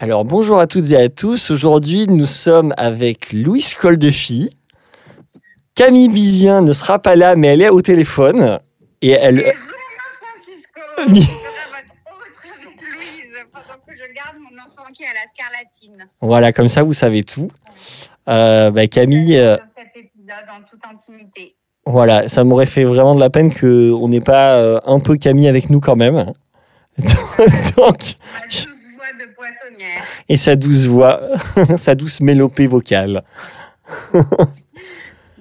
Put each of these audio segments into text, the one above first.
Alors bonjour à toutes et à tous. Aujourd'hui, nous sommes avec Louise Coldefi. Camille Bizien ne sera pas là, mais elle est au téléphone. Et elle. Francisco, je serai votre avec Louise pendant que je garde mon enfant qui a la scarlatine. Voilà, comme ça, vous savez tout. Euh, bah, Camille, euh, Dans cet épisode en toute intimité. voilà, ça m'aurait fait vraiment de la peine qu'on n'ait pas euh, un peu Camille avec nous quand même. Donc, poissonnière. Et sa douce voix, sa douce mélopée vocale. Bon,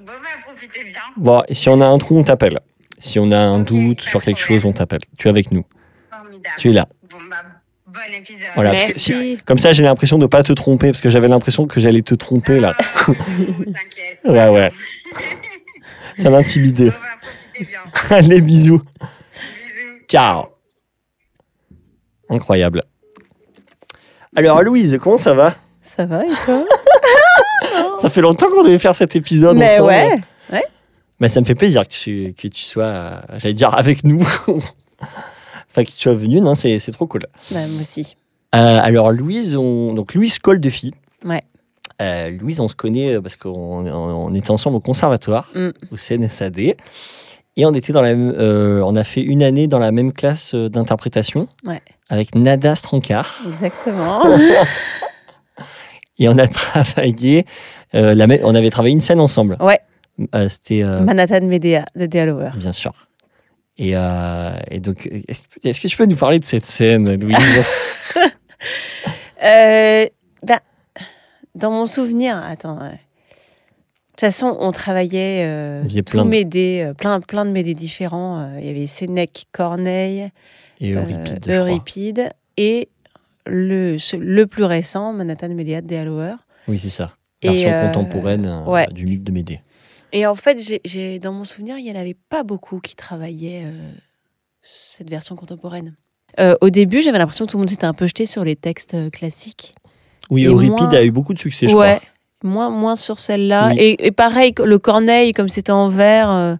bah, profitez bien. Bon, et si on a un trou, on t'appelle. Si on a un doute sur quelque problème. chose, on t'appelle. Tu es avec nous. Formidable. Tu es là. Bon, bah, bon épisode. Voilà, que. Comme ça, j'ai l'impression de ne pas te tromper, parce que j'avais l'impression que j'allais te tromper là. Ah, T'inquiète. Ouais, ouais. Ça m'intimidait. Bon, bah, profitez bien. Allez, bisous. Bisous. Ciao. Incroyable. Alors, Louise, comment ça va Ça va et toi Ça fait longtemps qu'on devait faire cet épisode Mais ensemble. ouais. Mais ça me fait plaisir que tu, que tu sois, euh, j'allais dire, avec nous. enfin, que tu sois venu, non, c'est c'est trop cool. Bah, moi aussi. Euh, alors, Louise, on... donc Louise Coldefi. Ouais. Euh, Louise, on se connaît parce qu'on on, on était ensemble au conservatoire, Mm. au CNSAD. Et on, était dans la même, euh, on a fait une année dans la même classe euh, d'interprétation Ouais. avec Nada Strankar. Exactement. Et on a travaillé, euh, la on avait travaillé une scène ensemble. Ouais. Euh, C'était, Manhattan Medea de Dealower. bien sûr. Et, et donc, est-ce que- tu peux nous parler de cette scène, Louise? Ben, dans mon souvenir, attends. ouais. De toute façon, on travaillait euh, tous plein de- Médés, euh, plein, plein de Médés différents. Euh, Il y avait Sénèque, Corneille, Et euh, Euripide, et le, le plus récent, Manhattan Medea de Dealower. Oui, c'est ça. Version contemporaine ouais. du mythe de Médée. Et en fait, j'ai- j'ai dans mon souvenir, il n'y en avait pas beaucoup qui travaillaient cette version contemporaine. Au début, j'avais l'impression que tout le monde s'était un peu jeté sur les textes classiques. Oui, Euripide moins- a eu beaucoup de succès, je ouais, crois. Moins, moins sur celle-là. Oui. Et, et pareil, le Corneille, comme c'était en verre, euh,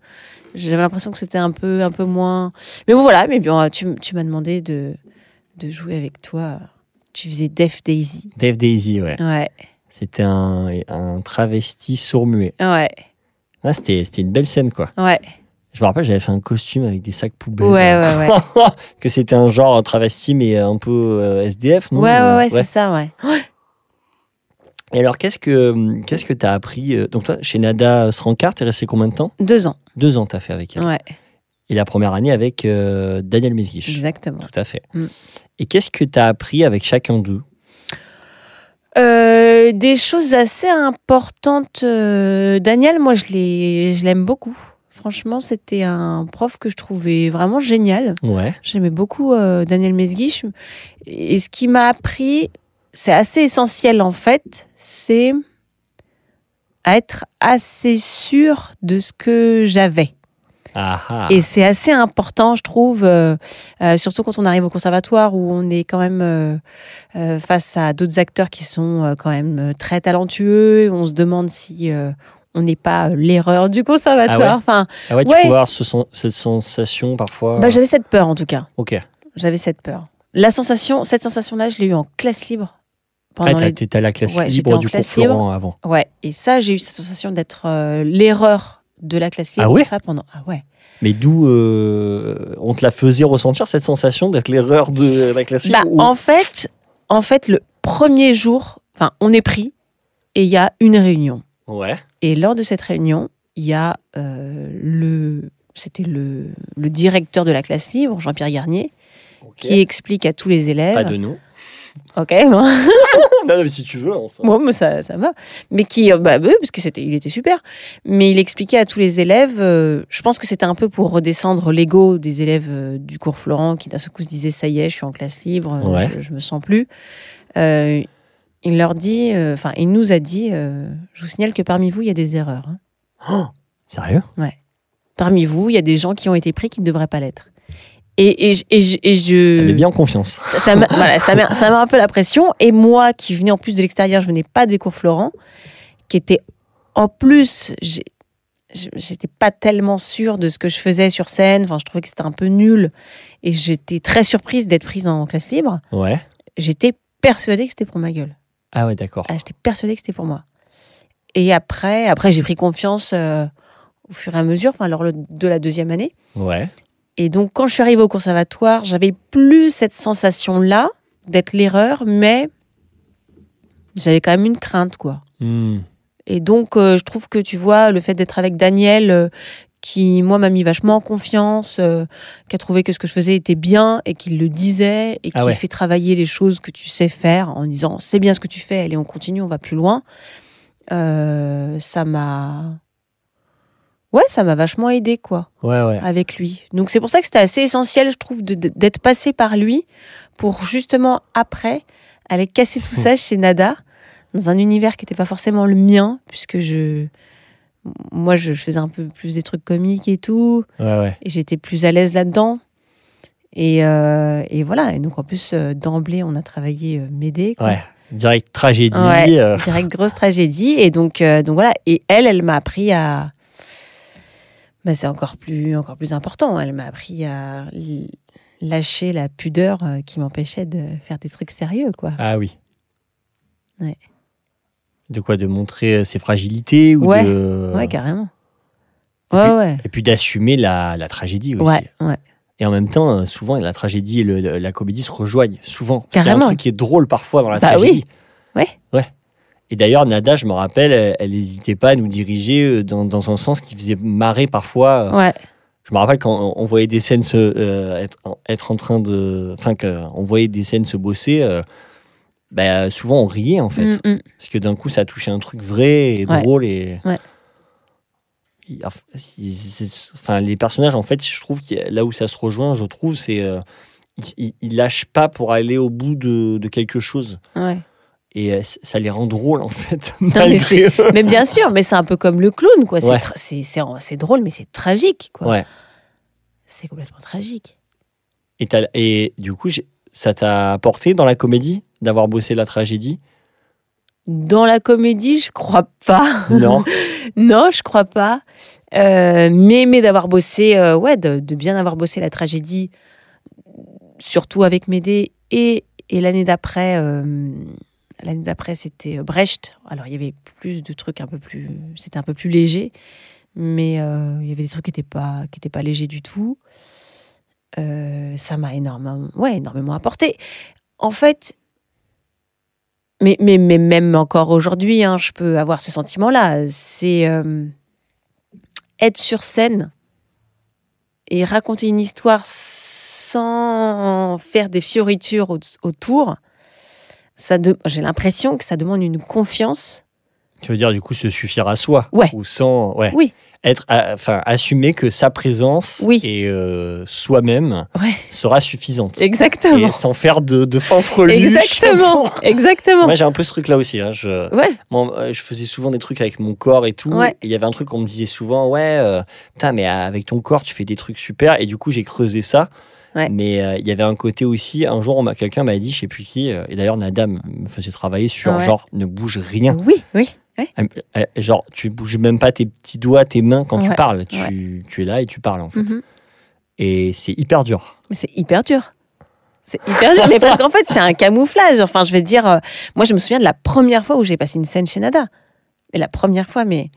j'avais l'impression que c'était un peu, un peu moins. Mais bon, voilà, mais bien, tu, tu m'as demandé de, de jouer avec toi. Tu faisais Def Daisy. Dave Daisy, ouais. Ouais, C'était un, un travesti sourd-muet. ouais, Ah, c'était c'était une belle scène, quoi. ouais. Je me rappelle, j'avais fait un costume avec des sacs poubelles. Ouais, ouais, ouais. que c'était un genre travesti, mais un peu euh, SDF, non? Ouais, ouais, Euh, ouais, c'est ça, ouais. Et alors, qu'est-ce que qu'est-ce que t'as appris euh, Donc, toi, chez Nada Strankar, t'es resté combien de temps? Deux ans. Deux ans, t'as fait avec elle. Ouais, Et la première année avec euh, Daniel Mesguich. exactement. Tout à fait. Mm. Et qu'est-ce que t'as appris avec chacun d'eux? Euh, des choses assez importantes. euh, Daniel, moi, je l'ai- je l'aime beaucoup. Franchement, c'était un prof que je trouvais vraiment génial. Ouais. J'aimais beaucoup euh, Daniel Mesguich. Et ce qui m'a appris, c'est assez essentiel en fait, c'est être assez sûr de ce que j'avais. Et c'est assez important, je trouve, euh, euh, surtout quand on arrive au conservatoire où on est quand même euh, face à d'autres acteurs qui sont quand même très talentueux. Et on se demande si on n'est pas l'erreur du conservatoire. Ah ouais Enfin, Ah ouais, tu ouais. peux avoir ce cette sensation parfois. bah, j'avais cette peur en tout cas. Ok. J'avais cette peur. La sensation, cette sensation-là, je l'ai eue en classe libre. Ah, les- t'étais à la classe Ouais, libre en du cours classe Florent avant. Ouais, et ça, j'ai eu cette sensation d'être euh, l'erreur de la classe libre. Ah ouais ça pendant. Ah ouais. Mais d'où euh, on te la faisait ressentir cette sensation d'être l'erreur de la classe Bah, libre ou- en fait, en fait, le premier jour, enfin, on est pris et il y a une réunion. Ouais. Et lors de cette réunion, il y a euh, le, c'était le, le directeur de la classe libre, Jean-Pierre Garnier, qui explique à tous les élèves. Pas de nous. Ok, bon. non, non, mais si tu veux. on s'en- Bon, mais ça, ça va. Mais qui, euh, bah, oui, parce que c'était, il était super. Mais il expliquait à tous les élèves. euh, je pense que c'était un peu pour redescendre l'ego des élèves euh, du cours Florent, qui d'un seul coup se disaient ça y est, je suis en classe libre, Ouais. je, je me sens plus. Euh, il leur dit, euh, enfin, il nous a dit, euh, je vous signale que parmi vous, il y a des erreurs. hein. Oh, sérieux? Parmi vous, il y a des gens qui ont été pris qui ne devraient pas l'être. Et, et, je- et, je- et je. Ça met bien en confiance. ça, ça, m'a- voilà, ça, met, ça met un peu la pression. Et moi, qui venais en plus de l'extérieur, je venais pas des cours Florent, qui était en plus, j'étais pas tellement sûre de ce que je faisais sur scène. Enfin, je trouvais que c'était un peu nul. Et j'étais très surprise d'être prise en classe libre. Ouais. J'étais persuadée que c'était pour ma gueule. Ah ouais, d'accord. Ah, j'étais persuadée que c'était pour moi. Et après, après j'ai pris confiance euh, au fur et à mesure, enfin, lors le- de la deuxième année. Ouais. Et donc, quand je suis arrivée au conservatoire, j'avais plus cette sensation-là d'être l'erreur, mais j'avais quand même une crainte, quoi. Hmm. Et donc, euh, je trouve que, tu vois, le fait d'être avec Daniel, euh, qui, moi, m'a mis vachement en confiance, euh, qui a trouvé que ce que je faisais était bien et qui le disait et qui Ah ouais. fait travailler les choses que tu sais faire en disant c'est bien ce que tu fais, allez, on continue, on va plus loin. Ça m'a. Ouais, ça m'a vachement aidé, quoi Ouais, ouais. avec lui. Donc c'est pour ça que c'était assez essentiel, je trouve, d'être passé par lui pour justement après aller casser tout ça chez Nada dans un univers qui n'était pas forcément le mien, puisque je moi je faisais un peu plus des trucs comiques et tout, Ouais, ouais. et j'étais plus à l'aise là-dedans. Et, euh, et voilà. Et donc en plus euh, d'emblée on a travaillé euh, Médée. quoi. Ouais. Direct tragédie. Ouais, euh, direct grosse tragédie. Et donc, euh, donc voilà. Et elle, elle m'a appris à. Bah, c'est encore plus, encore plus important. Elle m'a appris à lâcher la pudeur euh, qui m'empêchait de faire des trucs sérieux, quoi. Ah oui. Ouais. De quoi? De montrer euh, ses fragilités ou Ouais. de... Ouais, carrément. Et Ouais, puis- ouais. Et puis d'assumer la, la tragédie aussi. Ouais, ouais. Et en même temps, souvent, la tragédie et le- la comédie se rejoignent. Souvent. Parce qu'il y a Carrément. un truc qui est drôle parfois dans la Bah tragédie. oui. Ouais. Ouais. Et d'ailleurs, Nada, je me rappelle, elle n'hésitait pas à nous diriger euh, dans, dans un sens qui faisait marrer parfois. euh, Ouais, Je me rappelle quand on voyait des scènes se, euh, être, être en train de. Enfin, qu'on voyait des scènes se bosser. euh, bah, souvent, on riait en fait. Mm, mm. Parce que d'un coup, ça touchait un truc vrai et Ouais. drôle. Et... Ouais. Il- enfin, les personnages, en fait, je trouve que là où ça se rejoint, je trouve, c'est. euh, ils, ils- ils lâchent pas pour aller au bout de, de quelque chose. ouais. Et euh, ça les rend drôles, en fait. mais eux. Mais bien sûr, mais c'est un peu comme le clown, quoi. C'est Ouais. C'est drôle, mais c'est tragique, quoi. Ouais. C'est complètement tragique. Et, et du coup, ça t'a apporté dans la comédie d'avoir bossé la tragédie? Dans la comédie, je crois pas. Non. Non, je crois pas. Euh, mais mais d'avoir bossé, euh, ouais, de, de bien avoir bossé la tragédie, surtout avec Médée et, et l'année d'après, euh, l'année d'après c'était Brecht. Alors il y avait plus de trucs un peu plus, c'était un peu plus léger, mais euh, il y avait des trucs qui étaient pas pas légers du tout. Euh, ça m'a énormément, ouais, énormément apporté. En fait, mais, mais, mais même encore aujourd'hui, hein, je peux avoir ce sentiment-là. C'est euh, être sur scène et raconter une histoire sans faire des fioritures au- autour. Ça de- J'ai l'impression que ça demande une confiance. Tu veux dire, du coup, se suffire à soi Ouais. Ou sans. Ouais. Oui. Être, enfin, assumer que sa présence Oui. et euh, soi-même Ouais. sera suffisante. Exactement. Et sans faire de, de fanfreluche. Exactement. Exactement. Moi, j'ai un peu ce truc-là aussi. hein. Je, euh, je faisais souvent des trucs avec mon corps et tout. Et il y avait un truc qu'on me disait souvent Ouais, euh, putain, mais avec ton corps, tu fais des trucs super. Et du coup, j'ai creusé ça. Ouais. Mais euh, il y avait un côté aussi. Un jour, quelqu'un m'a dit, je sais plus qui, euh, et d'ailleurs, Nadam me faisait travailler sur Ouais. genre, ne bouge rien. Oui, oui. Genre, tu bouges même pas tes petits doigts, tes mains quand tu parles. Tu, tu es là et tu parles, en fait. Mhm. Et c'est hyper dur. C'est hyper dur. C'est hyper dur. mais parce qu'en fait, c'est un camouflage. Enfin, je vais dire, euh, moi, je me souviens de la première fois où j'ai passé une scène chez Nada. Mais la première fois, mais.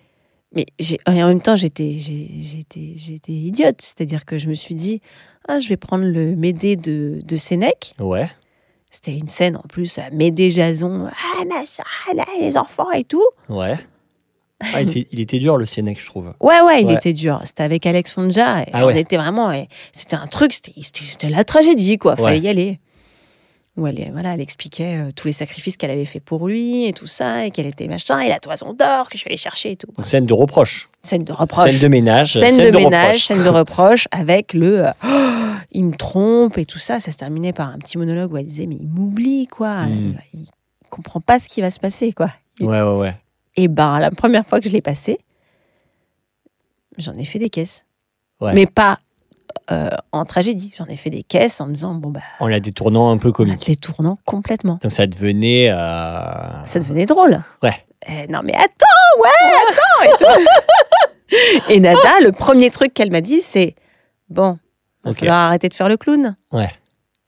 Mais en même temps, j'étais, j'étais, j'étais idiote. C'est-à-dire que je me suis dit, ah, je vais prendre le Médée de, de Sénèque. Ouais. C'était une scène en plus, Médée Jason, ah, machin, là, les enfants et tout. Ouais. Ah, il, était, il était dur, le Sénèque, je trouve. Ouais, ouais, il Ouais. était dur. C'était avec Alex Fonja. Et Ah on ouais. était vraiment. C'était un truc, c'était la tragédie, quoi. Fallait Ouais. y aller. Où elle, voilà, elle expliquait euh, tous les sacrifices qu'elle avait fait pour lui et tout ça, et qu'elle était machin, et la toison d'or que je suis allée chercher et tout. Donc, scène de reproche. Scène de reproche. Scène de ménage. Scène de, ménage, reproche. scène de reproche, avec le euh, Oh, il me trompe et tout ça. Ça se terminait par un petit monologue où elle disait mais il m'oublie quoi. Mm. Il comprend pas ce qui va se passer quoi. Ouais, ouais, ouais. Et ben la première fois que je l'ai passé, j'en ai fait des caisses, Ouais. mais pas euh, en tragédie. J'en ai fait des caisses en me disant bon bah En la détournant un peu en comique. détournant complètement. Donc ça devenait. euh, Ça devenait drôle. Ouais. Eh, non mais attends, ouais, attends et tout. et Nada, le premier truc qu'elle m'a dit, c'est bon, va Ok. falloir arrêter de faire le clown. Ouais.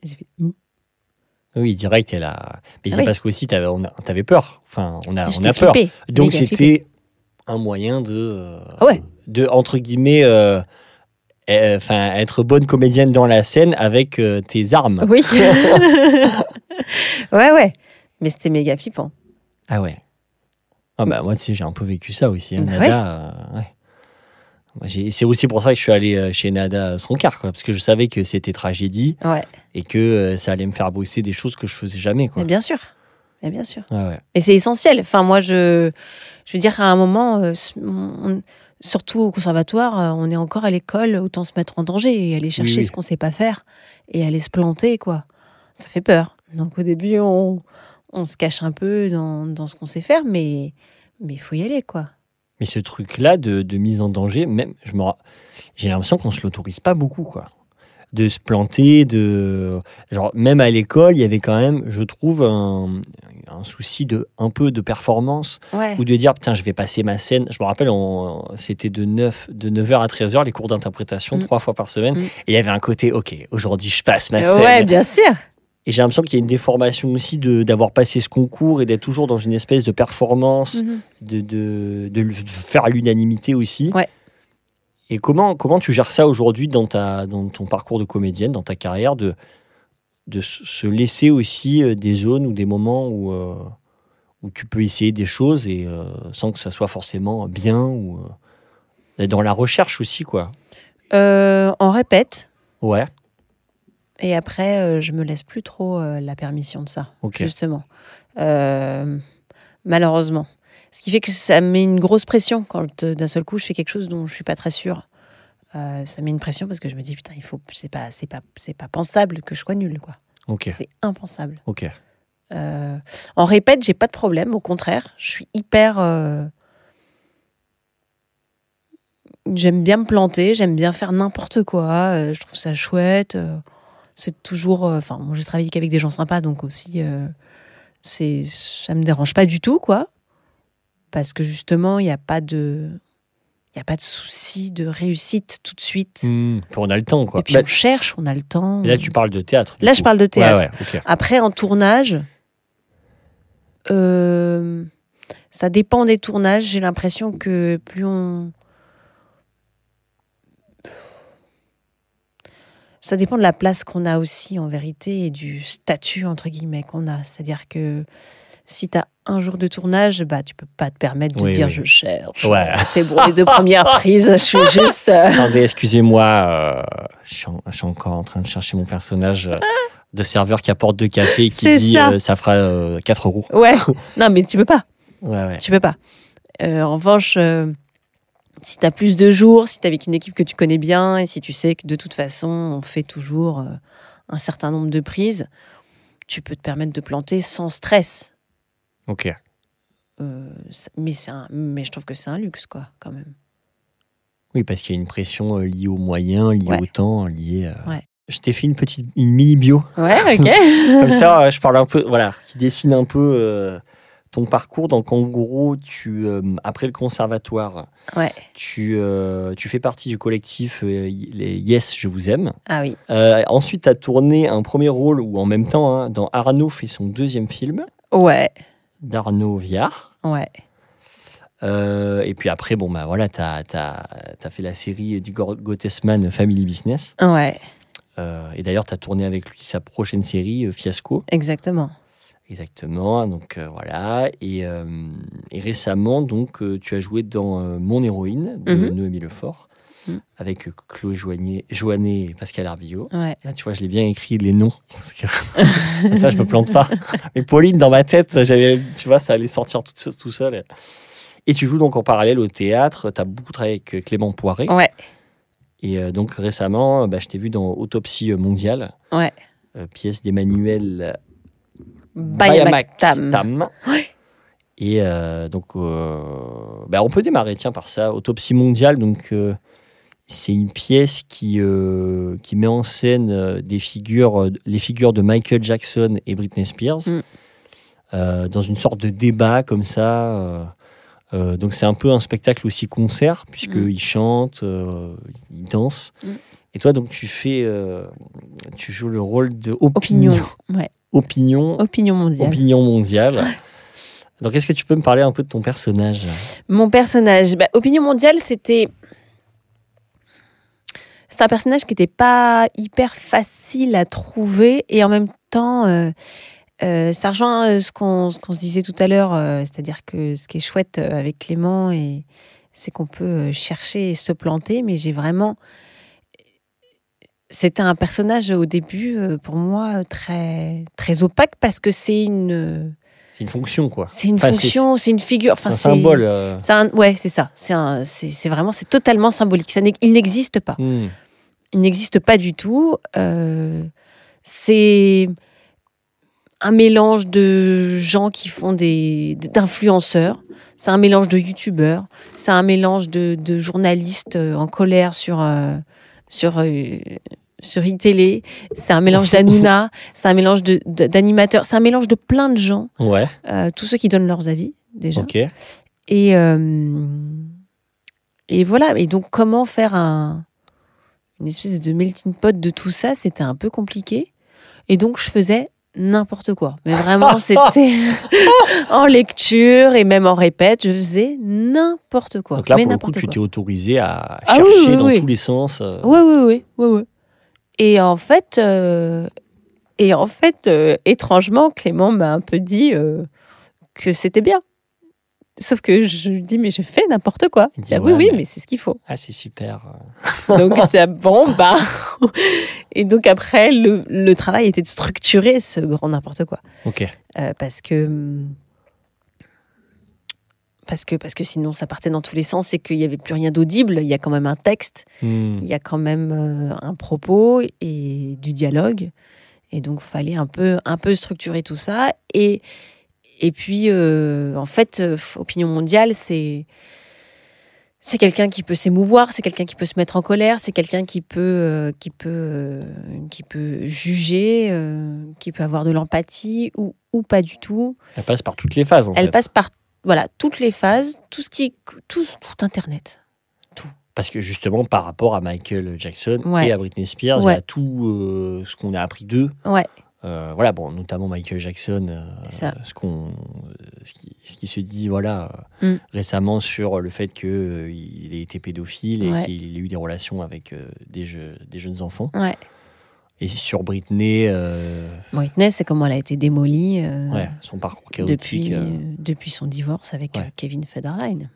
J'ai fait, Ouh. Oui, direct, elle a. Mais c'est Ah oui. parce qu'aussi, t'avais, on a- t'avais peur. Enfin, on a, on a peur. Donc c'était un moyen de. euh, Ah ouais. De, entre guillemets. euh, Enfin, être bonne comédienne dans la scène avec euh, tes armes. Oui. ouais, ouais. Mais c'était méga flippant. Ah ouais. Ah bah moi, tu sais, j'ai un peu vécu ça aussi. hein, Bah Nada, euh, ouais. J'ai- C'est aussi pour ça que je suis allé euh, chez Nada Sroncar, quoi, parce que je savais que c'était tragédie Ouais. et que euh, ça allait me faire bosser des choses que je faisais jamais. Quoi. Mais bien sûr. Mais bien sûr. Ouais, ouais. Mais c'est essentiel. Enfin, moi, je, je veux dire, à un moment, euh, on- surtout au conservatoire, euh, on est encore à l'école, autant se mettre en danger et aller chercher oui. ce qu'on sait pas faire et aller se planter, quoi. Ça fait peur. Donc, au début, on, on se cache un peu dans, dans ce qu'on sait faire, mais mais il faut y aller, quoi. Mais ce truc-là de, de mise en danger, même, je me, j'ai l'impression qu'on se l'autorise pas beaucoup, quoi. De se planter, de, genre, même à l'école, il y avait quand même, je trouve, un, un souci de, un peu de performance Ouais. ou de dire, putain, je vais passer ma scène. Je me rappelle, on- c'était de 9, de 9h à 13h, les cours d'interprétation, Mm. trois fois par semaine. Mm. Et il y avait un côté, ok, aujourd'hui, je passe ma scène. ouais, bien sûr. Et j'ai l'impression qu'il y a une déformation aussi de, d'avoir passé ce concours et d'être toujours dans une espèce de performance Mhm. de, de, faire l'unanimité aussi. Ouais. Et comment, comment tu gères ça aujourd'hui dans, ta, dans ton parcours de comédienne, dans ta carrière, de, de se se laisser aussi euh, des zones ou des moments où, euh, où tu peux essayer des choses et euh, sans que ça soit forcément bien ou euh, dans la recherche aussi, quoi. On répète. Ouais, Et après, je me laisse plus trop la permission de ça, justement. Malheureusement. Ce qui fait que ça met une grosse pression quand d'un seul coup je fais quelque chose dont je suis pas très sûre. Euh, ça met une pression parce que je me dis putain, il faut, c'est pas, c'est pas, c'est pas pensable que je sois nulle quoi. C'est impensable. ok. Euh, en répète, j'ai pas de problème. Au contraire, je suis hyper. euh, J'aime bien me planter, j'aime bien faire n'importe quoi. je trouve ça chouette. c'est toujours. Enfin, moi, j'ai travaillé qu'avec des gens sympas, donc aussi, c'est, ça me dérange pas du tout, quoi. Parce que justement, il n'y a pas de. Il n'y a pas de souci de réussite tout de suite. Puis on a le temps, quoi. Et puis Bah, on cherche, on a le temps. là, tu parles de théâtre. Là, coup. je parle de théâtre. Ouais, ouais, ok. Après, en tournage, euh, ça dépend des tournages. J'ai l'impression que plus on. Ça dépend de la place qu'on a aussi, en vérité, et du statut, entre guillemets, qu'on a. C'est-à-dire que si tu as un jour de tournage, bah, tu peux pas te permettre de Oui, dire oui. je cherche. Ouais. C'est bon, les deux premières prises, je suis juste. euh, Attendez, excusez-moi, euh, je, suis en- je suis encore en train de chercher mon personnage euh, de serveur qui apporte deux cafés et qui dit ça. ça fera 4 euros. Ouais. Non, mais tu peux pas. Ouais, ouais. Tu peux pas. En revanche, si tu as plus de jours, si tu avec une équipe que tu connais bien et si tu sais que de toute façon, on fait toujours un certain nombre de prises, tu peux te permettre de planter sans stress. Ok. Euh, mais, c'est un- mais je trouve que c'est un luxe, quoi, quand même. Oui, parce qu'il y a une pression euh, liée aux moyens, liée Ouais. au temps, liée. euh, Ouais. Je t'ai fait une petite une mini bio. Ouais, ok. Comme ça, euh, je parle un peu, voilà, qui dessine un peu euh, ton parcours. Donc, en gros, tu, euh, après le conservatoire, Ouais. tu, euh, tu fais partie du collectif euh, les Yes, je vous aime. Ah oui. Euh, ensuite, tu as tourné un premier rôle, ou en même temps, hein, dans Arnaud fait son deuxième film, Ouais. d'Arnaud Viard. Ouais. Euh, et puis après, bon, bah voilà, tu as, fait la série d'Igor Gottesman Family Business. Ouais. Euh, et d'ailleurs, tu as tourné avec lui sa prochaine série, euh, Fiasco. Exactement. Exactement. Donc euh, voilà. Et, et récemment, donc, tu as joué dans Mon héroïne de Mhm. Noémie Lefort. Mm. avec Chloé Joignet, Joannet et Pascal Arbillot. Ouais. Là, tu vois, je l'ai bien écrit les noms. Parce que comme ça, je me plante pas. Mais Pauline, dans ma tête, j'avais, tu vois, ça allait sortir tout, seul- tout seul. Et tu joues donc en parallèle au théâtre. Tu as beaucoup travaillé avec euh, Clément Poiré. Ouais. Et euh, donc récemment, bah, je t'ai vu dans Autopsie mondiale, Ouais. euh, pièce d'Emmanuel Bayamaktam. Tam. Et euh, donc, euh, bah, on peut démarrer, tiens, par ça. Autopsie mondiale, donc, euh, c'est une pièce qui, euh, qui met en scène euh, des figures, euh, les figures de Michael Jackson et Britney Spears Mm. euh, dans une sorte de débat comme ça. euh, donc, c'est un peu un spectacle aussi concert, puisqu'ils Mm. chantent, ils dansent. Mm. Et toi, donc, tu fais, tu joues le rôle de Opinion. opinion, Ouais. opinion, Opinion mondiale. opinion mondiale. Donc, est-ce que tu peux me parler un peu de ton personnage? Mon personnage, bah, Opinion mondiale, c'était. C'est un personnage qui n'était pas hyper facile à trouver et en même temps, euh, euh, ça rejoint euh, ce qu'on se disait tout à l'heure, c'est-à-dire que ce qui est chouette avec Clément, et c'est qu'on peut chercher et se planter, mais j'ai vraiment. C'était un personnage au début, pour moi, très, très opaque parce que c'est une, une fonction, quoi. c'est une Enfin, fonction, c'est une figure. C'est Enfin, un symbole. euh. c'est un- ouais, c'est ça. C'est un- c'est c'est vraiment, c'est totalement symbolique. Ça il n'existe pas. Hmm. Il n'existe pas du tout. Euh, c'est un mélange de gens qui font des d'influenceurs. C'est un mélange de youtubeurs. C'est un mélange de, de journalistes euh, en colère sur euh, sur euh, sur iTélé. C'est un mélange d'Anouna. c'est un mélange d'animateurs. C'est un mélange de plein de gens. Ouais, Euh, tous ceux qui donnent leurs avis déjà. ok. Et, euh, et voilà. Et donc, comment faire un, une espèce de melting pot de tout ça? C'était un peu compliqué. Et donc, je faisais n'importe quoi. Mais vraiment, c'était en lecture et même en répète, je faisais n'importe quoi. Donc là, mais pour le coup, n'importe tu quoi. t'es autorisé à Ah oui, chercher oui, dans oui. tous les sens. Oui, oui, oui, oui, oui. Et en fait, euh, et en fait, euh, étrangement, Clément m'a un peu dit euh, que c'était bien. Sauf que je lui dis, mais je fais n'importe quoi. Il dit, ah oui, ouais, oui, mais- mais c'est ce qu'il faut. Ah, c'est super. Donc, je dis, ah bon, bah. Et donc, après, le, le travail était de structurer ce grand n'importe quoi. Ok. Euh, parce que. Parce que, parce que sinon, ça partait dans tous les sens et qu'il n'y avait plus rien d'audible. Il y a quand même un texte Hmm. il y a quand même euh, un propos et du dialogue. Et donc, il fallait un peu, un peu structurer tout ça. Et, et puis, euh, en fait, euh, Opinion mondiale, c'est. C'est quelqu'un qui peut s'émouvoir, c'est quelqu'un qui peut se mettre en colère, c'est quelqu'un qui peut, euh, qui peut, euh, qui peut juger, euh, qui peut avoir de l'empathie ou, ou pas du tout. Elle passe par toutes les phases, en Elle fait. passe par voilà toutes les phases, tout ce qui, tout, tout Internet. Parce que justement, par rapport à Michael Jackson Ouais. et à Britney Spears, Ouais. et à tout euh, ce qu'on a appris d'eux, Ouais, euh, voilà, bon, notamment Michael Jackson, euh, ce, qu'on, ce, qui, ce qui se dit voilà, Mm. récemment sur le fait qu'il ait été pédophile et qu'il ait eu des relations avec des, des jeunes enfants. Et sur Britney, euh, Britney, c'est comment elle a été démolie euh, ouais, son parcours chaotique. depuis, euh, depuis son divorce avec Ouais. Kevin Federline.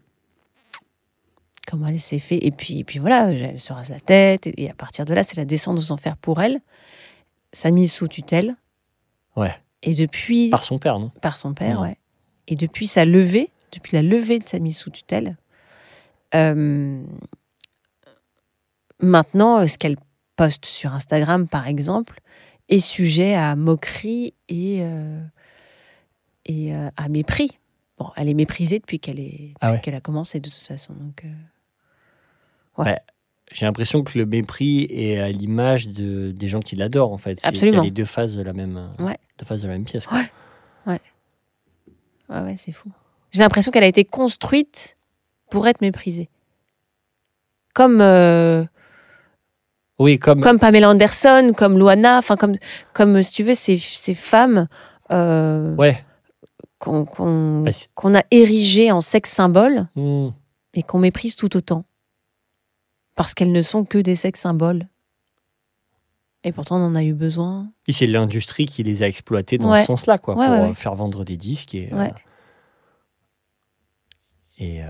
Comment elle s'est fait. Et puis, et puis voilà, elle se rase la tête. Et, et à partir de là, c'est la descente aux enfers pour elle. Sa mise sous tutelle. Ouais. Et depuis. par son père, non? Par son père, Ouais. ouais. Et depuis sa levée, depuis la levée de sa mise sous tutelle, euh, maintenant, euh, ce qu'elle poste sur Instagram, par exemple, est sujet à moquerie et, euh, et euh, à mépris. Bon, elle est méprisée depuis qu'elle est Ah ouais. qu'elle a commencé de toute façon. Donc, euh, J'ai l'impression que le mépris est à l'image de, des gens qui l'adorent, en fait. C'est- Absolument. A les deux faces de la même, Ouais. deux faces de la même pièce. quoi. Ouais. ouais, ouais, c'est fou. J'ai l'impression qu'elle a été construite pour être méprisée. Comme euh, Oui, comme, comme Pamela Anderson, comme Luana, enfin comme, comme si tu veux, ces, ces femmes euh, Ouais. qu'on qu'on- Bah, a érigées en sexe symbole Hmm. et qu'on méprise tout autant. Parce qu'elles ne sont que des sex symboles. Et pourtant, on en a eu besoin. Et c'est l'industrie qui les a exploités dans Ouais. ce sens-là, quoi, Ouais, pour ouais, euh, faire vendre des disques. Et, euh, et, euh.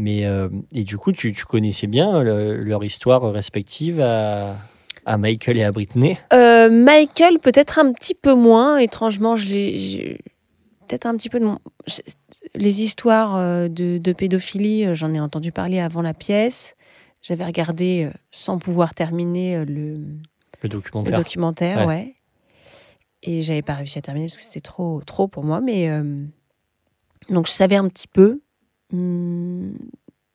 Mais euh, et du coup, tu, tu connaissais bien le- leur histoire respective à, à Michael et à Britney? Euh, Michael, peut-être un petit peu moins. Étrangement, je l'ai. j'ai- Peut-être un petit peu de. mon- Les histoires euh, de, de pédophilie, euh, j'en ai entendu parler avant la pièce. J'avais regardé euh, sans pouvoir terminer euh, le, Le le documentaire. documentaire, Ouais. ouais. Et j'avais pas réussi à terminer parce que c'était trop, trop pour moi. Mais euh, donc je savais un petit peu. Hum,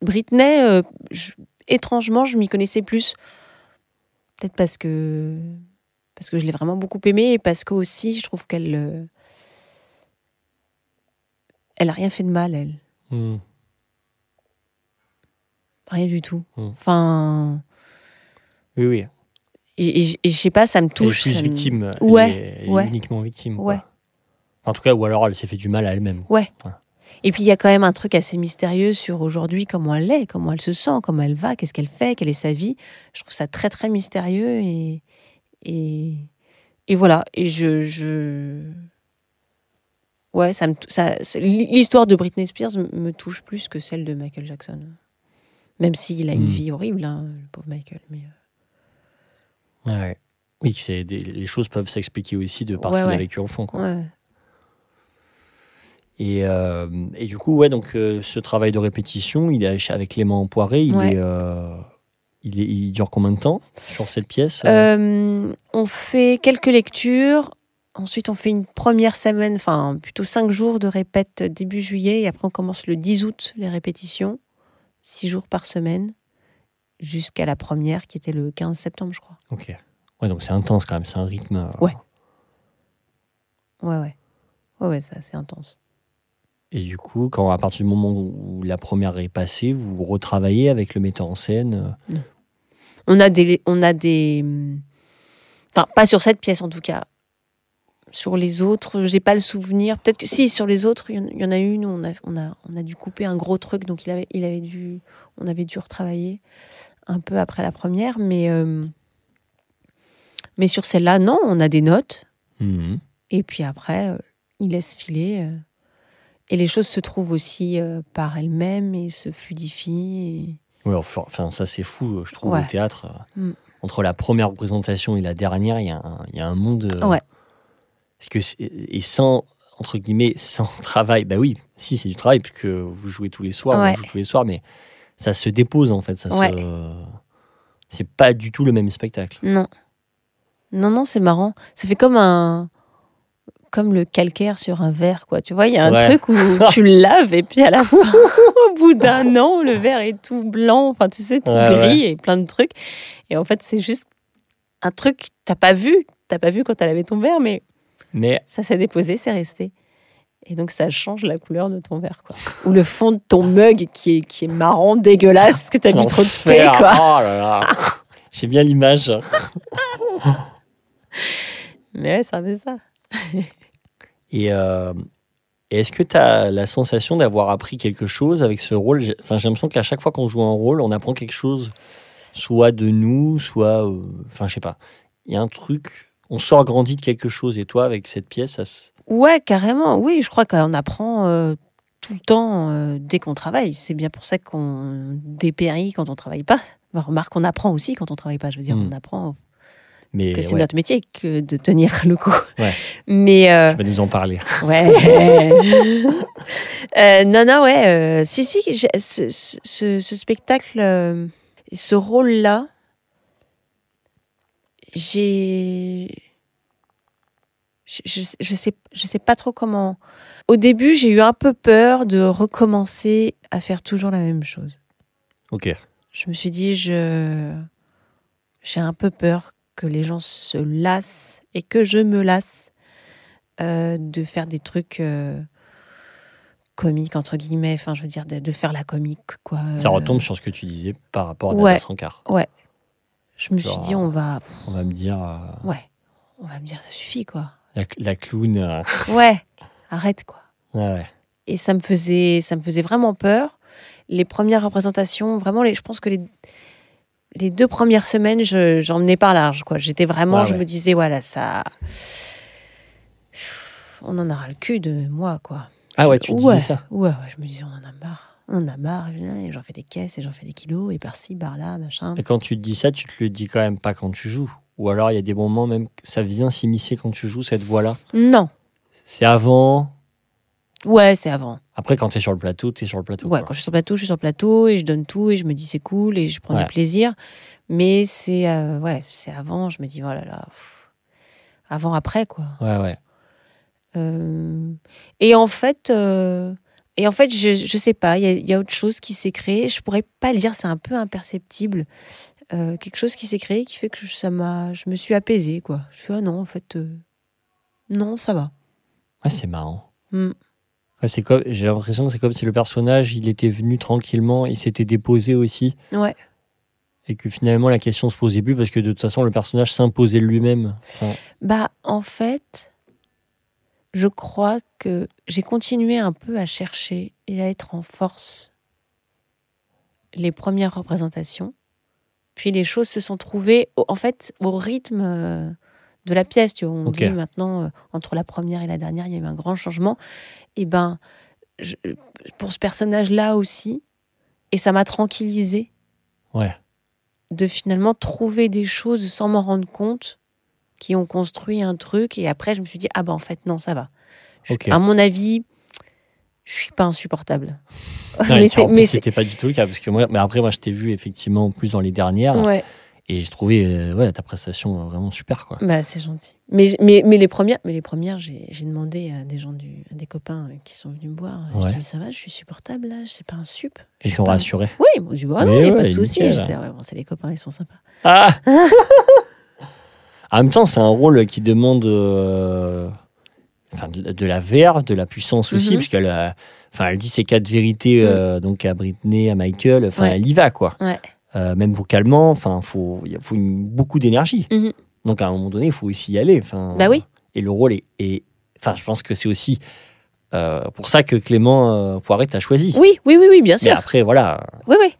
Britney, euh, je- étrangement, je m'y connaissais plus. Peut-être parce que parce que je l'ai vraiment beaucoup aimée et parce que aussi je trouve qu'elle euh, elle a rien fait de mal, elle. Hmm. Rien du tout. Hmm. Enfin, Oui, oui. et, je sais pas, ça me Elle est touche. plus ça me- victime. elle Ouais, est- elle est ouais. uniquement victime. quoi. Ouais. En tout cas, ou alors elle s'est fait du mal à elle-même. Et puis il y a quand même un truc assez mystérieux sur aujourd'hui comment elle est, comment elle se sent, comment elle va, qu'est-ce qu'elle fait, quelle est sa vie. Je trouve ça très très mystérieux et et, et voilà. Et je, je... ouais, ça me ça l'histoire de Britney Spears me- touche plus que celle de Michael Jackson. Même s'il a une Hmm. vie horrible, hein, le pauvre Michael. Mais euh, Ouais. Oui, des- les choses peuvent s'expliquer aussi de par Ouais, ce qu'il ouais. a vécu enfant. Quoi. ouais. Et, euh, et du coup, ouais, donc euh, ce travail de répétition, il est avec Clément Poiré, il, Ouais. est, euh, il, est, il dure combien de temps sur cette pièce on fait quelques lectures. Ensuite, on fait une première semaine, enfin plutôt cinq jours de répète début juillet. Et après, on commence le 10 août les répétitions, six jours par semaine, jusqu'à la première qui était le 15 septembre, je crois. Ok. Ouais, donc c'est intense quand même, c'est un rythme. Ouais. Ouais, ouais. Ouais, ouais, c'est assez intense. Et du coup, quand à partir du moment où la première est passée, vous retravaillez avec le metteur en scène. euh, On a des. On a des Enfin, pas sur cette pièce en tout cas. Sur les autres, j'ai pas le souvenir. Peut-être que si, sur les autres, il y en- il y, en a une où on a, on, a, on a dû couper un gros truc, donc il avait, il avait dû, on avait dû retravailler un peu après la première. Mais, euh, mais sur celle-là, non, on a des notes. mhm. Et puis après, euh, il laisse filer. euh, et les choses se trouvent aussi euh, par elles-mêmes et se fluidifient. et- Ouais, enfin, ça c'est fou, je trouve, Ouais. au théâtre. euh, Mm. Entre la première représentation et la dernière, il y, a un- il y a un monde. euh, Ouais. Parce que et sans, entre guillemets, sans travail, bah oui, si, c'est du travail, puisque vous jouez tous les soirs, Ouais. on joue tous les soirs, mais ça se dépose en fait. Ça se... C'est pas du tout le même spectacle. Non. Non, non, c'est marrant. Ça fait comme un. Comme le calcaire sur un verre, quoi. Tu vois, il y a un Ouais. truc où tu le laves et puis à la au bout d'un an, le verre est tout blanc, enfin, tu sais, tout Ouais, gris et plein de trucs. Et en fait, c'est juste un truc t'as pas vu. T'as pas vu quand t'as lavé ton verre, mais Mais ça s'est déposé, c'est resté. Et donc, ça change la couleur de ton verre, quoi. Ou le fond de ton mug qui est, qui est marron, dégueulasse, parce que t'as bu trop de thé, quoi. Oh là là J'ai bien l'image. Mais ouais, ça fait ça. Et, euh, et est-ce que tu as la sensation d'avoir appris quelque chose avec ce rôle? J'ai enfin, j'ai l'impression qu'à chaque fois qu'on joue un rôle, on apprend quelque chose, soit de nous, soit. euh, Enfin, je sais pas. Il y a un truc. On sort grandi de quelque chose. Et toi, avec cette pièce, ça se- Ouais, carrément. Oui, je crois qu'on apprend euh, tout le temps euh, dès qu'on travaille. C'est bien pour ça qu'on dépérit quand on travaille pas. Remarque, on apprend aussi quand on travaille pas. Je veux dire, Mm. on apprend Mais que c'est ouais, notre métier que de tenir le coup. Ouais. Mais euh, tu vas nous en parler. ouais. Euh, non, non, ouais. euh, si, si, ce, ce- ce- ce spectacle, euh, ce rôle-là, j'ai. Je, je, sais- je sais, je sais pas trop comment. Au début, j'ai eu un peu peur de recommencer à faire toujours la même chose. Ok. Je me suis dit, je j'ai un peu peur que les gens se lassent et que je me lasse euh, de faire des trucs euh, comiques entre guillemets. Enfin, je veux dire de, de faire la comique quoi. Ça Euh, retombe sur ce que tu disais par rapport à ouais. Natas Rancard. Je me suis dit, on va, On va me dire. euh, ouais, on va me dire, ça suffit quoi. la, la clown. Ouais, arrête quoi. ouais, ouais. Et ça me faisait, ça me faisait vraiment peur. Les premières représentations, vraiment, les, je pense que les, les deux premières semaines, je, j'en menais par large. Quoi. J'étais vraiment, Ouais, je ouais. me disais, voilà, ça. On en aura le cul de moi, quoi. Ah ouais, tu ouais, disais ça. Ouais, ouais, je me disais, on en a marre. On en a marre, et j'en fais des caisses et j'en fais des kilos, et par-ci, par-là, machin. Et quand tu te dis ça, tu te le dis quand même pas quand tu joues. Ou alors il y a des moments même ça vient s'immiscer quand tu joues cette voix-là. Non. C'est avant. Ouais, c'est avant. Après, quand tu es sur le plateau, tu es sur le plateau. Ouais, quoi. quand je suis sur le plateau, je suis sur le plateau et je donne tout et je me dis c'est cool et je prends Ouais. du plaisir. Mais c'est euh, ouais, c'est avant, je me dis oh là pff. Avant, après, quoi. Ouais, ouais. Euh, et en fait, euh, et en fait, je, je sais pas, il y, a- il y a autre chose qui s'est créé. Je pourrais pas le dire, c'est un peu imperceptible. Quelque chose qui s'est créé qui fait que ça m'a, je me suis apaisée, quoi. Je fais ah non, en fait, non, ça va. Ouais, c'est marrant. Hmm. Ouais, c'est comme, j'ai l'impression que c'est comme si le personnage, il était venu tranquillement, il s'était déposé aussi, Ouais. et que finalement la question se posait plus parce que de toute façon le personnage s'imposait lui-même. Enfin, Bah, en fait, je crois que j'ai continué un peu à chercher et à être en force les premières représentations. Puis les choses se sont trouvées, au- en fait, au rythme euh, de la pièce. Tu vois. On dit maintenant, euh, entre la première et la dernière, il y a eu un grand changement. Et ben, je- pour ce personnage-là aussi, et ça m'a tranquillisée ouais. de finalement trouver des choses sans m'en rendre compte qui ont construit un truc et après je me suis dit ah bah en fait non ça va Je- à mon avis je suis pas insupportable Non, mais c'était pas du tout le cas parce que moi, mais après moi je t'ai vu effectivement plus dans les dernières ouais et je trouvais euh, ouais ta prestation vraiment super quoi. bah c'est gentil mais mais mais les premières mais les premières j'ai j'ai demandé à des gens du à des copains euh, qui sont venus me voir je Ouais. dis mais ça va je suis supportable là c'est pas un sup Ils t'ont pas- rassuré. oui ils m'ont dit bah non il y a pas de souci j'étais ouais, bon c'est les copains ils sont sympas Ah En même temps, c'est un rôle qui demande euh, enfin, de, de la verve, de la puissance aussi, Mhm. puisqu'elle a- enfin, elle dit ses quatre vérités euh, donc à Britney, à Michael. Enfin, elle y va quoi. Ouais. Euh, même vocalement, enfin, il faut une- beaucoup d'énergie. Mhm. Donc à un moment donné, il faut aussi y aller. Enfin, Bah oui. Et le rôle est, est- enfin, je pense que c'est aussi euh, pour ça que Clément euh, Poiret t'a choisi. oui oui oui oui bien Mais sûr après, voilà. Oui, oui.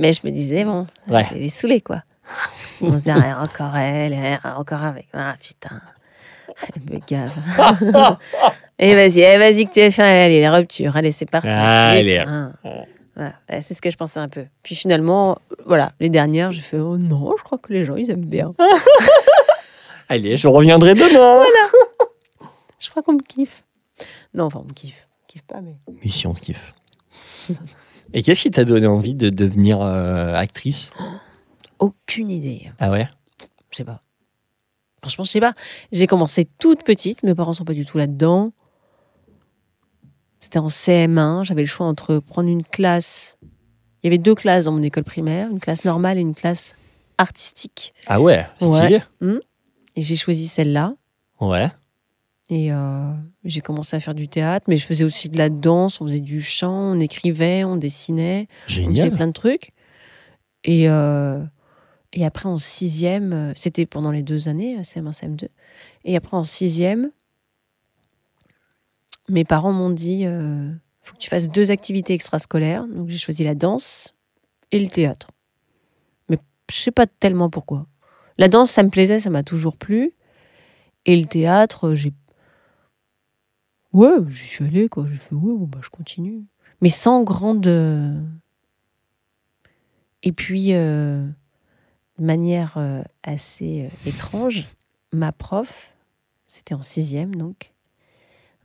Mais je me disais, bon, Ouais. je vais les saouler, quoi. On se dit, ah, encore elle, ah, encore avec. Ah, putain, elle me gave. Et vas-y, eh, vas-y, que TF1, allez, les ruptures, allez, c'est parti. Allez. Voilà, c'est ce que je pensais un peu. Puis finalement, voilà, les dernières, j'ai fait, oh non, je crois que les gens, ils aiment bien. Allez, je reviendrai demain. Je crois qu'on me kiffe. Non, enfin, on me kiffe. On me kiffe pas, mais. Mission on kiffe. Et qu'est-ce qui t'a donné envie de devenir euh, actrice? Aucune idée. Ah ouais? Je sais pas. Franchement, je sais pas. J'ai commencé toute petite, mes parents sont pas du tout là-dedans. C'était en CM1, j'avais le choix entre prendre une classe. Il y avait deux classes dans mon école primaire, une classe normale et une classe artistique. Ah ouais, stylé. Et j'ai choisi celle-là. Ouais. Et euh, j'ai commencé à faire du théâtre, mais je faisais aussi de la danse, on faisait du chant, on écrivait, on dessinait, on faisait Génial. plein de trucs. Et, euh, et après, en sixième, euh, c'était pendant les deux années, euh, CM1, CM2. Et après, en sixième, mes parents m'ont dit euh, faut que tu fasses deux activités extrascolaires. Donc, j'ai choisi la danse et le théâtre. Mais je sais pas tellement pourquoi. La danse, ça me plaisait, ça m'a toujours plu. Et le théâtre, euh, j'ai. Ouais, j'y suis allée, quoi. J'ai fait, ouais, bon, bah, je continue. Mais sans grande. euh, Et puis, euh, de manière assez étrange, ma prof, c'était en sixième donc,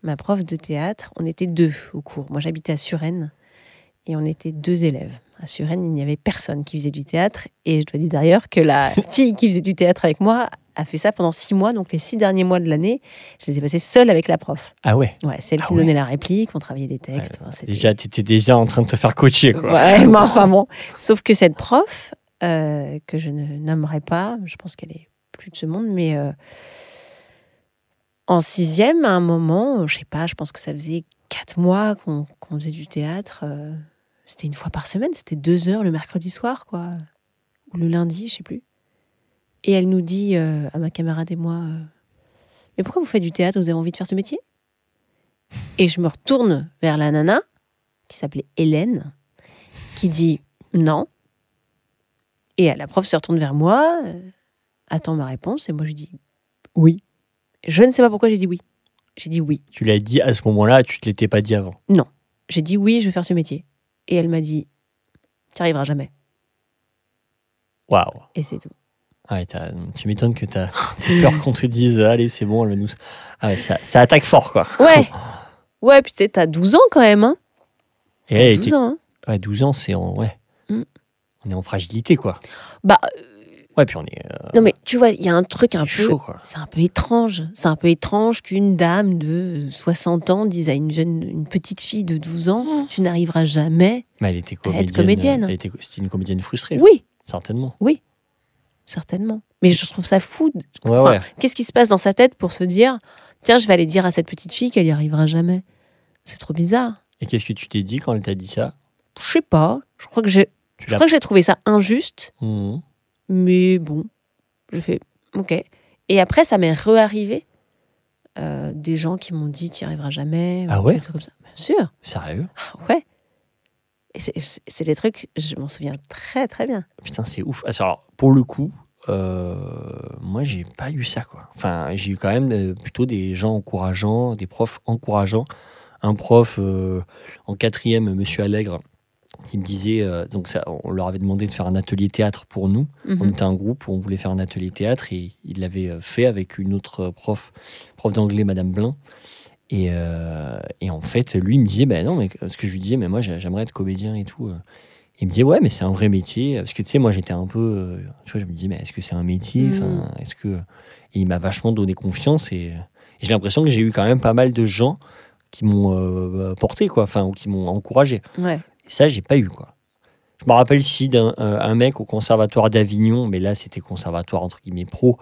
ma prof de théâtre, on était deux au cours. Moi, j'habitais à Suresnes et on était deux élèves. À Suresnes, il n'y avait personne qui faisait du théâtre. Et je dois dire d'ailleurs que la fille qui faisait du théâtre avec moi a fait ça pendant six mois. Donc, les six derniers mois de l'année, je les ai passés seule avec la prof. Ah ouais. Ouais, c'est elle Ah qui ouais. donnait la réplique, on travaillait des textes. Enfin, Déjà, t'étais déjà en train de te faire coacher, quoi. Ouais, mais enfin bon. Sauf que cette prof, euh, que je ne nommerai pas, je pense qu'elle est plus de ce monde, mais euh, en sixième, à un moment, je sais pas, je pense que ça faisait quatre mois qu'on faisait du théâtre. euh, c'était une fois par semaine, c'était deux heures le mercredi soir, quoi. Ou le lundi, je sais plus. Et elle nous dit euh, à ma camarade et moi euh, Mais pourquoi vous faites du théâtre Vous avez envie de faire ce métier? Et je me retourne vers la nana, qui s'appelait Hélène, qui dit non. Et la prof se retourne vers moi, euh, attend ma réponse, et moi je dis oui. Je ne sais pas pourquoi j'ai dit oui. J'ai dit oui. Tu l'as dit à ce moment-là, tu te l'étais pas dit avant. J'ai dit oui, je vais faire ce métier. Et elle m'a dit, tu n'y arriveras jamais. Waouh. Et c'est tout. Ouais, t'as- tu m'étonnes que tu as peur qu'on te dise allez, c'est bon, elle va nous. Ah ouais, ça, ça attaque fort, quoi. Ouais. Ouais, puis tu sais, t'as 12 ans quand même. Hein. Et elle 12 était- ans. hein. ouais, 12 ans, c'est en. Ouais. Mm. On est en fragilité, quoi. Bah, Ouais, puis on est. euh, non, mais tu vois, il y a un truc un c'est peu. chaud, quoi. C'est un peu étrange. C'est un peu étrange qu'une dame de 60 ans dise à une jeune, une petite fille de 12 ans, tu n'arriveras jamais. Mais elle était À comédienne. être comédienne. elle était- C'était une comédienne frustrée, Oui, certainement. certainement. Mais je trouve ça fou. Ouais, Enfin, ouais. Qu'est-ce qui se passe dans sa tête pour se dire, tiens, je vais aller dire à cette petite fille qu'elle y arrivera jamais. C'est trop bizarre. Et qu'est-ce que tu t'es dit quand elle t'a dit ça? Je sais pas. Je crois que j'ai, Tu je crois que j'ai trouvé ça injuste. Mhm. Mais bon, je fais OK. Et après, ça m'est re-arrivé. euh, des gens qui m'ont dit, tu n'y arriveras jamais. ou Ah ouais des trucs comme ça. Bien sûr. Sérieux? Ouais. Et c'est- c'est c'est des trucs, je m'en souviens très très bien. Putain, c'est ouf. Ah, Alors, pour le coup, euh, moi, j'ai pas eu ça, quoi. Enfin, j'ai eu quand même euh, plutôt des gens encourageants, des profs encourageants. Un prof euh, en quatrième, Monsieur Allègre, qui me disait, euh, donc ça, on leur avait demandé de faire un atelier théâtre pour nous. On Mhm. était un groupe on voulait faire un atelier théâtre et il l'avait euh, fait avec une autre prof, prof d'anglais, Madame Blin. Et, euh, et en fait, lui, il me disait, ben non, mais ce que je lui disais, mais moi, j'ai- j'aimerais être comédien et tout. euh. Il me disait, ouais, mais c'est un vrai métier. Parce que tu sais, moi, j'étais un peu, euh, tu vois, je me disais, mais est-ce que c'est un métier? Enfin, est-ce que. Et il m'a vachement donné confiance et, et j'ai l'impression que j'ai eu quand même pas mal de gens qui m'ont euh, porté, quoi, enfin, ou qui m'ont encouragé. Ouais. Et ça, j'ai pas eu, quoi. Je me rappelle ici d'un un- un mec au conservatoire d'Avignon, mais là, c'était conservatoire entre guillemets pro.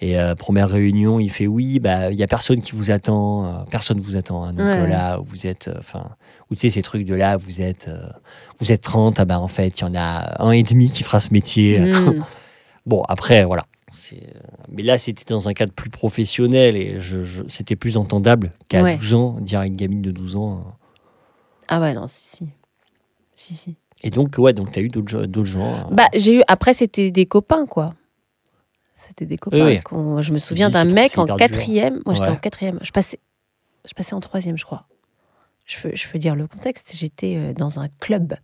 Et euh, première réunion, il fait oui, bah il y a personne qui vous attend, euh, personne vous attend. hein. donc Ouais. euh, là, vous êtes, euh, enfin, ou tu sais ces trucs de là, vous êtes, euh, vous êtes 30, ah bah en fait, il y en a un et demi qui fera ce métier. Mm. Bon, après, voilà. Euh, Mais là, c'était dans un cadre plus professionnel et je, je- c'était plus entendable qu'à Ouais. 12 ans, dire à une gamine de 12 ans. euh. Ah ouais, non, si, si. Si, si. Et donc, ouais, donc tu as eu d'autres, gens- d'autres gens. euh, Bah, j'ai eu. Après, c'était des copains, quoi. C'était des copains. oui. Je me souviens d'un mec en dur. quatrième. Moi, j'étais Ouais. en quatrième. Je passais, je passais en troisième, je crois. Je peux, je peux dire le contexte. J'étais euh, dans un club,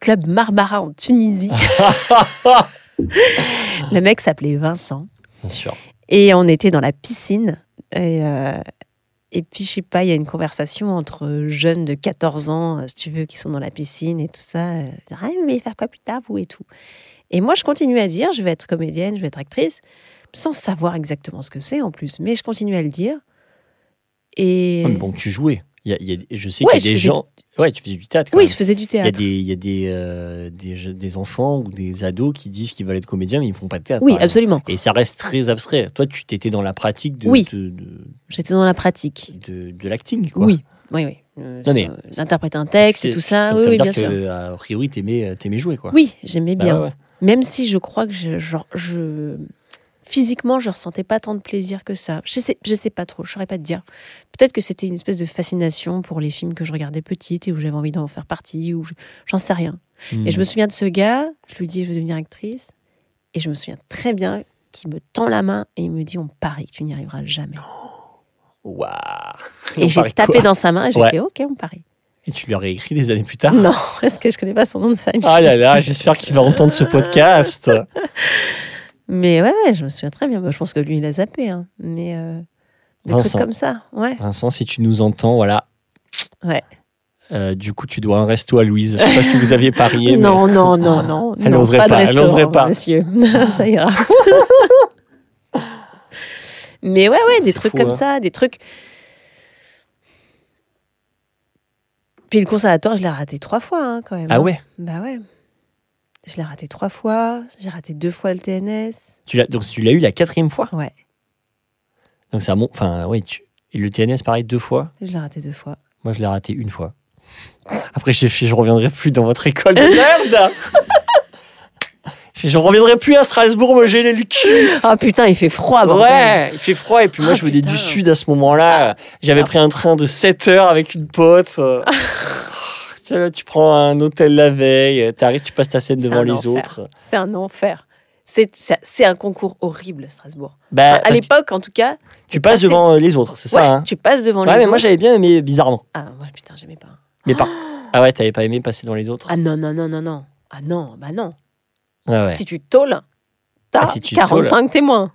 club Marmara en Tunisie. le mec s'appelait Vincent. Bien sûr. Et on était dans la piscine. Et, euh, et puis, je sais pas, il y a une conversation entre jeunes de 14 ans, euh, si tu veux, qui sont dans la piscine et tout ça. euh, Ah, vous voulez faire quoi plus tard, vous et tout. Et moi, je continue à dire, je vais être comédienne, je vais être actrice, sans savoir exactement ce que c'est en plus. Mais je continue à le dire. Et. Mais bon, tu jouais. Il y a- il y a- je sais Ouais, qu'il y a des gens. Ouais, tu faisais du théâtre. quand oui, même. je faisais du Il y a théâtre. des, il y a des, euh, des, enfants ou des ados qui disent qu'ils veulent être comédiens, mais ils font pas de théâtre. Oui, exemple. absolument. Et ça reste très abstrait. Toi, tu t'étais dans la pratique de, Oui. de, de, J'étais dans la pratique. de- de l'acting. quoi. Oui, oui, oui. Euh, Non, mais- euh, D'interpréter un texte et tout ça. Donc, Oui, ça veut oui, dire bien que, sûr. euh, a priori, t'aimais, t'aimais jouer. Quoi. Oui, j'aimais Bah bien. ouais, ouais. Même si je crois que je, genre, je physiquement, je ressentais pas tant de plaisir que ça. Je sais, je sais pas trop, je saurais pas te dire. Peut-être que c'était une espèce de fascination pour les films que je regardais petite et où j'avais envie d'en faire partie, ou je- j'en sais rien. Hmm. Et je me souviens de ce gars, je lui dis je veux devenir actrice, et je me souviens très bien qu'il me tend la main et il me dit on parie que tu n'y arriveras jamais. Waouh. Et j'ai tapé dans sa main et j'ai Ouais. fait ok on parie. Et tu lui aurais écrit des années plus tard? Non, est-ce que je connais pas son nom de famille Ah là là, j'espère qu'il va entendre ce podcast. Mais ouais, ouais, je me souviens très bien. Moi, je pense que lui, il a zappé. hein. Mais euh, des Vincent. trucs comme ça, ouais. Vincent, si tu nous entends, voilà. Ouais. Euh, du coup, tu dois un resto à Louise. Je sais pas ce que vous aviez parié. mais- Non, non, non, non. Elle n'oserait pas. elle n'oserait pas. Monsieur, ça ira. Mais ouais, ouais, des trucs fou, comme hein. ça, des trucs. Puis le conservatoire, je l'ai raté trois fois, hein, quand même. Ah hein. ouais? Bah ouais. Je l'ai raté trois fois. J'ai raté deux fois le TNS. tu l'as, Donc tu l'as eu la quatrième fois? Ouais, Donc ça monte. Enfin, oui. Tu... Et le TNS, pareil, deux fois? je l'ai raté deux fois. Moi, je l'ai raté une fois. Après, j'ai fait, je reviendrai plus dans votre école de merde. Je reviendrai plus à Strasbourg me gêner le cul. Ah putain, il fait froid, bordel. Ouais, il fait froid. Et puis moi, Ah, je venais putain. du sud à ce moment-là. J'avais Ah. pris un train de 7 heures avec une pote. Euh, tu, là, tu prends un hôtel la veille, t'arrives, tu passes ta scène devant les enfer. autres. C'est un enfer. C'est un concours horrible, Strasbourg. Bah, Enfin, à l'époque, en tout cas. tu passes devant les autres, c'est ouais, ça hein tu passes devant Ouais, les mais autres. moi j'avais bien aimé bizarrement. Ah, moi, putain, j'aimais pas. Mais pas. Ah ouais, t'avais pas aimé passer dans les autres Ah non, non, non, non, non. Ah non, bah non. Ouais. Si tu taules, t'as Ah, si tu 45 témoins.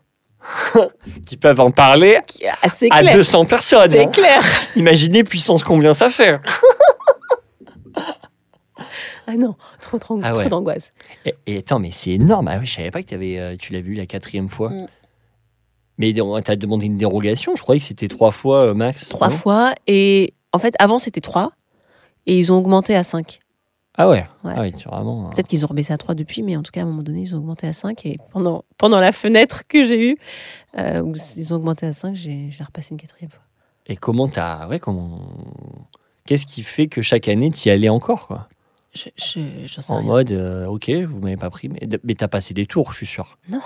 Qui peuvent en parler Ah, à clair. 200 personnes. C'est hein. clair. Imaginez puissance combien ça fait. Ah non, trop, trop, Ah trop ouais. d'angoisse. Et, et attends, mais c'est énorme. Ah oui, je savais pas que avais, euh, tu l'as vu la quatrième fois. Mm. Mais on t'a demandé une dérogation. Je croyais que c'était trois fois euh, max. Trois fois. Et en fait, avant, c'était trois. Et ils ont augmenté à 5. Ah ouais. Ouais. Ah oui, c'est vraiment. euh, Peut-être qu'ils ont rebaissé à 3 depuis, mais en tout cas, à un moment donné, ils ont augmenté à 5. Et pendant, pendant la fenêtre que j'ai eue, euh, où ils ont augmenté à 5, j'ai j'ai repassé une quatrième fois. Et comment t'as. Ouais, comment. Qu'est-ce qui fait que chaque année, tu y allais encore, quoi? Je, je, j'en sais En rien. mode, euh, ok, vous m'avez pas pris, mais, mais t'as passé des tours, je suis sûr. Non.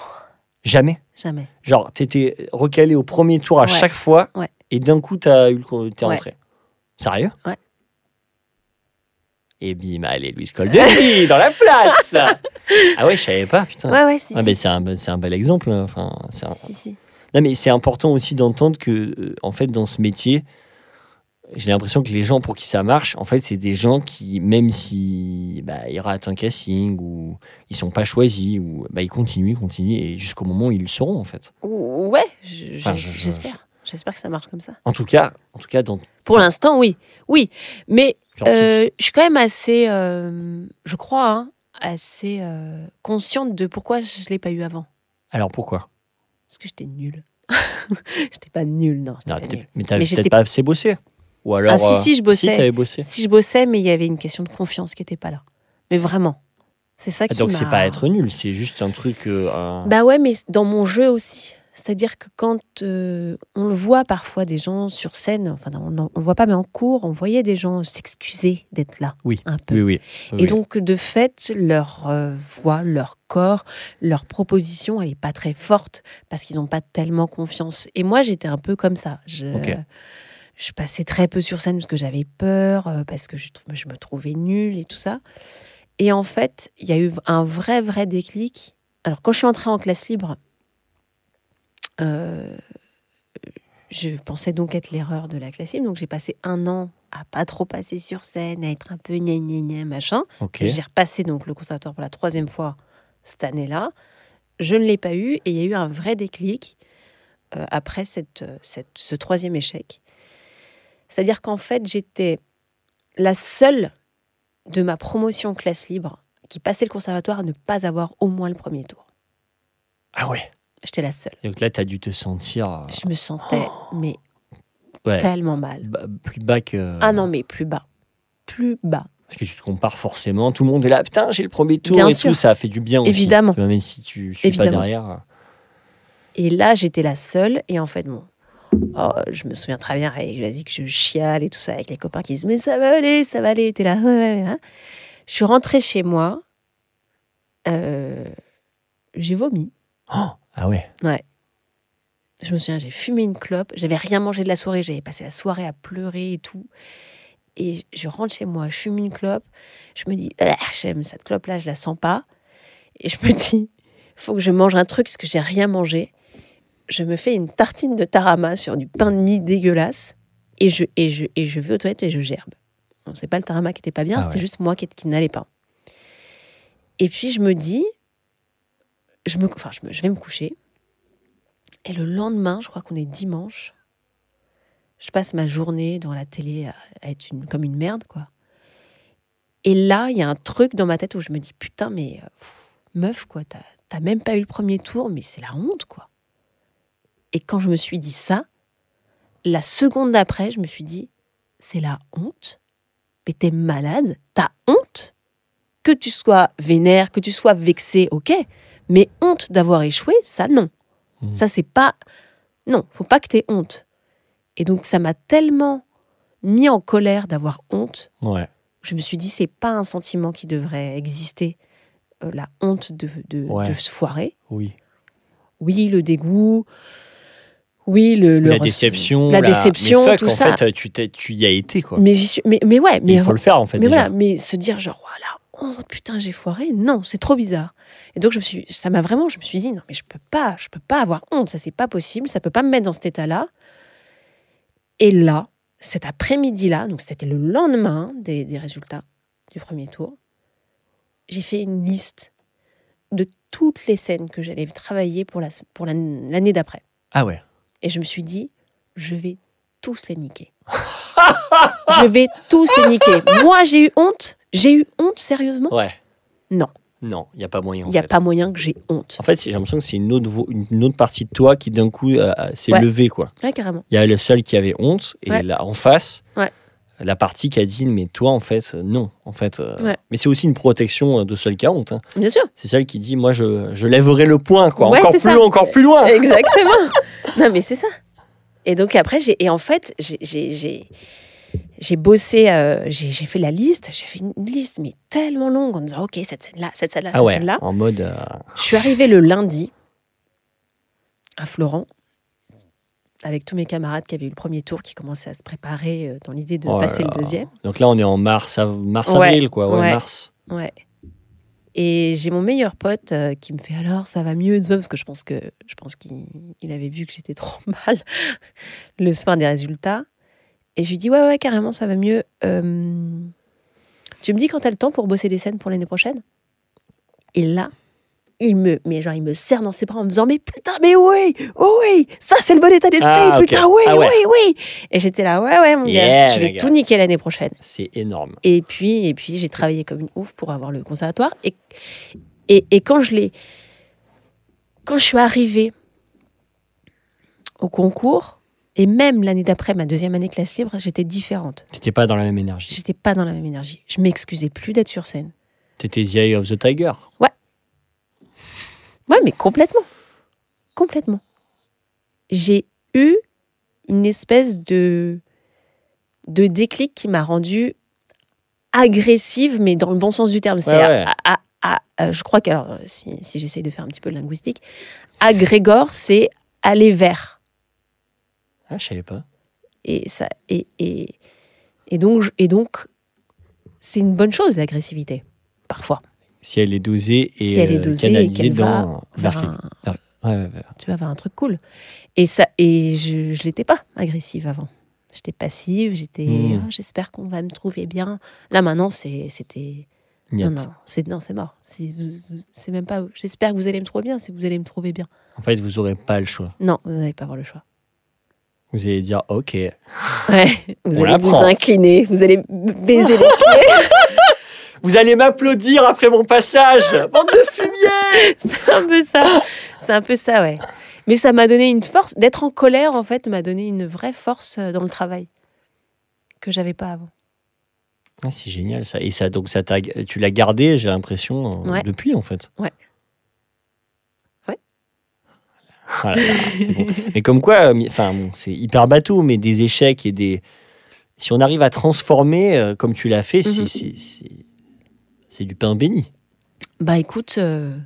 Jamais. Jamais. Genre, t'étais recalé au premier tour à Ouais. chaque fois, Ouais. et d'un coup, t'as eu le, t'es Ouais. rentré. Sérieux? Ouais. Et bim, allez, Louis Coldery dans la place Ah ouais, je savais pas, putain. Ouais, ouais, si, Ah, si. mais c'est un, c'est un bel exemple. hein. Enfin, c'est un- Si, si. Non, mais c'est important aussi d'entendre que, euh, en fait, dans ce métier, j'ai l'impression que les gens pour qui ça marche, en fait, c'est des gens qui, même si bah, ils ratent un casting ou ils sont pas choisis, ou bah, ils continuent, ils continuent, et jusqu'au moment où ils le seront, en fait. Ou- Ouais, je- Enfin, j'espère. J'espère que ça marche comme ça. En tout cas, en tout cas, dans Pour l'instant, oui. Oui. Mais euh, je suis quand même assez, euh, je crois, hein, assez euh, consciente de pourquoi je ne l'ai pas eu avant. alors pourquoi? Parce que j'étais nulle. j'étais pas nulle, non. Non, pas nulle. Mais Mais peut-être j'étais- pas assez bossé Ou alors Ah, si, euh, si, je bossais. Si, bossé. Si je bossais, mais il y avait une question de confiance qui n'était pas là. Mais vraiment. C'est ça qui donc c'est pas être nul, c'est juste un truc. euh, Bah ouais, mais dans mon jeu aussi. C'est-à-dire que quand euh, on le voit parfois des gens sur scène, enfin on on le voit pas, mais en cours, on voyait des gens s'excuser d'être là. Oui. Un peu. Oui, oui. oui, Et donc, de fait, leur euh, voix, leur corps, leur proposition, elle n'est pas très forte parce qu'ils n'ont pas tellement confiance. Et moi, j'étais un peu comme ça. Je, Ok. Je passais très peu sur scène parce que j'avais peur, euh, parce que je, je me trouvais nulle et tout ça. Et en fait, il y a eu un vrai, vrai déclic. Alors, quand je suis entrée en classe libre, euh, je pensais donc être l'erreur de la classe libre. Donc, j'ai passé un an à pas trop passer sur scène, à être un peu gna gna gna, machin. J'ai repassé donc le conservatoire pour la troisième fois cette année-là. Je ne l'ai pas eu et il y a eu un vrai déclic euh, après cette, cette- ce troisième échec. C'est-à-dire qu'en fait, j'étais la seule de ma promotion classe libre qui passait le conservatoire à ne pas avoir au moins le premier tour. Ah ouais? J'étais la seule. Donc là, t'as dû te sentir. euh, Je me sentais mais ouais, tellement mal. ba- plus bas que. Ah non, mais plus bas. Plus bas. Parce que tu te compares forcément. Tout le monde est là. Putain, j'ai le premier tour Bien et sûr. tout. Ça a fait du bien aussi. Évidemment. Tu vois, Même si tu suis pas Évidemment. derrière. Et là, j'étais la seule. Et en fait, bon, oh, je me souviens très bien, et vas-y que je chiale et tout ça avec les copains qui disent Mais ça va aller, ça va aller. T'es là. ouais, ouais, ouais. Je suis rentrée chez moi. euh, j'ai vomi. Oh, ah ouais. Je me souviens, j'ai fumé une clope. J'avais rien mangé de la soirée. J'avais passé la soirée à pleurer et tout. Et je rentre chez moi, je fume une clope. Je me dis, Ah, j'aime cette clope-là, je la sens pas. Et je me dis, faut que je mange un truc parce que j'ai rien mangé. Je me fais une tartine de tarama sur du pain de mie dégueulasse. Et je, et je, et je vais aux toilettes et je gerbe. Bon, c'est pas le tarama qui était pas bien, Ah c'était ouais. juste moi qui, qui n'allait pas. Et puis je me dis, je, me, enfin, je, me- je vais me coucher. Et le lendemain, je crois qu'on est dimanche, je passe ma journée dans la télé à, à être une, comme une merde, quoi. Et là, il y a un truc dans ma tête où je me dis, putain, mais euh, pff, meuf, quoi, t'as même pas eu le premier tour, mais c'est la honte, quoi. Et quand je me suis dit ça, la seconde d'après, je me suis dit, c'est la honte Mais t'es malade T'as honte Que tu sois vénère, que tu sois vexé, ok. Mais honte d'avoir échoué, ça non. Mhm. Ça, c'est pas. Non, faut pas que t'aies honte. Et donc, ça m'a tellement mis en colère d'avoir honte. Ouais. Je me suis dit, c'est pas un sentiment qui devrait exister, euh, la honte de, de, Ouais. de se foirer. Oui. Oui, le dégoût. Oui, le, le la déception. La déception, mais fuck, tout en ça. fait, tu, y as été, quoi. Mais, suis- mais, mais ouais, Mais mais, il faut le faire, en fait. mais déjà. voilà, mais se dire genre, voilà, oh putain, j'ai foiré. Non, c'est trop bizarre. Et donc, je me suis, ça m'a vraiment, je me suis dit, non, mais je peux pas, je peux pas avoir honte. Ça, c'est pas possible. Ça peut pas me mettre dans cet état-là. Et là, cet après-midi-là, donc c'était le lendemain des, des résultats du premier tour, j'ai fait une liste de toutes les scènes que j'allais travailler pour la- pour l'an- l'année d'après. Ah ouais. Et je me suis dit, je vais tous les niquer. je vais tous les niquer. Moi, j'ai eu honte. J'ai eu honte, sérieusement Ouais. Non. Non, il n'y a pas moyen. Il n'y a fait. pas moyen que j'ai honte. En fait, j'ai l'impression que c'est une autre, une autre partie de toi qui d'un coup euh, s'est Ouais. levée. quoi. Ouais, carrément. Il y a le seul qui avait honte et Ouais. là, en face, Ouais. La partie qui a dit mais toi en fait non en fait. euh, Ouais. Mais c'est aussi une protection euh, de celle qui a honte. hein. Bien sûr. C'est celle qui dit moi je, je lèverai le point quoi. Ouais, encore plus ça. encore plus loin. Exactement. non, mais c'est ça. Et donc après, j'ai et en fait, j'ai- j'ai bossé, euh, j'ai j'ai fait la liste, j'ai fait une liste, mais tellement longue en disant, ok, cette scène-là, cette scène-là, Ah cette ouais. scène-là. En mode euh, Je suis arrivée le lundi à Florent avec tous mes camarades qui avaient eu le premier tour, qui commençaient à se préparer euh, dans l'idée de Oh là passer le deuxième. donc là on est en mars mars Ouais. avril quoi ouais, Ouais. mars. Ouais. Et j'ai mon meilleur pote euh, qui me fait alors ça va mieux parce que je pense que je pense qu'il il avait vu que j'étais trop mal le soir des résultats. Et je lui dis ouais ouais carrément ça va mieux. Euh, tu me dis quand t'as le temps pour bosser des scènes pour l'année prochaine? Et là il me mais genre il me serre dans ses bras en me disant mais putain mais oui oh oui ça c'est le bon état d'esprit Ah, putain oui Ah ouais. oui oui et j'étais là ouais ouais mon Yeah, gars je vais gars. tout niquer l'année prochaine C'est énorme. et puis, et puis j'ai travaillé comme une ouf pour avoir le conservatoire. Et, et, et quand je l'ai, quand je suis arrivée au concours, et même l'année d'après, ma deuxième année classe libre, j'étais différente. T'étais pas dans la même énergie. J'étais pas dans la même énergie. Je m'excusais plus d'être sur scène. T'étais The Eye of the Tiger. Ouais, mais complètement. Complètement. J'ai eu une espèce de, de déclic qui m'a rendue agressive, mais dans le bon sens du terme. C'est Ouais, ouais. à- à- à- à- je crois que, alors, si, si j'essaye de faire un petit peu de linguistique, agrégor, c'est aller vers. Ah je savais pas. Et, ça, et, et, et donc, et donc c'est une bonne chose, l'agressivité, parfois. Si elle est dosée et si elle est euh, dosée canalisée dans vers vers un- quelque- Ouais, ouais, ouais. tu vas vers un truc cool. Et ça, et je, je l'étais pas agressive avant. J'étais passive, j'étais. Mm. Ah, J'espère qu'on va me trouver bien. Là maintenant, c'était. Non, non, c'est non, c'est mort. C'est, même pas. J'espère que vous allez me trouver bien. Si vous allez me trouver bien. En fait, vous aurez pas le choix. Non, vous n'allez pas avoir le choix. Vous allez dire OK. Ouais, vous On allez vous incliner, vous allez baiser les pieds. Vous allez m'applaudir après mon passage. Bande de fumier. c'est un peu ça. C'est un peu ça, ouais. Mais ça m'a donné une force. D'être en colère, en fait, m'a donné une vraie force euh, dans le travail que j'avais pas avant. Ah, c'est génial ça. Et ça, donc ça t'a- tu l'as gardé, j'ai l'impression, euh, Ouais. depuis en fait. Ouais. Ouais. Ah là là, c'est bon. Mais comme quoi, euh, enfin, bon, c'est hyper bateau, mais des échecs et des. Si on arrive à transformer euh, comme tu l'as fait, c'est- Mhm. c'est c'est du pain béni. Bah écoute, euh,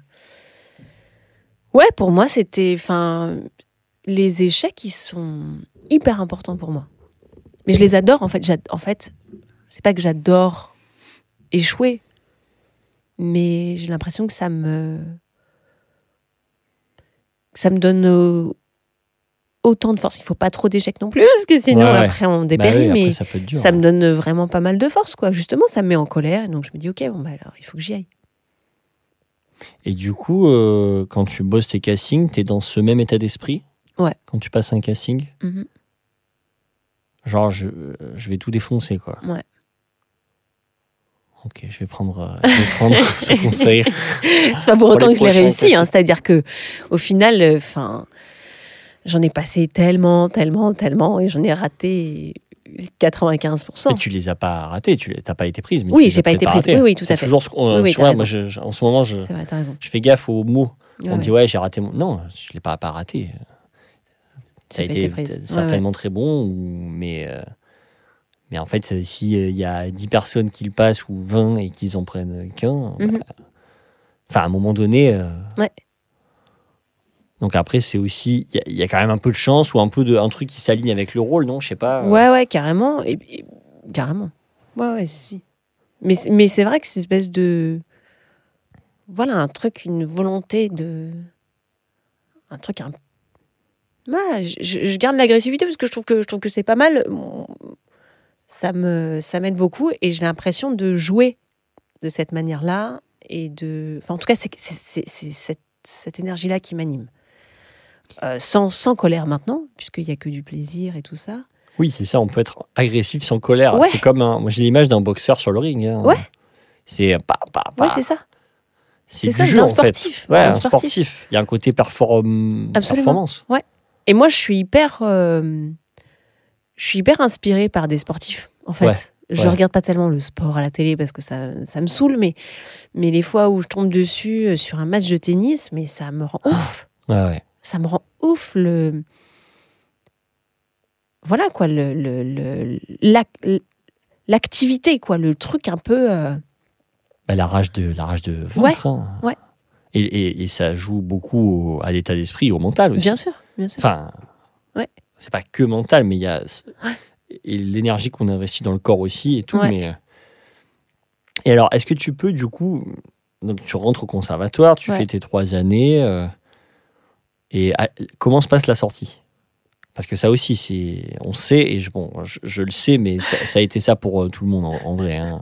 ouais, pour moi c'était, enfin, les échecs ils sont hyper importants pour moi. Mais je les adore en fait. En fait, c'est pas que j'adore échouer, mais j'ai l'impression que ça me, ça me donne autant de force. Il faut pas trop d'échecs non plus parce que sinon Ouais, ouais. après on Bah dépérit. oui, après, mais ça dur. me donne vraiment pas mal de force quoi. Justement, ça me met en colère donc je me dis ok bon bah alors il faut que j'y aille. Et du coup, euh, quand tu bosses tes castings, tu es dans ce même état d'esprit Ouais. Quand tu passes un casting? Mhm. Genre, je, je vais tout défoncer, quoi. Ouais. Ok, je vais prendre, euh, je vais prendre ce conseil. c'est pas pour Pour autant que je l'ai réussi. hein. C'est-à-dire que au final, euh, enfin, j'en ai passé tellement, tellement, tellement, et j'en ai raté 95%. Mais tu les as pas ratés, tu n'as pas été prise. Mais Oui, j'ai as pas été prise. Oui, oui, tout à fait. Toujours ce qu'on- Oui, oui, tu t'as vois, raison. moi, je- je- en ce moment, je, vrai, fais gaffe aux mots. Ouais, On me dit, ouais. ouais, j'ai raté mon. Non, je ne l'ai pas, pas raté. Ça a été, Ouais, certainement très bon, mais, euh, mais en fait, s'il y a 10 personnes qui le passent ou 20 et qu'ils en prennent qu'un, Mhm. bah, enfin, à un moment donné. euh, Ouais. Donc après, c'est aussi. Il y a- quand même un peu de chance ou un, peu de, un truc qui s'aligne avec le rôle, non? Je sais pas. euh, Ouais, ouais, carrément. Carrément. Ouais, ouais, si. Mais, mais c'est vrai que c'est une espèce de. Voilà, un truc, une volonté de. Un truc un. Ouais, je, garde l'agressivité parce que je trouve que, que c'est pas mal. Ça me ça m'aide beaucoup et j'ai l'impression de jouer de cette manière-là et de. Enfin, en tout cas, c'est cette, cette énergie-là qui m'anime. Euh, sans, sans colère maintenant, puisqu'il n'y a que du plaisir et tout ça. Oui, c'est ça, on peut être agressif sans colère. Ouais. C'est comme un. Moi, j'ai l'image d'un boxeur sur le ring. hein. Ouais. C'est pas, pas, Ouais, pas. c'est ça. c'est ça, jeu, fait. sportif. Ouais, un sportif. Il y a un côté perform- performance. Et moi, je suis hyper, euh, je suis hyper inspirée par des sportifs. En fait, Ouais, je ouais. regarde pas tellement le sport à la télé parce que ça, ça me saoule, mais, mais les fois où je tombe dessus euh, sur un match de tennis, mais ça me rend ouf. Ouais, ouais. Ça me rend ouf le. Voilà quoi, le, le- le- l'ac- l'activité quoi, le truc un peu. euh, Bah, la rage de, la rage de Ouais, hein. ouais. Et, et- et ça joue beaucoup au- à l'état d'esprit, au mental aussi. Bien sûr, bien sûr. Enfin, Ouais. c'est pas que mental, mais il y a et l'énergie qu'on investit dans le corps aussi et tout. Ouais. Mais... Et alors, est-ce que tu peux, du coup, donc tu rentres au conservatoire, tu fais tes trois années, euh, et à- comment se passe la sortie? Parce que ça aussi, c'est, on sait, et je, bon, je, je le sais, mais ça, ça a été ça pour euh, tout le monde en, en vrai. hein.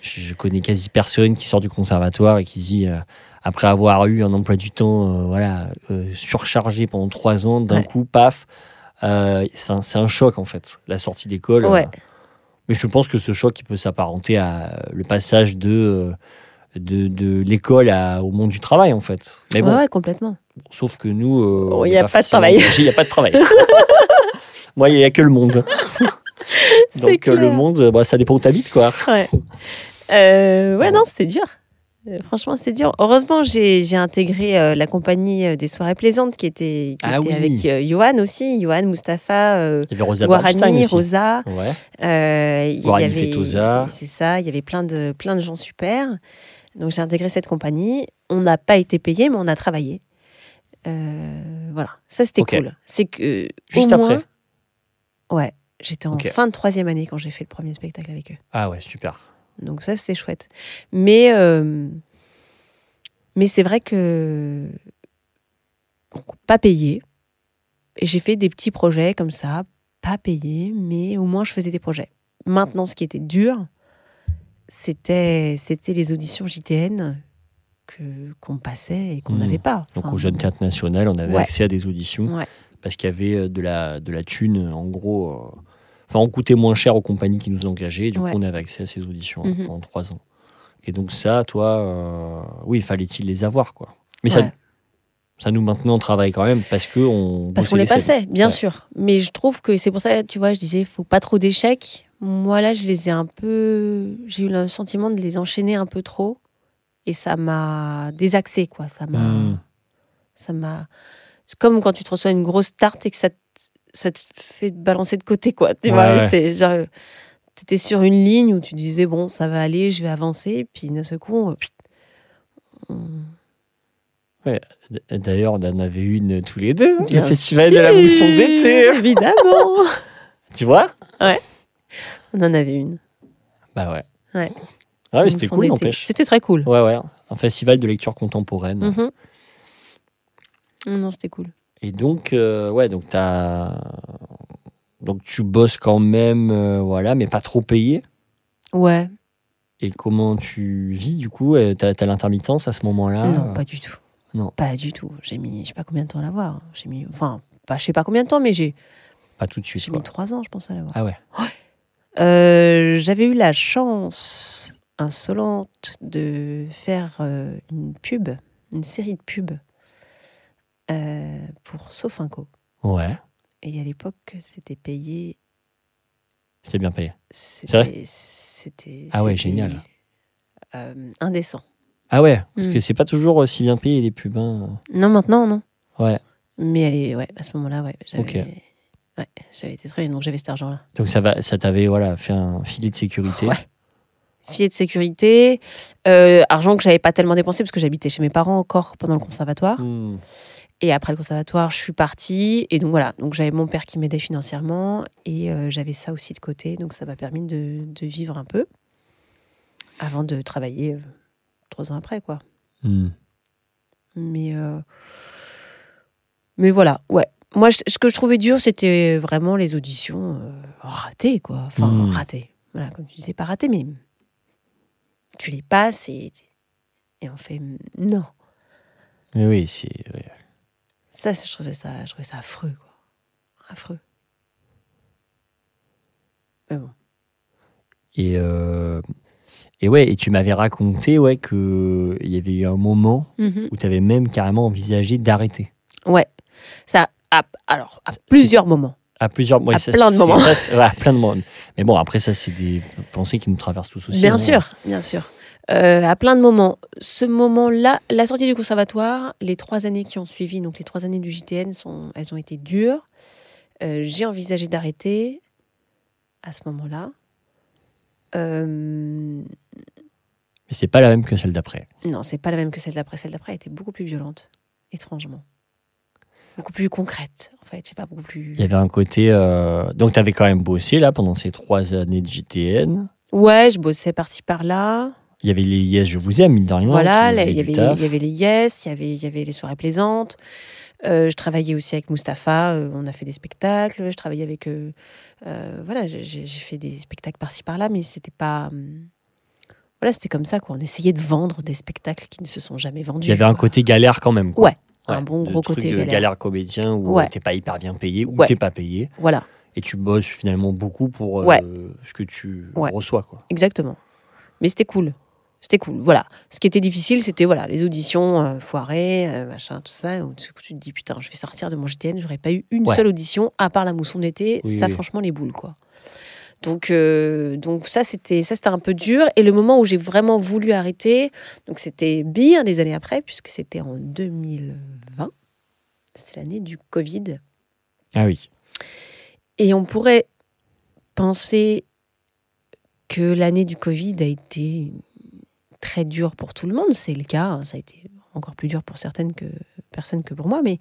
Je, je connais quasi personne qui sort du conservatoire et qui dit, euh, après avoir eu un emploi du temps euh, voilà, euh, surchargé pendant trois ans, d'un Ouais. coup, paf, c'est un, choc en fait, la sortie d'école. Ouais. mais je pense que ce choc, il peut s'apparenter à le passage de, de, de l'école au monde du travail en fait. Mais bon, ouais, ouais, complètement. Sauf que nous, euh, il n'est y a pas de forcément travail. engagés, Il n'y a pas de travail. Moi, il n'y a que le monde. Donc euh, le monde, bah, ça dépend où tu habites quoi. Ouais. Euh, ouais, non, c'était dur. Euh, Franchement, c'était dur. Heureusement, j'ai intégré euh, la compagnie euh, des soirées plaisantes qui était, qui Ah était oui. avec euh, Johan aussi. Johan, Mustapha, euh, Il y avait Rosa aussi. Rosa. Ouais. Euh, il y avait-. C'est ça, il y avait plein de, plein de gens super. Donc j'ai intégré cette compagnie. On n'a pas été payé, mais on a travaillé. Euh, voilà, ça c'était cool. C'est que Juste au moins- après. ouais, j'étais en fin de troisième année quand j'ai fait le premier spectacle avec eux. Ah ouais, super. Donc ça, c'était chouette. Mais, euh, mais c'est vrai que donc, pas payé. Et j'ai fait des petits projets comme ça, pas payé, mais au moins je faisais des projets. Maintenant, ce qui était dur, c'était c'était les auditions JTN qu'on passait et qu'on Hmm. n'avait pas. Donc au Jeune Théâtre National, on avait Ouais. accès à des auditions Ouais. parce qu'il y avait euh, de la, de la thune, en gros. euh, Enfin, on coûtait moins cher aux compagnies qui nous engageaient. Du Ouais. coup, on avait accès à ces auditions Mhm. pendant trois ans. Et donc ça, toi, euh, oui, fallait-il les avoir, quoi. Mais Ouais. ça, ça nous maintenant on travaille quand même parce que on Parce qu'on les passait, bien Ouais. sûr. Mais je trouve que c'est pour ça, tu vois, je disais, il faut pas trop d'échecs. Moi, là, je les ai un peu. J'ai eu le sentiment de les enchaîner un peu trop. Et ça m'a désaxé, quoi. Ça m'a. Hmm. Ça m'a. C'est comme quand tu te reçois une grosse tarte et que ça te, ça te fait balancer de côté, quoi. Tu Ouais, vois, ouais. c'est genre. Tu étais sur une ligne où tu disais, bon, ça va aller, je vais avancer. Puis d'un seul coup, on- D- D'ailleurs, on en avait une tous les deux, Bien le festival de la mousson d'été. Évidemment Tu vois? On en avait une. Bah ouais. Ouais. Ah, Une c'était cool, n'empêche. C'était très cool. Ouais, ouais. Un festival de lecture contemporaine. Mhm. Non, Non, c'était cool. Et donc, euh, ouais, donc tu bosses quand même, euh, voilà, mais pas trop payé. Ouais, Et comment tu vis du coup Euh, T'as as, l'intermittence à ce moment-là? Non, pas du tout. Non. Pas du tout. J'ai mis, je sais pas combien de temps à l'avoir. J'ai mis, enfin, pas, je sais pas combien de temps, mais j'ai, Pas tout de suite. j'ai quoi. mis trois ans, je pense, à l'avoir. Ah ouais. Euh, J'avais eu la chance insolente de faire euh, une pub, une série de pubs euh, pour Sofinco. Ouais. Et à l'époque, c'était payé. C'était bien payé. C'était, c'était. Ah ouais, génial. euh, indécent. Ah ouais, parce Mm. que c'est pas toujours aussi bien payé les pubs. hein. Non, maintenant, non. Ouais. Mais elle est, ouais, à ce moment-là, ouais, j'avais, Ok. ouais, j'avais été très bien, donc j'avais cet argent-là. Donc ça va, ça t'avait voilà fait un filet de sécurité. Ouais. Filet de sécurité, euh, argent que j'avais pas tellement dépensé parce que j'habitais chez mes parents encore pendant le conservatoire. Hmm. Et après le conservatoire, je suis partie. Et donc voilà, donc j'avais mon père qui m'aidait financièrement et euh, j'avais ça aussi de côté. Donc ça m'a permis de, de vivre un peu. avant de travailler euh, trois ans après, quoi. Hmm. Mais, mais voilà, ouais. Moi, je- ce que je trouvais dur, c'était vraiment les auditions ratées, quoi. Enfin, Mm. ratées. Voilà, comme tu disais, pas ratées, mais tu les passes et, et on fait non. Oui, oui, c'est. ouais. Ça, je trouvais ça, je trouvais ça affreux, quoi. Affreux. Mais bon. Et, euh, et ouais, et tu m'avais raconté ouais, qu'il y avait eu un moment Mhm. où tu avais même carrément envisagé d'arrêter. Ouais. Ça, à- alors, à plusieurs moments. À plusieurs ouais, À ça, plein de c'est- moments. ça, c'est- ouais, à plein de moments. Mais bon, après, ça, c'est des pensées qui nous traversent tous aussi. Bien hein. sûr, bien sûr. Euh, à plein de moments. Ce moment-là, la sortie du conservatoire, les trois années qui ont suivi, donc les trois années du JTN, sont, elles ont été dures. Euh, J'ai envisagé d'arrêter à ce moment-là. Euh, Mais c'est pas la même que celle d'après. non, c'est pas la même que celle d'après. Celle d'après était beaucoup plus violente, étrangement. Beaucoup plus concrète, en fait. Pas, beaucoup plus. Il y avait un côté. euh, Donc, tu avais quand même bossé là pendant ces trois années de JTN. Ouais, je bossais par-ci par-là. Il y avait les Yes, je vous aime, mine de rien. Voilà, il y, avait, taf. il y avait les Yes, il y avait, il y avait les soirées plaisantes. Euh, je travaillais aussi avec Mustapha, euh, on a fait des spectacles. Je travaillais avec. voilà, j'ai fait des spectacles par-ci par-là, mais c'était pas. hum, voilà, c'était comme ça, quoi. On essayait de vendre des spectacles qui ne se sont jamais vendus. Il y avait un côté galère quand même. quoi. Ouais, un bon gros côté de galère. galère comédien où Ouais. t'es pas hyper bien payé ou Ouais. t'es pas payé. Voilà, Et tu bosses finalement beaucoup pour euh, ce que tu reçois. Quoi. exactement. Mais c'était cool. C'était cool. Voilà. Ce qui était difficile, c'était voilà, les auditions euh, foirées, euh, machin, tout ça. Où tu, tu te dis, putain, je vais sortir de mon JTN, j'aurais pas eu une seule audition, à part la mousson d'été. Oui, ça, oui. franchement, les boules, quoi. Donc, euh, donc ça, c'était ça, c'était un peu dur. Et le moment où j'ai vraiment voulu arrêter, donc c'était bien des années après, puisque c'était en 2020. C'était l'année du Covid. Ah oui. Et on pourrait penser que l'année du Covid a été très dure pour tout le monde. C'est le cas. hein. Ça a été encore plus dur pour certaines que, personnes que pour moi. Mais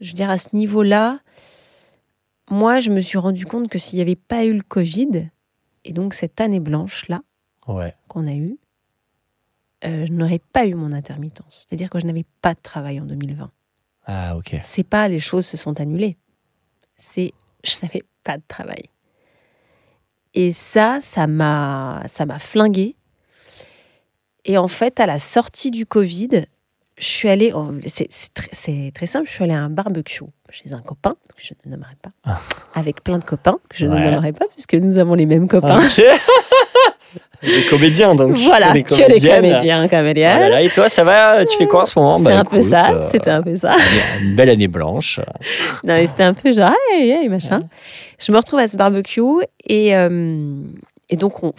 je veux dire, à ce niveau-là, moi, je me suis rendu compte que s'il n'y avait pas eu le Covid, et donc cette année blanche-là Ouais. qu'on a eue, euh, je n'aurais pas eu mon intermittence. C'est-à-dire que je n'avais pas de travail en 2020 Ah ok. c'est pas les choses se sont annulées. C'est je n'avais pas de travail. Et ça, ça m'a ça m'a flingué. Et en fait, à la sortie du Covid, je suis allée c'est très, c'est très simple, je suis allée à un barbecue chez un copain que je ne nommerai pas, Ah. avec plein de copains que je Ouais. ne nommerai pas puisque nous avons les mêmes copains. Ok. des comédiens donc. voilà, des que des comédiens, Ah comédiennes. là là, et toi, ça va Tu fais quoi en ce moment? C'est Bah, un peu écoute, ça, euh, c'était un peu ça. Une belle année blanche. Non, mais c'était un peu genre, hey, hey, machin. Je me retrouve à ce barbecue et, euh, et donc on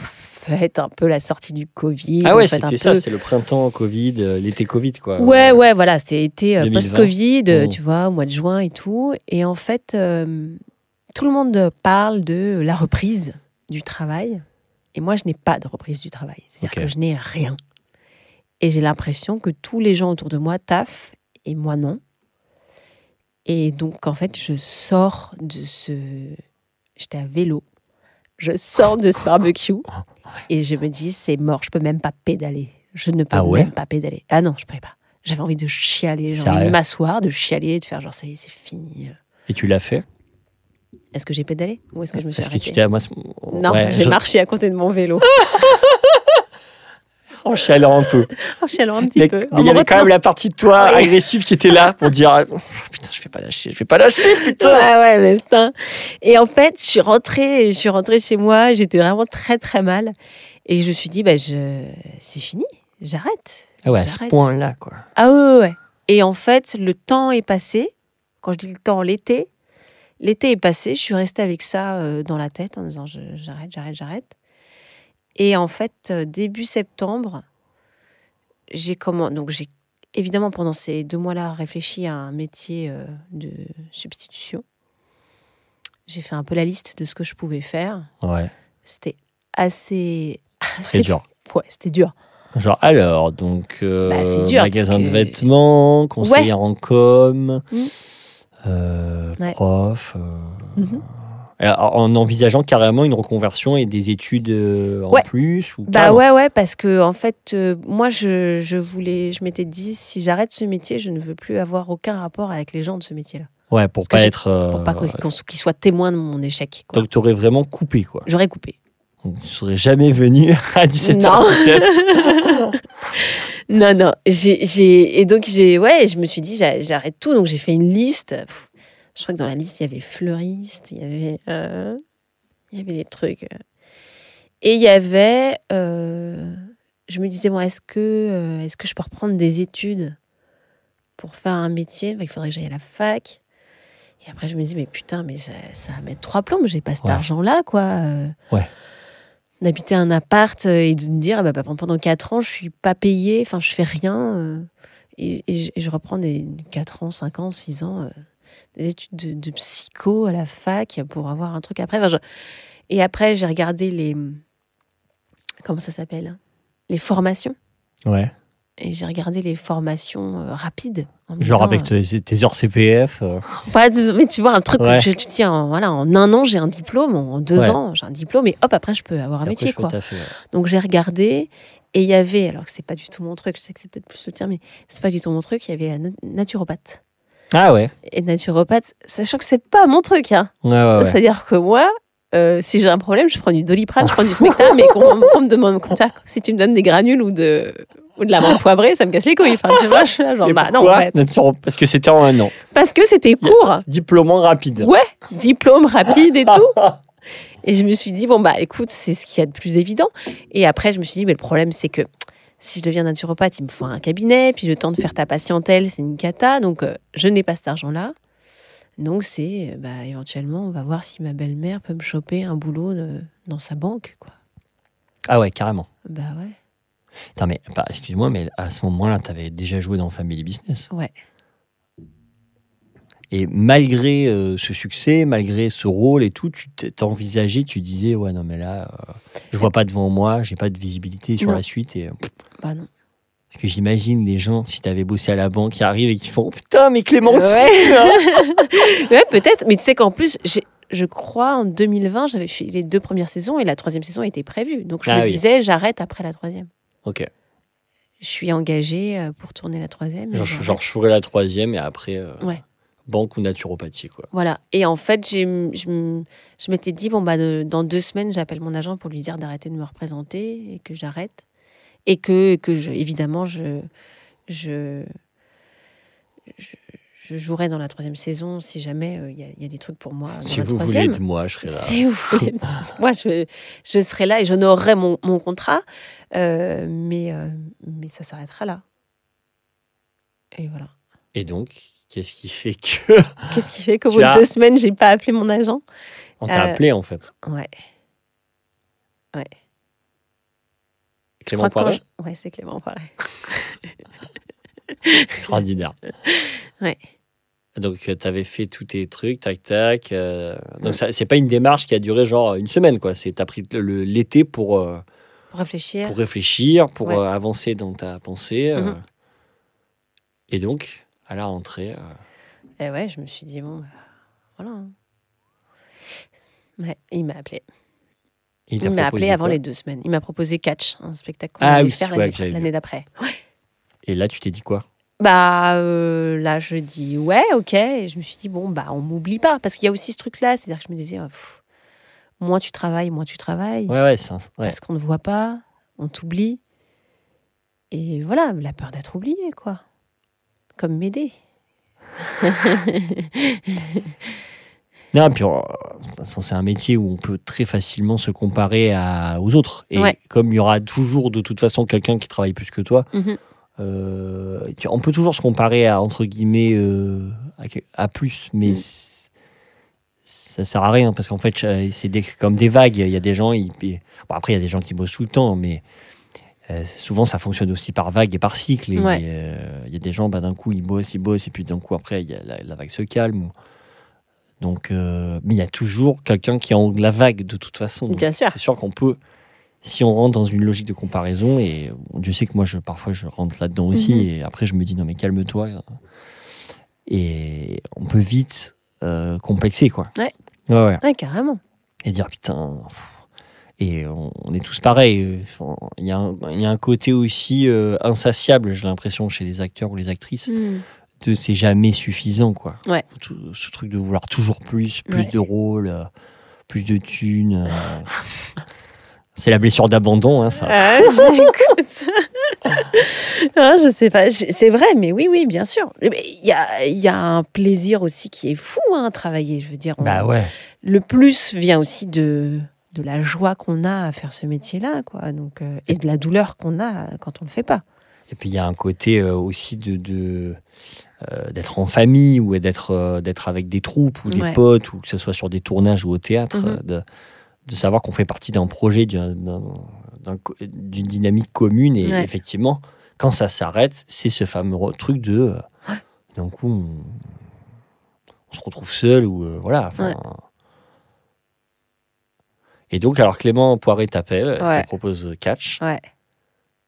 fête un peu la sortie du Covid. Ah ouais, c'était ça, peu- c'était le printemps Covid, euh, l'été Covid quoi. Ouais, ouais, voilà, c'était été euh, 2020. post-Covid, euh, Mm. tu vois, au mois de juin et tout. Et en fait, euh, tout le monde parle de la reprise du travail. Et moi, je n'ai pas de reprise du travail. C'est-à-dire que je n'ai rien. Et j'ai l'impression que tous les gens autour de moi taffent et moi non. Et donc, en fait, je sors de ce. J'étais à vélo. Je sors de ce barbecue et je me dis, c'est mort, je peux même pas pédaler. Je ne peux Ah ouais même pas pédaler. Ah non, je pouvais pas. J'avais envie de chialer, j'ai envie de m'asseoir, de chialer, de faire genre, ça y est, c'est fini. Et tu l'as fait? Est-ce que j'ai pédalé? Ou est-ce que je me suis Est-ce que arrêtée? tu t'es moi c'est- Non, ouais, j'ai je- marché à côté de mon vélo. en chialant un peu. en chialant un petit Mais peu. mais il y avait quand même la partie de toi agressive qui était là pour dire oh, putain, je vais pas lâcher, je vais pas lâcher putain. Ouais, ouais, mais putain. Et en fait, je suis rentrée, je suis rentrée chez moi, j'étais vraiment très très mal. Et je me suis dit, bah, je... c'est fini, j'arrête. Ah ouais, à ce point-là quoi. Ah ouais, ouais, ouais. Et en fait, le temps est passé. Quand je dis le temps, l'été. L'été est passé. Je suis restée avec ça euh, dans la tête en disant j'arrête, j'arrête, j'arrête. Et en fait, euh, début septembre, j'ai comment donc j'ai évidemment pendant ces deux mois-là réfléchi à un métier euh, de substitution. J'ai fait un peu la liste de ce que je pouvais faire. Ouais, C'était assez, assez dur. Ouais, c'était dur. Genre alors donc euh, Bah, c'est dur, magasin de vêtements, conseillère en com, Mm. euh, Ouais. prof. euh, Mhm. Alors, En envisageant carrément une reconversion et des études euh, en Ouais. plus ou Bah ouais, ouais, parce que en fait, euh, moi, je, je voulais, je m'étais dit, si j'arrête ce métier, je ne veux plus avoir aucun rapport avec les gens de ce métier-là. Ouais, pour Parce pas être. euh, Pour pas qu'ils soient témoins de mon échec. quoi. Donc, tu aurais vraiment coupé, quoi. J'aurais coupé. Donc, tu serais jamais venu à 17h17. non, non. J'ai, j'ai- et donc, j'ai, ouais, je me suis dit, j'a- j'arrête tout. Donc, j'ai fait une liste. Pff, Je crois que dans la liste, il y avait fleuriste, il y avait, euh, il y avait des trucs. euh. Et il y avait, euh, je me disais, bon, est-ce que, est-ce que je peux reprendre des études pour faire un métier? Enfin, Il faudrait que j'aille à la fac. Et après, je me dis, mais putain, mais ça, ça va mettre trois plombs. J'ai pas cet Ouais. argent-là, quoi. Ouais. D'habiter un appart et de me dire, bah, bah, pendant quatre ans, je suis pas payée, enfin, je fais rien. et, et je- et je reprends des 4 ans, 5 ans, 6 ans, des études de, de psycho à la fac pour avoir un truc après. Enfin, je- Et après, j'ai regardé les. Comment ça s'appelle? Les formations. Ouais. Et j'ai regardé les formations euh, rapides. Genre disant, avec tes, tes heures CPF. euh, euh, pas de- mais tu vois, un truc Ouais. tu te dis, en, voilà, en un an, j'ai un diplôme, en deux Ouais. ans, j'ai un diplôme, et hop, après, je peux avoir un et métier. quoi. ouais. Donc j'ai regardé et il y avait, alors que c'est pas du tout mon truc, je sais que c'est peut-être plus le tien, mais c'est pas du tout mon truc, il y avait un na- naturopathe. Ah ouais. Et naturopathe, sachant que c'est pas mon truc, hein. Ouais, ouais, ouais. C'est-à-dire que moi, euh, si j'ai un problème, je prends du doliprane, je prends du spectacle, mais qu'on qu'on me demande, si tu me donnes des granules ou de, ou de la menthe poivrée, ça me casse les couilles. Enfin, tu vois, je suis là, genre, Et bah non, en fait. Parce que c'était en un an. Parce que c'était court. Diplôme rapide. Ouais, diplôme rapide et tout. Et je me suis dit, bon, bah écoute, c'est ce qu'il y a de plus évident. Et après, je me suis dit, mais le problème, c'est que si je deviens naturopathe, il me faut un cabinet, puis le temps de faire ta patientèle, c'est une cata. Donc, euh, je n'ai pas cet argent-là. Donc, c'est, euh, bah, éventuellement, on va voir si ma belle-mère peut me choper un boulot euh, dans sa banque, quoi. Ah ouais, carrément. Bah ouais. Mais bah, excuse-moi, mais à ce moment-là, tu avais déjà joué dans Family Business. Ouais. Et malgré euh, ce succès, malgré ce rôle et tout, tu t'envisageais, tu disais, ouais, non, mais là, euh, je vois pas devant moi, j'ai pas de visibilité sur Non. la suite. Et, euh, Bah non. parce que j'imagine les gens, si tu avais bossé à la banque, qui arrivent et qui font, putain, mais Clémentine Ouais. hein ouais, peut-être. Mais tu sais qu'en plus, j'ai- je crois en 2020, j'avais fait les deux premières saisons et la troisième saison était prévue. Donc, je Ah me oui. disais, j'arrête après la troisième. Ok. Je suis engagée euh, pour tourner la troisième. Genre, je ferais la troisième et après, euh, Ouais. Banque ou naturopathie, quoi. Voilà. Et en fait, j'ai, je, je m'étais dit, bon, bah, de- dans deux semaines, j'appelle mon agent pour lui dire d'arrêter de me représenter et que j'arrête. Et que, que je, évidemment, je, je, je, je jouerai dans la troisième saison si jamais euh, il y, y a des trucs pour moi dans Si la vous voulez troisième. de moi, je serai là. Si vous voulez. Moi, je, je serai là et j'honorerai mon, mon contrat. Euh, mais, euh, mais ça s'arrêtera là. Et voilà. Et donc, qu'est-ce qui fait que Qu'est-ce qui fait qu'au Tu bout de as- deux semaines, j'ai pas appelé mon agent on t'a Euh, appelé, en fait Ouais. Clément que quand Poiret je- Ouais, c'est Clément Poiret. Extraordinaire. Ouais. Donc, tu avais fait tous tes trucs, tac, tac. euh, donc, ça, c'est pas une démarche qui a duré genre une semaine, quoi. C'est, t'as pris l'été pour, euh, Pour réfléchir. pour réfléchir, pour Ouais. euh, avancer dans ta pensée. euh. Mhm. Et donc, à la rentrée, euh, Et ouais, je me suis dit, bon, bah, voilà. hein. Ouais, il m'a appelé. il m'a appelé avant les deux semaines. Il m'a proposé Catch, un spectacle qu'on Ah oui, faire ouais, l'année, d'après. Et là, tu t'es dit quoi? Bah euh, là, je dis ouais, ok. Et je me suis dit, bon, bah on m'oublie pas. Parce qu'il y a aussi ce truc-là. C'est-à-dire que je me disais, pff, moins tu travailles, moins tu travailles. Ouais, ouais, c'est un- ouais. Parce qu'on ne voit pas, on t'oublie. Et voilà, la peur d'être oublié, quoi. Comme m'aider. Non, puis euh, c'est un métier où on peut très facilement se comparer à, aux autres. Et Ouais. comme il y aura toujours de toute façon quelqu'un qui travaille plus que toi, Mhm. euh, on peut toujours se comparer à entre guillemets euh, à, plus, mais c- ça sert à rien parce qu'en fait c'est comme des vagues. Il y a des gens, ils- bon, après il y a des gens qui bossent tout le temps, mais euh, souvent ça fonctionne aussi par vague et par cycle. Ouais. euh, il y a des gens, bah, d'un coup ils bossent, ils bossent, et puis d'un coup après y a la, la vague se calme. Donc, euh, mais il y a toujours quelqu'un qui est en haut de la vague de toute façon. Donc, Bien sûr. C'est sûr qu'on peut, si on rentre dans une logique de comparaison, et Dieu sait que moi, je, parfois, je rentre là-dedans aussi, Mhm. et après, je me dis, non, mais calme-toi. Et on peut vite complexer, quoi. Ouais. Ouais, ouais. Ouais, carrément. Et dire putain. pff. Et on, on est tous pareils. Il y, a un- il y a un côté aussi euh, insatiable, j'ai l'impression, chez les acteurs ou les actrices, Mm. de c'est jamais suffisant, quoi. Ouais. Tout- ce truc de vouloir toujours plus, plus Ouais. de rôles, euh, plus de thunes. euh. c'est la blessure d'abandon, hein, ça. Ah, j'écoute. Ah, je sais pas, c'est vrai, mais oui, oui, bien sûr. Il y a, il y a un plaisir aussi qui est fou hein, à travailler. Je veux dire, on- Bah ouais. le plus vient aussi de, de la joie qu'on a à faire ce métier-là, quoi. Donc, euh, et de la douleur qu'on a quand on le fait pas. Et puis il y a un côté euh, aussi de, de, euh, d'être en famille ou d'être d'être avec des troupes ou des Ouais. potes ou que ce soit sur des tournages ou au théâtre, Mhm. euh, de, de savoir qu'on fait partie d'un projet, d'un- d'un- d'un co- d'une dynamique commune et Ouais. effectivement quand ça s'arrête, c'est ce fameux truc de Ouais. d'un coup on, on se retrouve seul ou voilà. enfin. Et donc alors Clément Poiré t'appelle, il Ouais. te propose catch Ouais.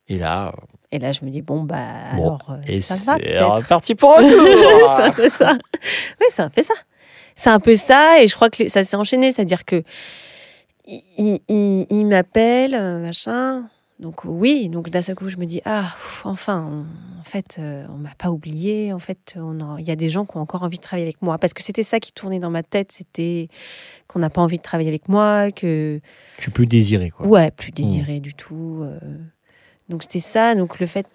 et là Et là, je me dis, bon, bah, Bon, alors, euh, et ça va c'est parti pour un tour. c'est un peu ça. Oui, c'est un peu ça. C'est un peu ça, et je crois que ça s'est enchaîné, c'est-à-dire que il, il- il- m'appelle, euh, machin. Donc oui, donc d'un seul coup, je me dis ah, pff, enfin, on- en fait, euh, on m'a pas oublié. En fait, il y a des gens qui ont encore envie de travailler avec moi, parce que c'était ça qui tournait dans ma tête, c'était qu'on n'a pas envie de travailler avec moi, que Je suis plus désiré quoi. Ouais, plus désiré du tout. euh. Donc c'était ça. Donc le fait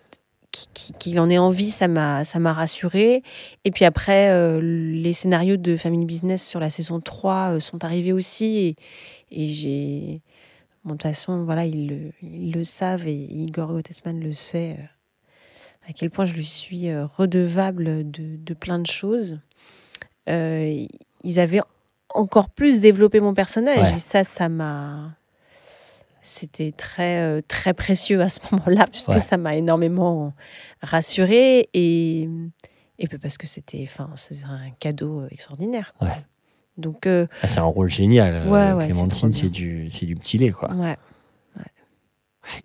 qu'il- en ait envie, ça m'a ça m'a rassuré. Et puis après, euh, les scénarios de Family Business sur la saison 3 euh, sont arrivés aussi. Et, et j'ai. Bon, de toute façon, voilà, ils le, ils le savent et Igor Gottesman le sait. euh, à quel point je lui suis euh, redevable de, de plein de choses. Euh, ils avaient encore plus développé mon personnage Ouais. et ça, ça m'a. C'était très, très précieux à ce moment-là, puisque Ouais. ça m'a énormément rassurée et, et parce que c'était enfin, un cadeau extraordinaire. quoi. Ouais. Donc, euh, Ah, c'est un rôle génial. euh, Ouais, ouais, c'est Clémentine, c'est du, c'est du petit lait quoi. ouais.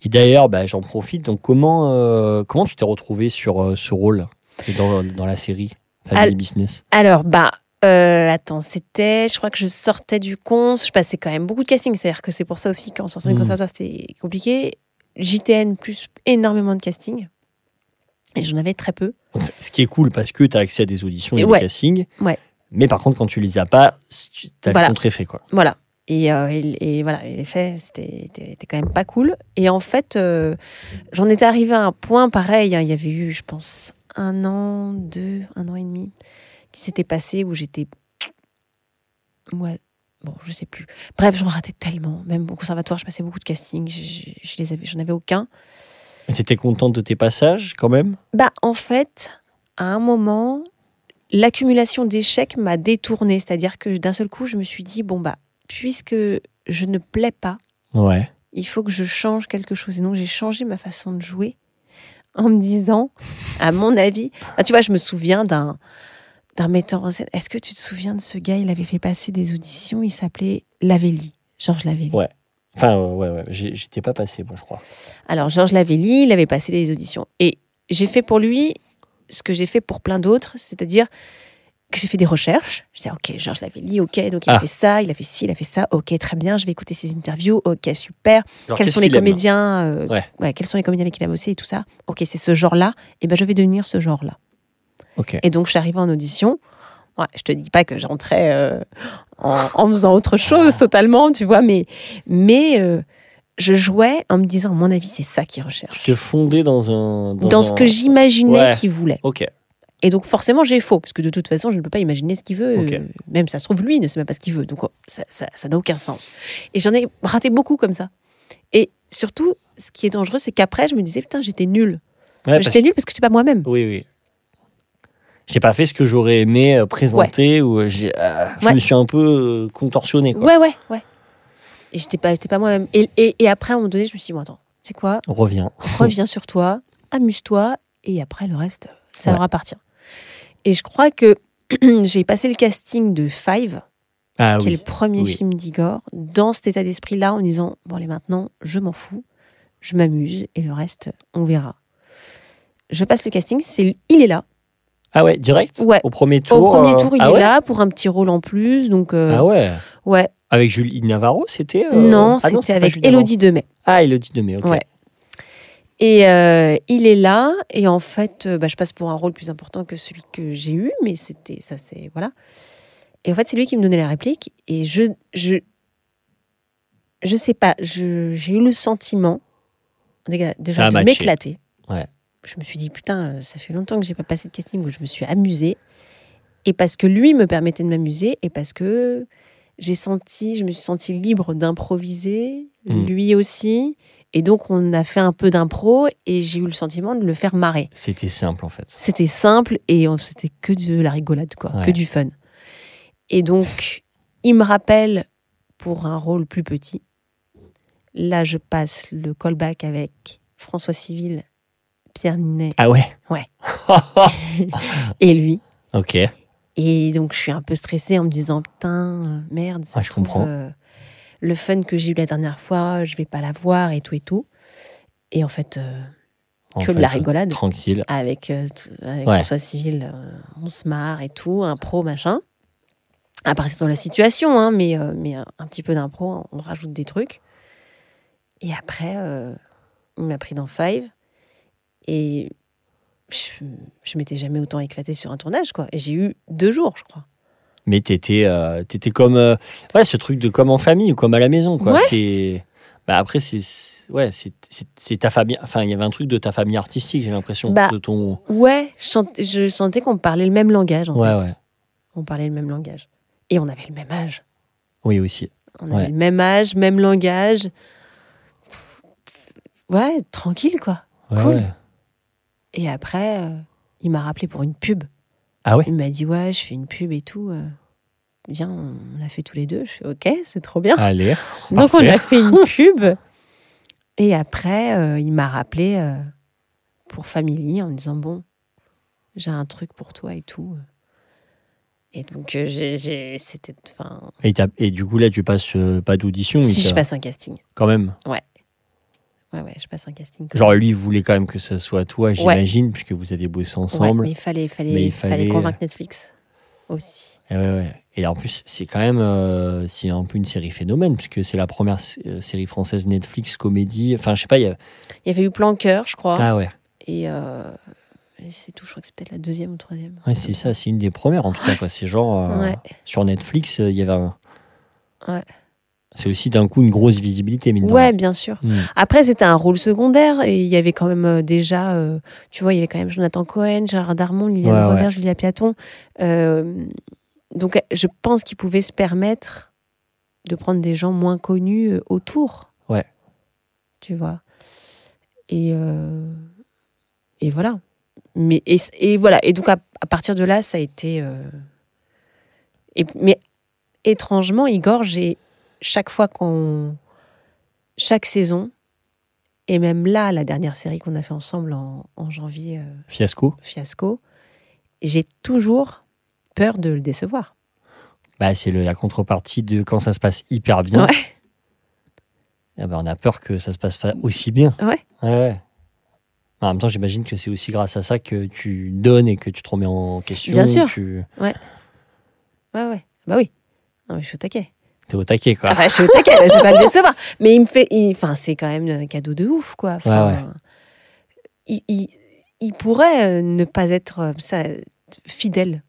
Et d'ailleurs, bah, j'en profite. Donc comment, euh, comment tu t'es retrouvé sur euh, ce rôle dans, dans la série Family Al- Business? Alors, bah, euh, attends, c'était, je crois que je sortais du cons, je passais quand même beaucoup de casting, c'est-à-dire que c'est pour ça aussi qu'en sortant du Mhm. conservatoire, c'était compliqué. JTN plus énormément de casting. Et j'en avais très peu. Ce qui est cool parce que tu as accès à des auditions et Et des castings. Ouais. Mais par contre, quand tu les as pas, tu as Voilà. le contre-effet quoi. Voilà. Et, euh, et, et voilà, et les faits, c'était c'était- quand même pas cool. Et en fait, euh, j'en étais arrivée à un point pareil. hein, il y avait eu, je pense, un an, deux, un an et demi qui s'était passé où j'étais. Ouais, bon, je sais plus. Bref, j'en ratais tellement. Même au conservatoire, je passais beaucoup de castings. Je, les avais, j'en avais aucun. Tu étais contente de tes passages quand même? Bah, en fait, à un moment, l'accumulation d'échecs m'a détournée. C'est-à-dire que d'un seul coup, je me suis dit, bon, bah, puisque je ne plais pas, Ouais. il faut que je change quelque chose. Et donc, j'ai changé ma façon de jouer en me disant, à mon avis, ah, tu vois, je me souviens d'un d'un metteur en scène. Est-ce que tu te souviens de ce gars? Il avait fait passer des auditions. Il s'appelait Lavelli, Georges Lavelli. Ouais. Enfin, euh, ouais, ouais. J'étais pas passé, moi, je crois. Alors, Georges Lavelli, il avait passé des auditions. Et j'ai fait pour lui ce que j'ai fait pour plein d'autres, c'est-à-dire que j'ai fait des recherches. Je disais, OK, Georges Lavelli, OK, donc il Ah. a fait ça, il a fait ci, il a fait ça, OK, très bien, je vais écouter ses interviews, OK, super. Genre, quels sont les comédiens euh, Ouais. quels sont les comédiens avec qui il a bossé et tout ça. OK, c'est ce genre-là. Et ben, je vais devenir ce genre-là. Et donc, je suis arrivée en audition. Ouais, je te dis pas que j'entrais euh, en, en faisant autre chose totalement, tu vois, mais, mais euh, je jouais en me disant, à mon avis, c'est ça qu'il recherche. Tu te fondais dans un. Dans, ce un- que j'imaginais Ouais. qu'il voulait. Ok. Et donc, forcément, j'ai faux, parce que de toute façon, je ne peux pas imaginer ce qu'il veut. Ok. euh, même ça se trouve, lui, il ne sait même pas ce qu'il veut. Donc, oh, ça ça- ça n'a aucun sens. Et j'en ai raté beaucoup comme ça. Et surtout, ce qui est dangereux, c'est qu'après, je me disais, putain, j'étais nulle. Ouais, J'étais nulle parce que je n'étais pas moi-même. Oui, oui. J'ai pas fait ce que j'aurais aimé euh, présenter ou euh, euh, je Ouais. me suis un peu contorsionné. Quoi. Ouais, ouais, ouais. Et j'étais pas, j'étais pas moi-même. Et, et, et après, à un moment donné, je me suis dit, bon, attends, sais quoi On revient. Reviens sur toi, amuse-toi, et après, le reste, ça Ouais. leur appartient. Et je crois que j'ai passé le casting de Five, Ah qui est le premier Oui. film d'Igor, dans cet état d'esprit-là, en disant, bon, allez, maintenant, je m'en fous, je m'amuse, et le reste, on verra. Je passe le casting, c'est, il est là. Ah ouais, direct Ouais. Au premier tour Au premier euh, tour, il ah est ouais là pour un petit rôle en plus, donc... euh, Ah ouais. Ouais. Avec Julie Navarro, c'était euh, non, ah c'était avec. Elodie Demet. Ah, Elodie Demey, ok. Ouais. Et euh, il est là, et en fait, euh, bah, je passe pour un rôle plus important que celui que j'ai eu, mais c'était ça, c'est voilà. Et en fait, c'est lui qui me donnait la réplique, et je, je, je sais pas, j'ai eu le sentiment déjà, de m'éclater. Ouais. Je me suis dit putain, ça fait longtemps que j'ai pas passé de casting où je me suis amusée, et parce que lui me permettait de m'amuser, et parce que j'ai senti, je me suis sentie libre d'improviser, Mm. lui aussi. Et donc, on a fait un peu d'impro et j'ai eu le sentiment de le faire marrer. C'était simple en fait. C'était simple et on- c'était que de la rigolade, quoi, Ouais. que du fun. Et donc, il me rappelle pour un rôle plus petit. Là, je passe le callback avec François Civil, Pierre Ninet Ah ouais? Ouais. et lui. ok. Et donc, je suis un peu stressée en me disant Putain, euh, merde, ça Ah, se je trouve, comprends. euh, le fun que j'ai eu la dernière fois, je vais pas l'avoir et tout et tout. Et en fait, euh, En que de la rigolade. Tranquille. avec, euh, avec Ouais. François Civil, on se marre et tout, impro, machin. À partir de la situation, hein, mais, mais un, un petit peu d'impro, on rajoute des trucs. Et après, il m'a pris dans Five. Et je, je m'étais jamais autant éclatée sur un tournage, quoi. Et j'ai eu deux jours, je crois. Mais t'étais, euh, t'étais comme, euh, ouais, ce truc de comme en famille ou comme à la maison, quoi. Ouais. C'est, bah après c'est, ouais, c'est, ta famille. Enfin, il y avait un truc de ta famille artistique, j'ai l'impression, Bah, de ton. Ouais, je, sentais- je sentais qu'on parlait le même langage, en Ouais, fait. ouais. On parlait le même langage. Et on avait le même âge. Oui aussi. On avait le même âge, même langage. Ouais, tranquille, quoi. Cool. Et après, euh, il m'a rappelé pour une pub. Ah ouais? Il m'a dit Ouais, je fais une pub et tout. euh, viens, on l'a fait tous les deux. Je fais Ok, c'est trop bien. Allez. Donc, on a fait une pub. Et après, euh, il m'a rappelé euh, pour Family en me disant Bon, j'ai un truc pour toi et tout. Et donc, j'ai- j'ai- c'était. Et, et du coup là, tu passes pas d'audition, si je passe un casting. quand même? Ouais, ouais, je passe un casting. Genre même. lui, il voulait quand même que ça soit toi, j'imagine, puisque vous aviez bossé Ouais, ensemble. mais il fallait, fallait, Mais il fallait, fallait- convaincre Netflix aussi. Et, ouais, ouais. Et en plus, c'est quand même, euh, c'est un peu une série phénomène, puisque c'est la première euh, série française Netflix comédie. Enfin, je sais pas. Il y a... Il y avait eu Plan Cœur, je crois. Ah ouais. Et, euh, et c'est tout, je crois que c'est peut-être la deuxième ou troisième. Ouais, c'est ça, c'est une des premières en tout cas. C'est genre euh, Ouais. sur Netflix, il y avait un. Ouais. C'est aussi d'un coup une grosse visibilité, mine Ouais, bien sûr. Hmm. Après, c'était un rôle secondaire et il y avait quand même euh, déjà, euh, tu vois, il y avait quand même Jonathan Cohen, Gérard Darmon, Liliane Ouais, Revers, ouais. Julia Piaton. Euh, donc, je pense qu'ils pouvaient se permettre de prendre des gens moins connus autour. Ouais. Tu vois. Et, euh, et voilà. Mais, et, et voilà. Et donc, à, à partir de là, ça a été. et, mais étrangement, Igor, j'ai chaque fois qu'on. Chaque saison, et même là, la dernière série qu'on a fait ensemble en, en janvier, euh, Fiasco. Fiasco, j'ai toujours peur de le décevoir. Bah, c'est la contrepartie de quand ça se passe hyper bien. Ouais. eh ben, on a peur que ça se passe pas aussi bien. Ouais. ouais. En même temps, j'imagine que c'est aussi grâce à ça que tu donnes et que tu te remets en question. Bien sûr. Tu Ouais, ouais. Bah oui. Non, mais je suis au taquet. Es au taquet, quoi. Enfin, je suis au taquet, je vais pas le décevoir. Mais il me fait. il- Enfin, c'est quand même un cadeau de ouf, quoi. Enfin, Ouais, ouais. Il, il- il pourrait euh, ne pas être euh, ça, fidèle.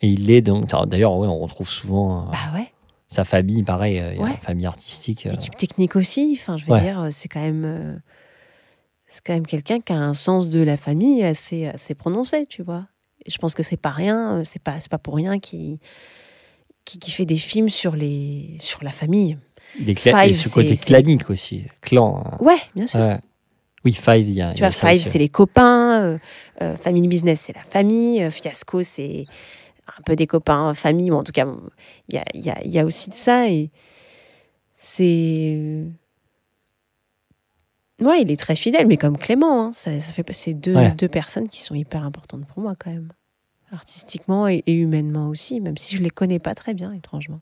Et il est donc. D'ailleurs, ouais, on retrouve souvent euh, Bah ouais. sa famille, pareil, il y a Ouais. une famille artistique. L'équipe technique aussi. Enfin, je veux Ouais. dire, c'est quand même. c'est quand même quelqu'un qui a un sens de la famille assez, assez prononcé, tu vois. Et je pense que c'est pas rien, c'est pas, c'est pas pour rien qui, qui, qui fait des films sur, les, sur la famille. et Five, ce côté clanique aussi. Clan. hein. Ouais, bien sûr. Ouais. Oui, Five, il y a. Tu y a vois, ça Five, c'est les copains. euh, euh, Family Business, c'est la famille. euh, Fiasco, c'est un peu des copains, famille. Ou en tout cas, bon, il y a, y, a, y a aussi de ça. Et c'est. Ouais, il est très fidèle, mais comme Clément, hein, ça, ça fait c'est deux, Ouais. deux personnes qui sont hyper importantes pour moi quand même, artistiquement et, et humainement aussi, même si je les connais pas très bien, étrangement.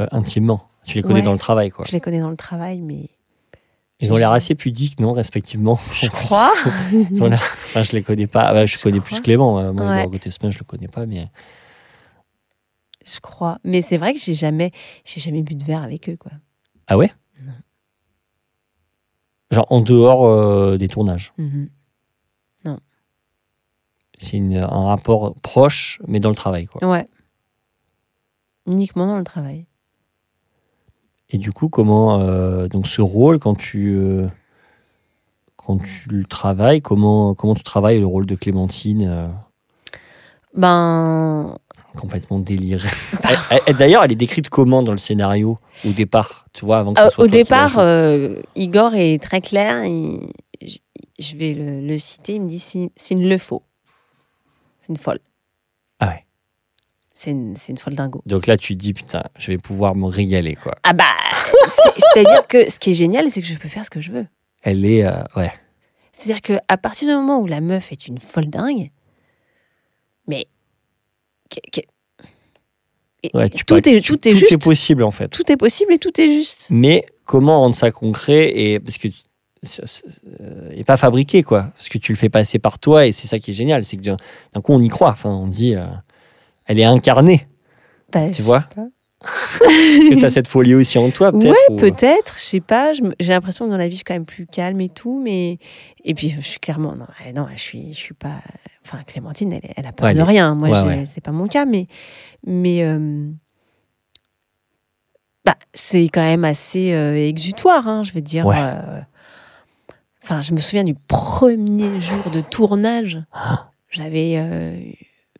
Euh, intimement. Tu les connais Ouais. dans le travail, quoi. Je les connais dans le travail, mais Ils ont l'air assez pudiques, non, respectivement je crois. Ils ont Enfin, je les connais pas. Ah bah, je, Je connais crois. plus Clément. euh, Moi, Ouais. côté semaine, je le connais pas, mais je crois. Mais c'est vrai que j'ai jamais, j'ai jamais bu de verre avec eux, quoi. Ah ouais? Non. Genre en dehors euh, des tournages. Mhm. C'est un rapport proche, mais dans le travail. Quoi. Ouais. Uniquement dans le travail. Et du coup, comment euh, donc ce rôle quand tu euh, quand tu le travailles, comment comment tu travailles le rôle de Clémentine euh, Ben, complètement délirée. D'ailleurs, elle est décrite comment dans le scénario au départ, tu vois, avant que soit au départ, Igor est très clair. il- je, vais le, le citer. Il me dit c'est une le faux. C'est une folle. Ah ouais. C'est une, une folle dingo. Donc là, tu te dis putain, je vais pouvoir me régaler quoi. Ah bah, c'est- c'est-à-dire que ce qui est génial, c'est que je peux faire ce que je veux. Elle est euh, ouais. C'est-à-dire que à partir du moment où la meuf est une folle dingue, mais que- que- et- Ouais, tu tout, peux- est, tout est tout juste. est possible en fait. tout est possible et tout est juste. Mais comment rendre ça concret et parce que euh, et pas fabriqué quoi, parce que tu le fais passer par toi et c'est ça qui est génial, c'est que d'un coup on y croit. Enfin, on dit, euh, elle est incarnée. Bah, Tu vois. Est-ce que tu as cette folie aussi en toi peut-être Ouais, ou- peut-être, je sais pas. J'ai l'impression que dans la vie, je suis quand même plus calme et tout, mais et puis je suis clairement non, non, je suis, je suis pas. Enfin, Clémentine, elle, elle a peur Ouais, de est- rien. Moi, ouais, ouais. c'est pas mon cas, mais mais euh, bah, c'est quand même assez euh, exutoire, hein, je veux dire. Ouais. euh, Enfin, je me souviens du premier jour de tournage. J'avais, euh,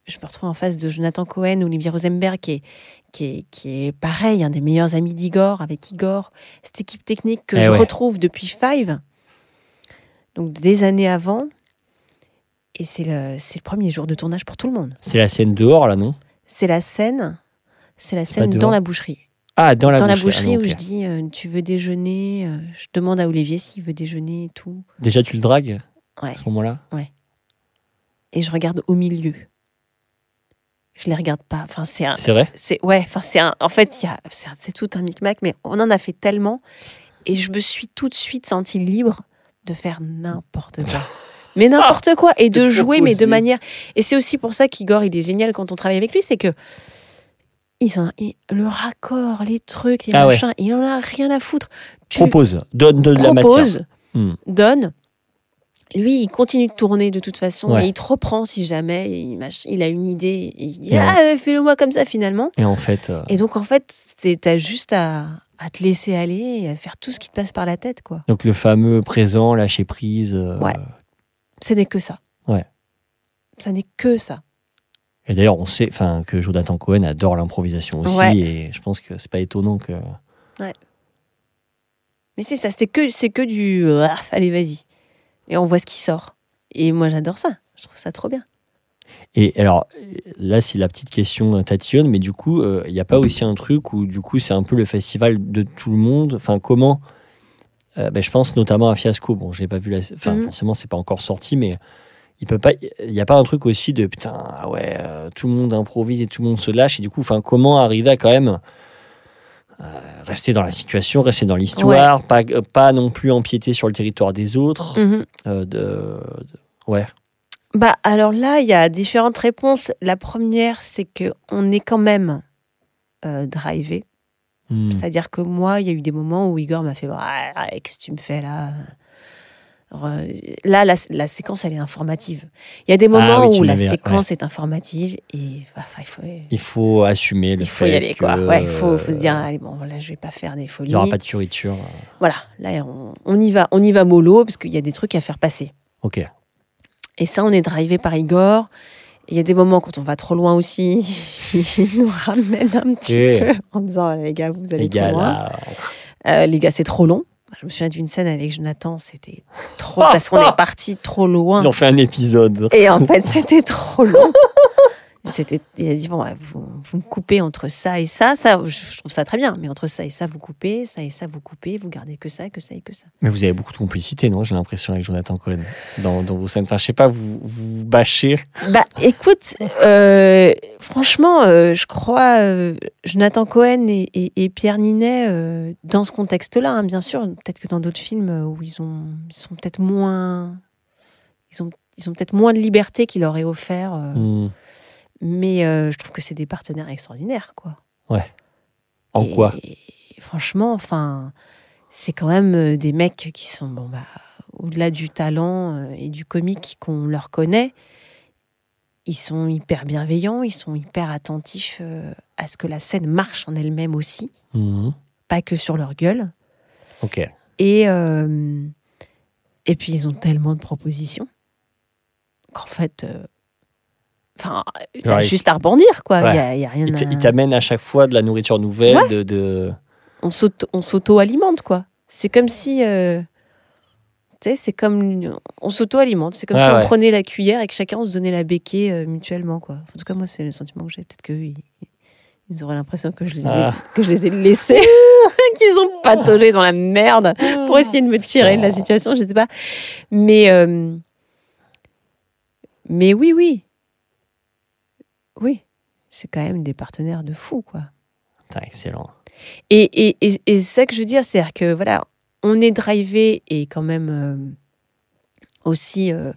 je me retrouve en face de Jonathan Cohen, Olivier Rosenberg, qui est, qui est, qui est pareil, un des meilleurs amis d'Igor, avec Igor. Cette équipe technique que Eh je ouais. retrouve depuis Five, donc des années avant. Et c'est le, c'est le premier jour de tournage pour tout le monde. C'est la scène dehors là, non? C'est la scène, c'est la scène dans la boucherie. Ah, dans la dans la boucherie. boucherie Ah, non, où je dis, euh, tu veux déjeuner euh, Je demande à Olivier s'il veut déjeuner et tout. Déjà, tu le dragues Ouais. à ce moment-là? Et je regarde au milieu. Je les regarde pas. Enfin, c'est un, C'est vrai? c'est ouais enfin c'est un en fait il c'est tout un micmac mais on en a fait tellement et je me suis tout de suite sentie libre de faire n'importe quoi mais n'importe quoi et de jouer mais de manière et c'est aussi pour ça qu'Igor il est génial quand on travaille avec lui c'est que le raccord les trucs les Ah ouais. machins il en a rien à foutre tu Propose, donne de la matière. proposes Hmm. donne lui, il continue de tourner de toute façon Ouais. et il te reprend si jamais il, a une idée et il dit Ouais. ah fais-le moi comme ça finalement Et en fait, euh, et donc, en fait, t'as juste à, à te laisser aller et à faire tout ce qui te passe par la tête, quoi. donc le fameux présent, lâcher prise. euh, Ouais. Ce n'est que ça. Ouais. Ça n'est que ça. Et d'ailleurs, on sait enfin, que Jonathan Cohen adore l'improvisation aussi, Ouais. et je pense que c'est pas étonnant que. Mais c'est ça, c'est que, c'est que du euh, ah, allez, vas-y. Et on voit ce qui sort. Et moi, j'adore ça. Je trouve ça trop bien. Et alors, là, c'est la petite question euh, tatillonne, mais du coup, euh, il n'y a pas aussi un truc où, du coup, c'est un peu le festival de tout le monde? Enfin, comment euh, ben, Je pense notamment à Fiasco. Bon, j'ai pas vu la. Enfin, Mhm. forcément, c'est pas encore sorti, mais il peut pas. Il n'y a pas un truc aussi de putain, ah ouais, euh, tout le monde improvise et tout le monde se lâche. Et du coup, enfin, comment arriver à quand même. euh, rester dans la situation, rester dans l'histoire, pas, euh, pas non plus empiéter sur le territoire des autres. Mhm. euh, de, de- ouais, Bah, alors là, il y a différentes réponses. La première, c'est que on est quand même drivé. Hmm. C'est-à-dire que moi, il y a eu des moments où Igor m'a fait Ah, Qu'est-ce que tu me fais là? Là, la, la séquence, elle est informative. Il y a des moments Ah oui, tu où la séquence est informative et il faut, il faut assumer le il faut y fait aller. Quoi. que, Ouais, il faut, faut se dire euh, Allez, bon, là, je vais pas faire des Il folies. n'y aura pas de fioriture. Voilà, là, on, on y va. On y va mollo parce qu'il y a des trucs à faire passer. Ok. Et ça, on est drivé par Igor. Il y a des moments quand on va trop loin aussi, il nous ramène un petit Eh. peu en disant les gars, vous allez Les trop gars, loin. là. Euh, les gars, c'est trop long. Je me souviens d'une scène avec Jonathan, c'était trop parce qu'on est parti trop loin. Ils ont fait un épisode. Et en fait, c'était trop long. C'était, il a dit bon, vous, vous me coupez entre ça et ça, ça, je, trouve ça très bien, mais entre ça et ça, vous coupez, ça et ça, vous coupez, vous gardez que ça, que ça et que ça. Mais vous avez beaucoup de complicité, non J'ai l'impression avec Jonathan Cohen dans, dans vos scènes. Enfin, je sais pas, vous vous bâchez. Bah, écoute, euh, franchement, euh, je crois euh, Jonathan Cohen et, et- et Pierre Ninet euh, dans ce contexte-là, hein, bien sûr. Peut-être que dans d'autres films où ils ont, ils sont peut-être moins, ils ont, ils ont peut-être moins de liberté qu'il aurait offert. euh, Hmm. Mais euh, je trouve que c'est des partenaires extraordinaires, quoi. En Et quoi Franchement, enfin, c'est quand même euh, des mecs qui sont, bon, bah, au-delà du talent euh, et du comique qu'on leur connaît, ils sont hyper bienveillants, ils sont hyper attentifs à ce que la scène marche en elle-même aussi, Mhm. pas que sur leur gueule. Ok. Et, euh, et puis, ils ont tellement de propositions qu'en fait, euh, enfin, t'as ils- juste à rebondir, quoi. Il Ouais. y a, y a rien Il à- t'amène à chaque fois de la nourriture nouvelle, Ouais. de, de- on s'auto- on s'auto-alimente, quoi. C'est comme si. euh, tu sais, c'est comme. On s'auto-alimente. C'est comme Ouais, si on ouais. prenait la cuillère et que chacun on se donnait la béquille euh, mutuellement, quoi. En tout cas, moi, c'est le sentiment que j'ai. Peut-être qu'eux, ils, ils auraient l'impression que, je les ai- Ah. que je les ai laissés, qu'ils ont pataugé dans la merde pour essayer de me tirer de la situation, je sais pas. Mais. euh, Mais oui, oui. Oui. C'est quand même des partenaires de fou, quoi. Excellent. Et, et, et, et c'est ça que je veux dire, c'est-à-dire que voilà, on est drivé et quand même euh, aussi euh,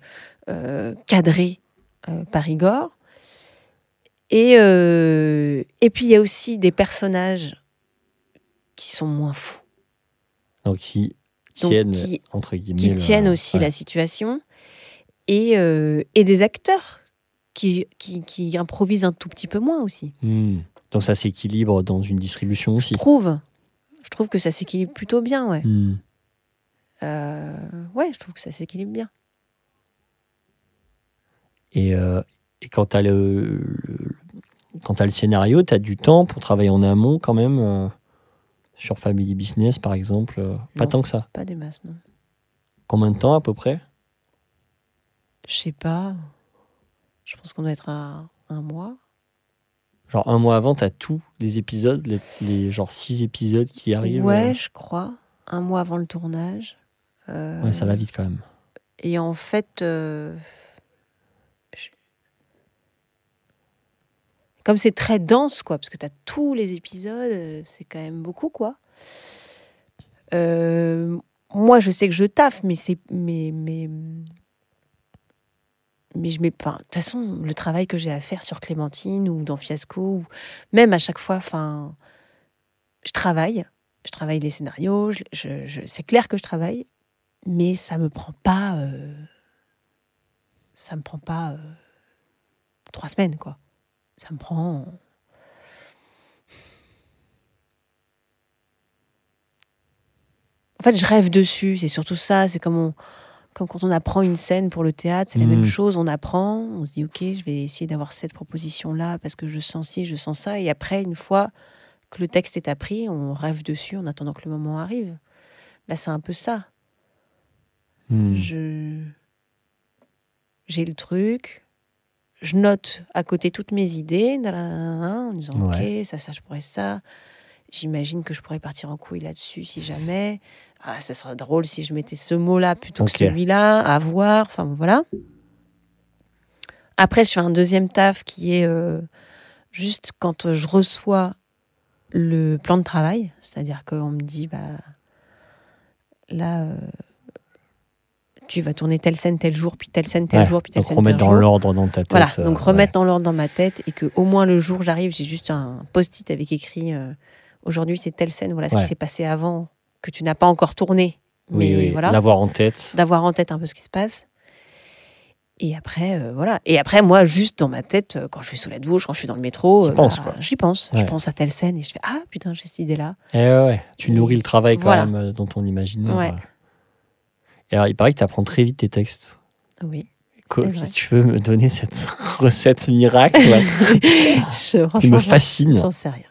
euh, cadré par Igor. Et, et puis il y a aussi des personnages qui sont moins fous, Donc, qui Donc, tiennent, qui- entre guillemets. qui le- tiennent aussi ouais. la situation, et, et des acteurs qui, qui, qui improvisent un tout petit peu moins aussi. Hmm. Donc, ça s'équilibre dans une distribution aussi. Je trouve, je trouve que ça s'équilibre plutôt bien, ouais. Hmm. Euh, ouais, je trouve que ça s'équilibre bien. Et, euh, et quand tu as le, le- quand t'as le scénario, tu as du temps pour travailler en amont quand même euh, sur Family Business par exemple. euh, pas tant que ça. Pas des masses, non. Combien de temps à peu près? Je sais pas. Je pense qu'on doit être à un mois. Genre un mois avant, tu as tous les épisodes, les, les genre six épisodes qui arrivent. Ouais, euh, je crois. Un mois avant le tournage. Euh, ouais, ça va vite quand même. Et en fait, euh, je- comme c'est très dense, quoi, parce que tu as tous les épisodes, c'est quand même beaucoup, quoi. Moi, je sais que je taffe, mais c'est. Mais, mais, mais je mets pas. De toute façon, le travail que j'ai à faire sur Clémentine ou dans Fiasco, ou même à chaque fois, enfin. Je travaille. Je travaille les scénarios. je- je- c'est clair que je travaille mais ça me prend pas euh, ça me prend pas euh, trois semaines quoi ça me prend en fait je rêve dessus c'est surtout ça c'est comme on- comme quand on apprend une scène pour le théâtre c'est la Mm. même chose on apprend on se dit ok je vais essayer d'avoir cette proposition là parce que je sens ci je sens ça et après une fois que le texte est appris on rêve dessus en attendant que le moment arrive là c'est un peu ça Hmm. je j'ai le truc je note à côté toutes mes idées en disant Ouais. ok ça ça je pourrais ça j'imagine que je pourrais partir en couille là-dessus si jamais. Ah ça serait drôle si je mettais ce mot-là plutôt que celui-là. À voir. Enfin voilà. Après je fais un deuxième taf qui est euh, juste quand je reçois le plan de travail. C'est-à-dire qu'on me dit bah là euh, tu vas tourner telle scène tel jour, puis telle scène tel Ouais, jour, puis telle donc scène remettre tel dans l'ordre dans ta tête. Voilà, euh, donc ouais. remettre dans l'ordre dans ma tête et que au moins le jour j'arrive, j'ai juste un post-it avec écrit euh, aujourd'hui c'est telle scène, voilà ce qui s'est passé avant que tu n'as pas encore tourné, Oui, mais oui, voilà, l'avoir en tête. d'avoir en tête un peu ce qui se passe. Et après, euh, voilà. Et après, moi, juste dans ma tête, euh, quand je suis sous la douche, quand je suis dans le métro, euh, penses, bah, quoi. j'y pense. Je pense à telle scène et je fais Ah putain, j'ai cette idée-là. Eh ouais. Tu nourris le travail quand Voilà. même euh, dans ton imaginaire. Ouais. Et alors, il paraît que tu apprends très vite tes textes. Oui. Si tu veux me donner cette recette miracle qui me fascine. J'en sais rien.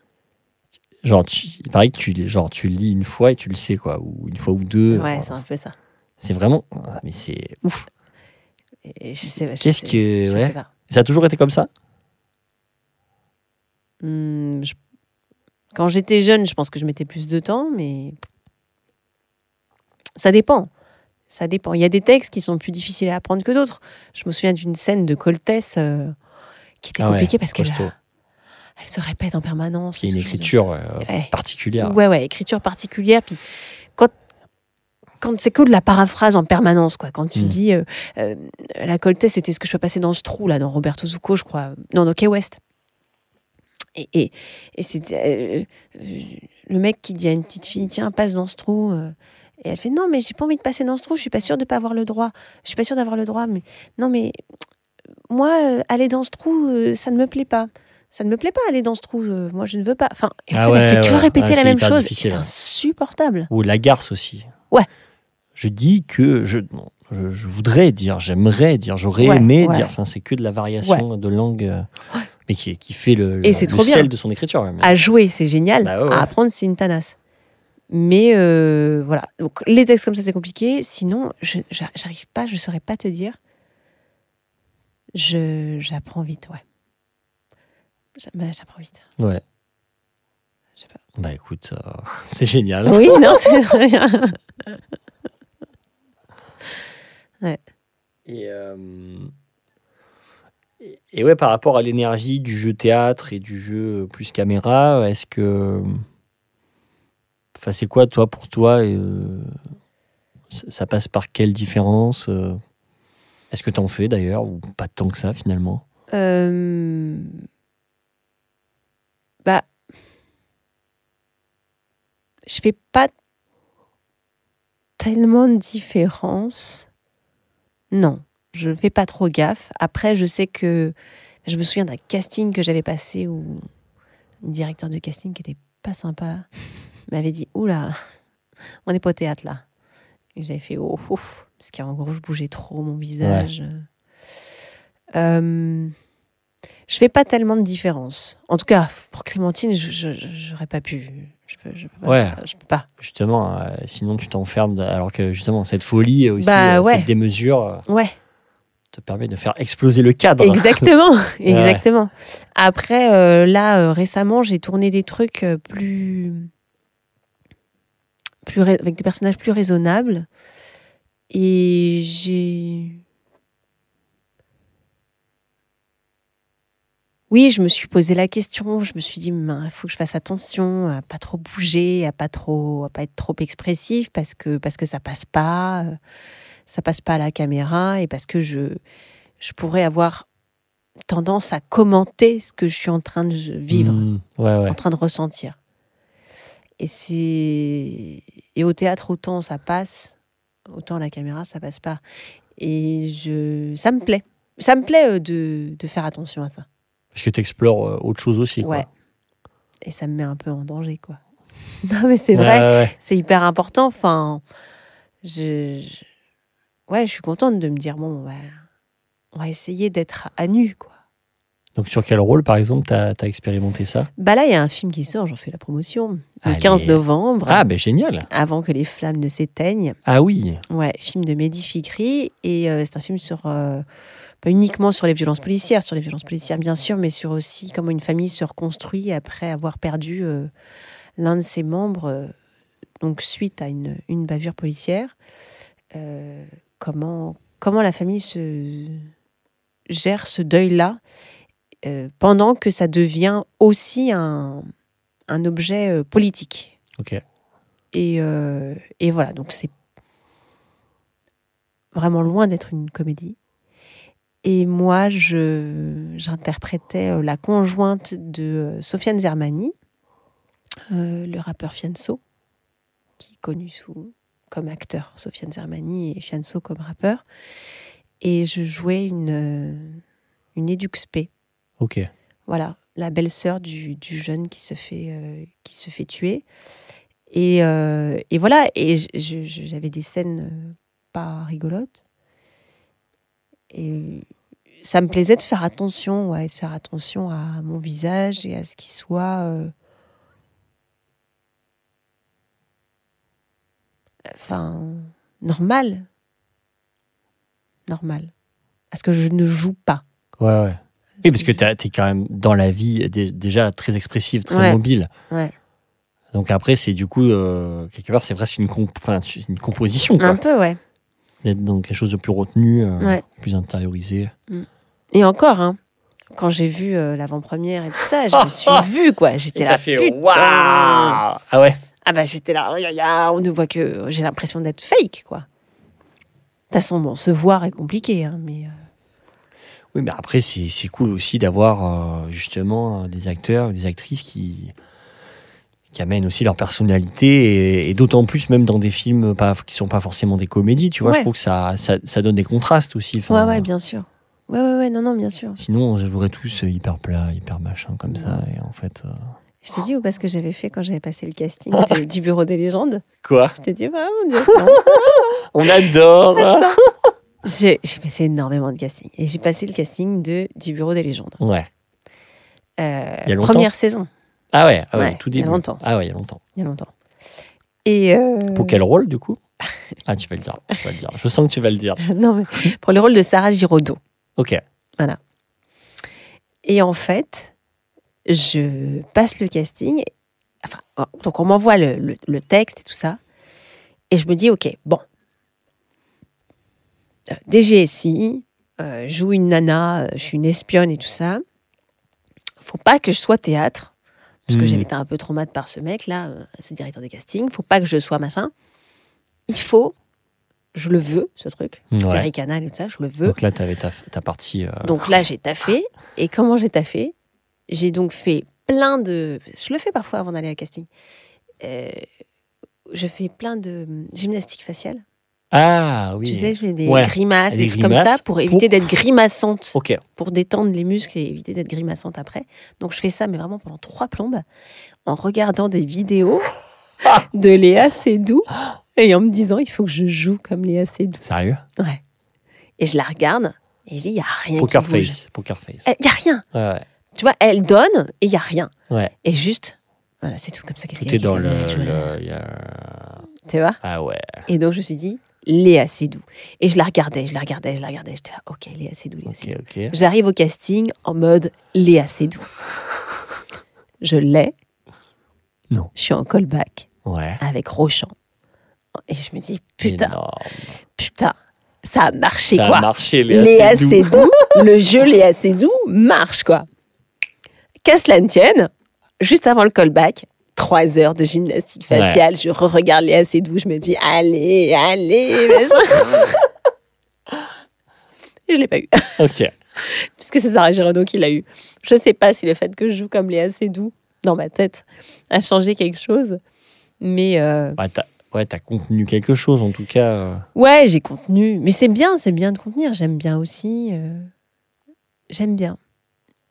Genre, tu- il paraît que tu, genre, tu lis une fois et tu le sais, quoi. Ou une fois ou deux. Ouais, c'est un peu ça. c'est vraiment. ah, Mais c'est ouf. Et je sais, Qu'est-ce que- je ouais. sais pas. Ça a toujours été comme ça? Je- Quand j'étais jeune, je pense que je mettais plus de temps, mais ça dépend. Ça dépend. Il y a des textes qui sont plus difficiles à apprendre que d'autres. Je me souviens d'une scène de Coltès euh, qui était Ah ouais, compliquée parce qu'elle costaud. Elle se répète en permanence. C'est une toujours. écriture euh, Ouais. particulière. Ouais, ouais, écriture particulière. Puis quand, quand c'est que de la paraphrase en permanence, quoi. Quand tu Mm. dis euh, euh, la coltée, c'était ce que je peux passer dans ce trou là, dans Roberto Zucco, je crois. Non, dans Key West. Et, et, et c'est euh, le mec qui dit à une petite fille, tiens, passe dans ce trou. et elle fait, non, mais j'ai pas envie de passer dans ce trou. Je suis pas sûre de pas avoir le droit. Je suis pas sûre d'avoir le droit. Mais non, mais moi, aller dans ce trou, ça ne me plaît pas. Ça ne me plaît pas aller dans ce trou. euh, moi, je ne veux pas. Enfin, et en Ah fait, ouais, elle fait que répéter Ouais, la même chose. C'est insupportable. Ou la garce aussi. Ouais. Je dis que je, je, je voudrais dire, j'aimerais dire, j'aurais aimé dire. Enfin, c'est que de la variation de langue, euh, mais qui, qui fait le, Et le- c'est le trop bien. sel de son écriture. mais- À jouer, c'est génial. Bah. À apprendre, c'est une tanasse. Mais euh, voilà. Donc, les textes comme ça, c'est compliqué. Sinon, je j'a- j'arrive pas, je saurais pas te dire. Je J'apprends vite, ouais. Bah, J'apprends vite. Ouais. Je sais pas. Bah écoute, euh, c'est génial. Oui, non, c'est très bien. Et, euh, et- et ouais, par rapport à l'énergie du jeu théâtre et du jeu plus caméra, est-ce que. Enfin, c'est quoi, toi, pour toi euh, ça, passe par quelle différence euh? Est-ce que t'en fais d'ailleurs, ou pas tant que ça finalement Euh, Bah, je fais pas tellement de différence. Non, je fais pas trop gaffe. Après, je sais que je me souviens d'un casting que j'avais passé où un directeur de casting qui était pas sympa m'avait dit oula, on n'est pas au théâtre là. Et j'avais fait oh, oh, parce qu'en gros je bougeais trop mon visage. Euh, je fais pas tellement de différence. En tout cas, pour Clémentine, je j'aurais pas pu. Je peux, je peux pas. Ouais. Je peux pas. Justement, euh, sinon tu t'enfermes, alors que justement, cette folie aussi, Bah euh, ouais. cette démesure euh, Ouais, te permet de faire exploser le cadre. exactement, exactement. Après, là, récemment, j'ai tourné des trucs plus, plus avec des personnages plus raisonnables, et j'ai. Oui, je me suis posé la question. Je me suis dit, il faut que je fasse attention à pas trop bouger, à pas trop, à pas être trop expressif parce que parce que ça passe pas, euh, ça passe pas à la caméra et parce que je je pourrais avoir tendance à commenter ce que je suis en train de vivre, Mmh, ouais, ouais. en train de ressentir. Et c'est et au théâtre autant ça passe, autant à la caméra ça passe pas. Et je ça me plaît, ça me plaît euh, de de faire attention à ça. Parce que tu explores autre chose aussi. quoi. Ouais. Et ça me met un peu en danger, quoi. non, mais c'est vrai, ouais, ouais. c'est hyper important. Enfin, je, ouais, je suis contente de me dire bon, bah, on va essayer d'être à nu, quoi. Donc sur quel rôle, par exemple, tu as, expérimenté ça? Bah là, il y a un film qui sort, j'en fais la promotion, le Allez. 15 novembre, Ah, ben génial. avant que les flammes ne s'éteignent. Ah oui. Ouais, film de Mehdi Fikri et euh, c'est un film sur euh, pas uniquement sur les violences policières, sur les violences policières bien sûr, mais sur aussi comment une famille se reconstruit après avoir perdu euh, l'un de ses membres, euh, donc suite à une, une bavure policière. Euh, comment comment la famille se gère ce deuil-là euh, pendant que ça devient aussi un, un objet politique. Ok. Et, et voilà, donc c'est vraiment loin d'être une comédie. Et moi, je, j'interprétais euh, la conjointe de euh, Sofiane Zermani, euh, le rappeur Fianso, qui est connu sous, comme acteur, Sofiane Zermani et Fianso comme rappeur. Et je jouais une, une EduxP, Ok. voilà, la belle-sœur du, du jeune qui se fait, euh, qui se fait tuer. Et, euh, et voilà, et j'avais des scènes pas rigolotes. Et ça me plaisait de faire attention, ouais, de faire attention à mon visage et à ce qui soit. euh, Enfin, normal. Normal. Parce que je ne joue pas. Ouais, ouais. Oui, parce que tu es quand même dans la vie dé- déjà très expressive, très Ouais. mobile. Ouais. Donc après, c'est du coup, euh, quelque part, c'est presque une, comp- une composition, quoi. Un peu, ouais. D'être dans quelque chose de plus retenu, euh, Ouais. plus intériorisé. Et encore, hein, quand j'ai vu euh, l'avant-première et tout ça, je me suis vue, quoi. J'étais là, putain Ah ouais Ah bah j'étais là, oh, on ne voit que j'ai l'impression d'être fake quoi. De toute façon, bon, se voir est compliqué, hein, mais euh, Oui, mais après, c'est cool aussi d'avoir euh, justement des acteurs, des actrices qui, qui amènent aussi leur personnalité et, et d'autant plus même dans des films pas, qui sont pas forcément des comédies, tu vois. Ouais. Je trouve que ça, ça, ça donne des contrastes aussi. ouais, Enfin, ouais, bien sûr. Ouais, ouais, ouais, non, non, bien sûr. Sinon, on jouerait tous euh, hyper plat, hyper machin comme ça. Et en fait. euh, Je t'ai dit ou pas ce que j'avais fait quand j'avais passé le casting du bureau des légendes Quoi? Je t'ai dit, ah mon dieu, marrant. On adore J'ai passé énormément de casting. Et j'ai passé le casting de, du bureau des légendes. Ouais. Euh, Il y a longtemps? première saison, Ah ouais, ah ouais, Ouais, tout il y a longtemps. Ah ouais, il y a longtemps. il y a longtemps. Et euh, Pour quel rôle, du coup? Ah, tu vas le dire. Tu vas le dire. Je sens que tu vas le dire. non, mais pour le rôle de Sarah Giraudot. Ok. Et en fait, je passe le casting. Enfin, donc on m'envoie le, le- le texte et tout ça. Et je me dis, OK, bon. Euh, DGSI, euh, joue une nana, euh, je suis une espionne et tout ça. Faut pas que je sois théâtre. Parce que Hmm. j'avais été un peu traumatisée par ce mec, là, euh, ce directeur des castings. Faut pas que je sois machin. Il faut, je le veux, ce truc. Ouais. Série Canal et tout ça, je le veux. Donc là, tu avais ta, ta partie. euh, Donc là, j'ai taffé. Et comment j'ai taffé? J'ai donc fait plein de. Je le fais parfois avant d'aller à casting. Euh, je fais plein de gymnastique faciale. Ah oui. Tu sais, je fais des Ouais. grimaces, Des trucs comme ça pour éviter d'être grimaçante, pour détendre les muscles et éviter d'être grimaçante après. Donc je fais ça, mais vraiment pendant trois plombes, en regardant des vidéos de Léa Seydoux et en me disant il faut que je joue comme Léa Seydoux. Sérieux? Ouais. Et je la regarde et je dis il y a rien Poker qui bouge. face. Poker face. Il y a rien. Ouais. Tu vois, elle donne et il y a rien. Ouais. Et juste, voilà, c'est tout comme ça. Qu'est-ce qu'il y a dans le. Tu vois? Ah ouais. Et donc, je me suis dit, Léa Seydoux. Et je la regardais, je la regardais, je la regardais. J'étais là, ok, Léa Seydoux, Léa. J'arrive au casting en mode Léa Seydoux. Je l'ai. Non. Je suis en callback Ouais. avec Rochant. Et je me dis, putain, Énorme. putain, ça a marché, Ça quoi. a marché, Léa, Léa. Seydoux, le jeu Léa Seydoux marche, quoi. Qu'à cela ne tienne, juste avant le callback, trois heures de gymnastique faciale, je re-regarde Léa Seydoux, je me dis, allez, allez, je l'ai pas eu, Ok. puisque c'est Sarah Giraudot qui l'a eu. Je sais pas si le fait que je joue comme Léa Seydoux, dans ma tête, a changé quelque chose, mais... euh, Ouais, t'as ouais, t'as contenu quelque chose, en tout cas. euh. Ouais, j'ai contenu. Mais c'est bien, c'est bien de contenir. J'aime bien aussi. euh, J'aime bien.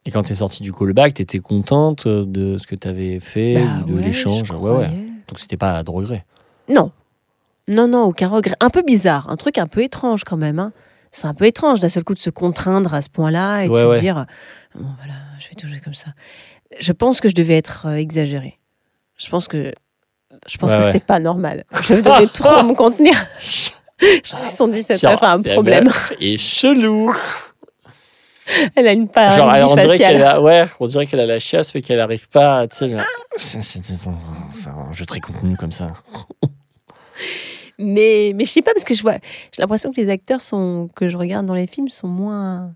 Et quand t'es sortie du callback, t'étais contente euh, de ce que t'avais fait, Bah ou de ouais, l'échange. Ouais, ouais. Donc c'était pas de regret. Non. Non, non, aucun regret. Un peu bizarre. Un truc un peu étrange quand même. hein. C'est un peu étrange d'un seul coup de se contraindre à ce point-là et de se dire bon, voilà, je vais tout jouer comme ça. Je pense que je devais être euh, exagérée. Je pense que. Je pense que c'était pas normal. Je devais trop me contenir. Je suis 117 Tiens, un eh ben, problème. Et chelou. Elle a une Genre, paralysie on dirait faciale. qu'elle a, ouais, on dirait qu'elle a la chiasse, mais qu'elle arrive pas. Tu sais, genre, c'est c'est- c'est- c'est un jeu très contenu comme ça. Mais, mais je sais pas, parce que je vois, j'ai l'impression que les acteurs sont, que je regarde dans les films sont moins,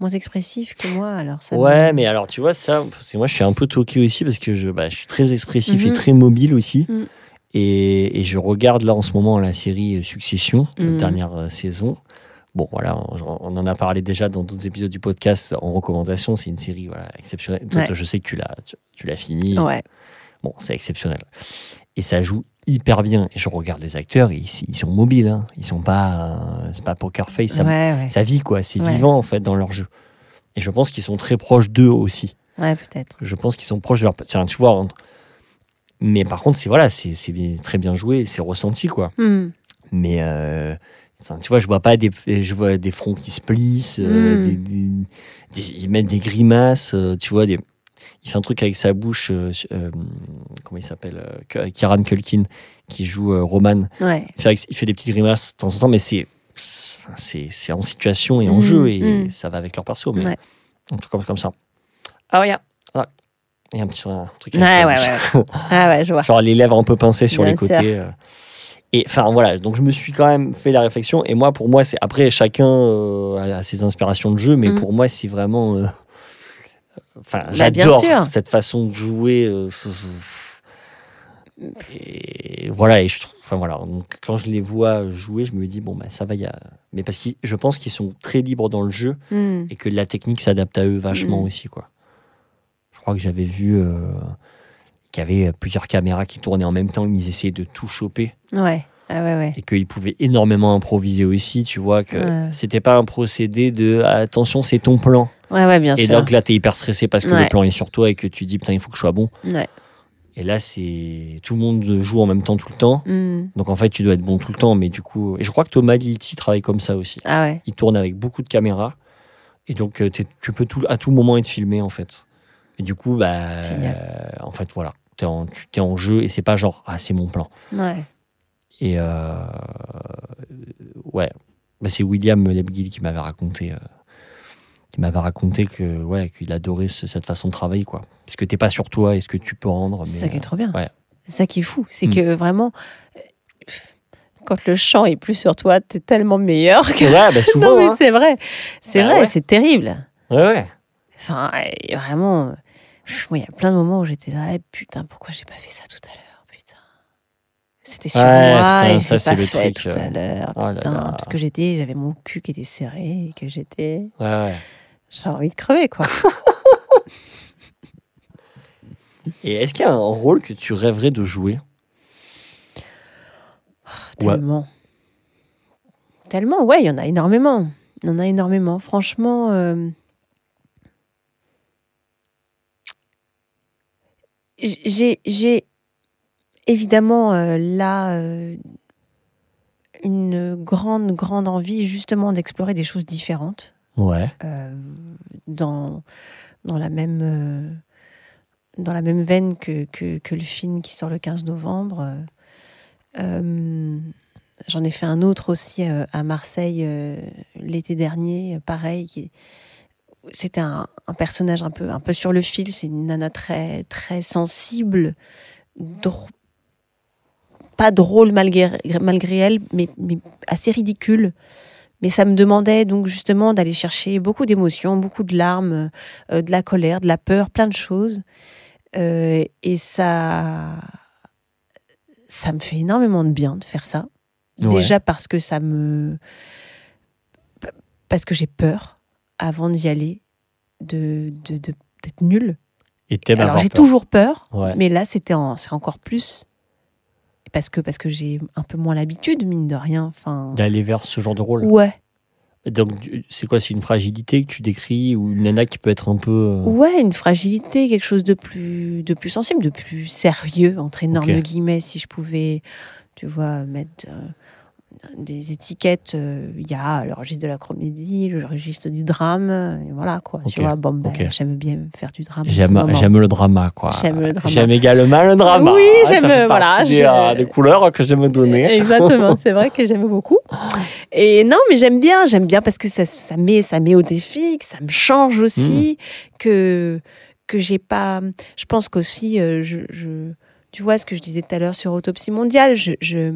moins expressifs que moi. Alors ça me- Ouais, mais alors tu vois ça, parce que moi je suis un peu toqué aussi parce que je, bah, je suis très expressif et Mhm. très mobile aussi. Mhm. Et, et je regarde là en ce moment la série Succession, la Mhm. dernière euh, saison. Bon, voilà, on, on en a parlé déjà dans d'autres épisodes du podcast en recommandation. C'est une série voilà, exceptionnelle. Toi, Ouais. je sais que tu l'as, tu, tu l'as fini. Ouais. Bon, c'est exceptionnel. Et ça joue hyper bien. Et je regarde les acteurs, ils, ils sont mobiles. Hein. Ils sont pas, euh, c'est pas poker face. Ça, ouais, ça vit quoi. C'est vivant en fait dans leur jeu. Et je pense qu'ils sont très proches d'eux aussi. Ouais, peut-être. Je pense qu'ils sont proches de leur. Tiens, tu vois. on- Mais par contre, c'est voilà, c'est très bien joué, c'est ressenti quoi. Hmm. Mais euh, tu vois, je vois pas des, je vois des fronts qui se plissent, euh, Mm. des, des- des- ils mettent des grimaces, euh, tu vois, des, il fait un truc avec sa bouche, euh, comment il s'appelle, Kieran Culkin, qui joue Roman. Ouais. Il fait, avec- il fait des petites grimaces de temps en temps, mais c'est c'est en situation et en Mm, jeu et mm. ça va avec leur perso. Mais Ouais. un truc comme, comme ça. Ah ouais, ah, il y a un petit un truc. Ouais, la ouais, bouche. ouais. Ah ouais, je vois. Genre les lèvres un peu pincées sur Bien les côtés. Et enfin voilà, donc je me suis quand même fait la réflexion. Et moi, pour moi, c'est après chacun euh, a ses inspirations de jeu, mais Mm. pour moi, c'est vraiment. euh, Enfin, Bah, j'adore cette façon de jouer. euh, Et voilà, et je trouve, enfin voilà, donc quand je les vois jouer, je me dis bon bah ça va, il y a, mais parce que je pense qu'ils sont très libres dans le jeu Hmm. et que la technique s'adapte à eux vachement Mhm. aussi quoi. Je crois que j'avais vu euh, qu'il y avait plusieurs caméras qui tournaient en même temps, ils essayaient de tout choper Ouais. Ah ouais, ouais. et qu'ils pouvaient énormément improviser aussi, tu vois que Ouais. c'était pas un procédé de ah, attention c'est ton plan Ouais, ouais, bien et sûr. donc là t'es hyper stressé parce que le plan est sur toi et que tu dis putain il faut que je sois bon Ouais. et là c'est tout le monde joue en même temps tout le temps Hmm. donc en fait tu dois être bon tout le temps mais du coup et je crois que Thomas Lilti travaille comme ça aussi Ah ouais. il tourne avec beaucoup de caméras et donc euh, tu peux tout, à tout moment être filmé en fait et du coup bah euh, en fait voilà t'es en, tu es en jeu et c'est pas genre ah c'est mon plan Ouais. et euh, ouais Bah, c'est William Lebguil qui m'avait raconté euh, qui m'avait raconté que ouais qu'il adorait ce- cette façon de travailler quoi parce que t'es pas sur toi et ce que tu peux rendre C'est ça qui est trop bien. ouais. C'est ça qui est fou. C'est Mm. que vraiment, euh, quand le chant est plus sur toi, t'es tellement meilleur que. euh, ouais bah souvent non, mais hein. c'est vrai. C'est Bah vrai, ouais. c'est terrible. ouais ouais Enfin, vraiment, euh, il y a plein de moments où j'étais là, putain, pourquoi j'ai pas fait ça tout à l'heure, putain. C'était sur Ouais, moi putain, et ça, c'est pas fait truc, tout euh, à l'heure, oh putain, là. parce que j'étais, j'avais mon cul qui était serré et que j'étais, ouais ouais j'ai envie de crever, quoi. et est-ce qu'il y a un rôle que tu rêverais de jouer? Ouais. Tellement. Tellement, ouais, il y en a énormément. Il y en a énormément. Franchement, euh, j'ai j'ai évidemment euh, là euh, une grande, grande envie justement d'explorer des choses différentes ouais euh, dans, dans, la même, dans la même veine que, que, que le film qui sort le 15 novembre. J'en ai fait un autre aussi à Marseille l'été dernier, pareil. qui- C'était un, un personnage un peu, un peu sur le fil. C'est une nana très, très sensible, pas drôle malgré, malgré elle, mais, mais assez ridicule. Mais ça me demandait donc justement d'aller chercher beaucoup d'émotions, beaucoup de larmes, euh, de la colère, de la peur, plein de choses. Euh, et ça, ça me fait énormément de bien de faire ça. Ouais. Déjà parce que ça me, parce que j'ai peur avant d'y aller de de- de- d'être nulle. et t'aimes Alors j'ai toujours peur, Ouais. mais là c'était en- c'est encore plus parce que parce que j'ai un peu moins l'habitude mine de rien. Enfin d'aller vers ce genre de rôle ouais. donc c'est quoi c'est une fragilité que tu décris ou une nana qui peut être un peu euh, Ouais, une fragilité, quelque chose de plus, de plus sensible, de plus sérieux, entre énormes guillemets, si je pouvais, tu vois, mettre euh, des étiquettes. euh, Il y a le registre de la comédie, le registre du drame, et voilà quoi. Tu vois, bon, ben, j'aime bien faire du drame. J'aime, le drama, quoi. J'aime le drama. J'aime également le drama. Oui, j'aime, voilà, des, euh, des couleurs que j'aime donner. Exactement, c'est vrai que j'aime beaucoup. Et non, mais j'aime bien, j'aime bien parce que ça, ça, met, ça met au défi, que ça me change aussi, Hmm. que, que j'ai pas. Je pense qu'aussi, euh, je, je- tu vois ce que je disais tout à l'heure sur Autopsie mondiale, je. je-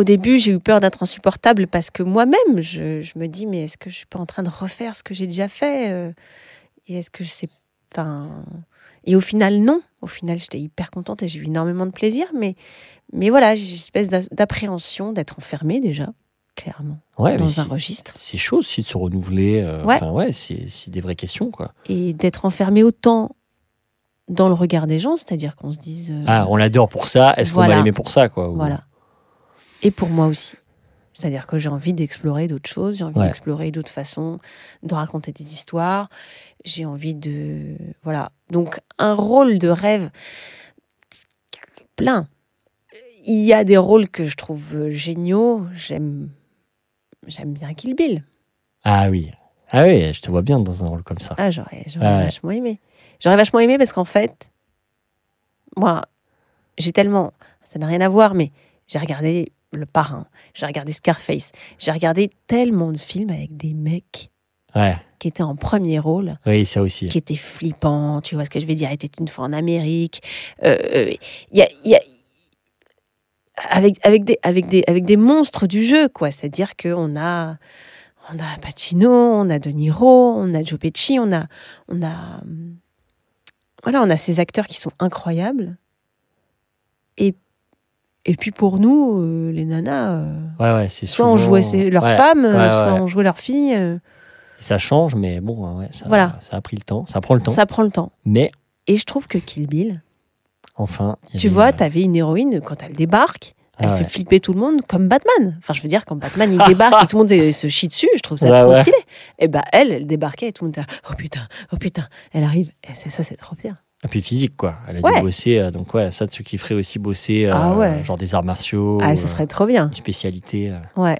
au début, j'ai eu peur d'être insupportable parce que moi-même, je, je me dis, mais est-ce que je suis pas en train de refaire ce que j'ai déjà fait euh, Et est-ce que je sais. Enfin. Et au final, non. Au final, j'étais hyper contente et j'ai eu énormément de plaisir. Mais, mais voilà, j'ai une espèce d'a- d'appréhension d'être enfermée déjà, clairement, Ouais, dans un registre. c'est chaud aussi de se renouveler. euh, Ouais. Enfin, ouais, c'est, des vraies questions, quoi. Et d'être enfermée autant dans le regard des gens, c'est-à-dire qu'on se dise. euh, Ah, on l'adore pour ça. Est-ce qu'on va l'aimer pour ça, quoi ou- Voilà. Et pour moi aussi. C'est-à-dire que j'ai envie d'explorer d'autres choses, j'ai envie Ouais. d'explorer d'autres façons de raconter des histoires. J'ai envie de. Voilà. Donc, un rôle de rêve plein. Il y a des rôles que je trouve géniaux. J'aime. J'aime bien Kill Bill. Ah oui. Ah oui, je te vois bien dans un rôle comme ça. Ah, j'aurais, j'aurais Ah ouais. vachement aimé. J'aurais vachement aimé parce qu'en fait, moi, j'ai tellement. Ça n'a rien à voir, mais j'ai regardé Le Parrain, j'ai regardé Scarface, j'ai regardé tellement de films avec des mecs Ouais. qui étaient en premier rôle, Oui, ça aussi. qui étaient flippants, tu vois ce que je veux dire, était une fois en Amérique. Euh, euh, Il y a. il y a- avec, avec, des, avec, des, avec des monstres du jeu, quoi. C'est-à-dire qu'on a, on a Pacino, on a De Niro, on a Joe Pesci, on a, on a, voilà, on a ces acteurs qui sont incroyables. Et, et puis pour nous, euh, les nanas, euh, Ouais, ouais, c'est soit on jouait ses- leurs Ouais, femmes, soit on jouait leurs filles. euh, Ça change, mais bon, ça, Voilà. ça a pris le temps. Ça prend le temps. ça prend le temps. Mais Et je trouve que Kill Bill, enfin. tu avait, vois, t'avais une héroïne, quand elle débarque, elle ah fait flipper tout le monde comme Batman. Enfin, je veux dire, quand Batman il débarque et tout le monde se chie dessus, je trouve ça trop stylé. Et bah, elle, elle débarquait et tout le monde était là, oh putain, oh putain, elle arrive. Et c'est ça, c'est trop bien. Et puis physique, quoi. Elle a Ouais. dû bosser. euh, donc, ouais, ça, qui feraient aussi bosser. euh, Ah ouais. Genre des arts martiaux. ah, ça euh, serait trop bien. Une spécialité. euh. Ouais.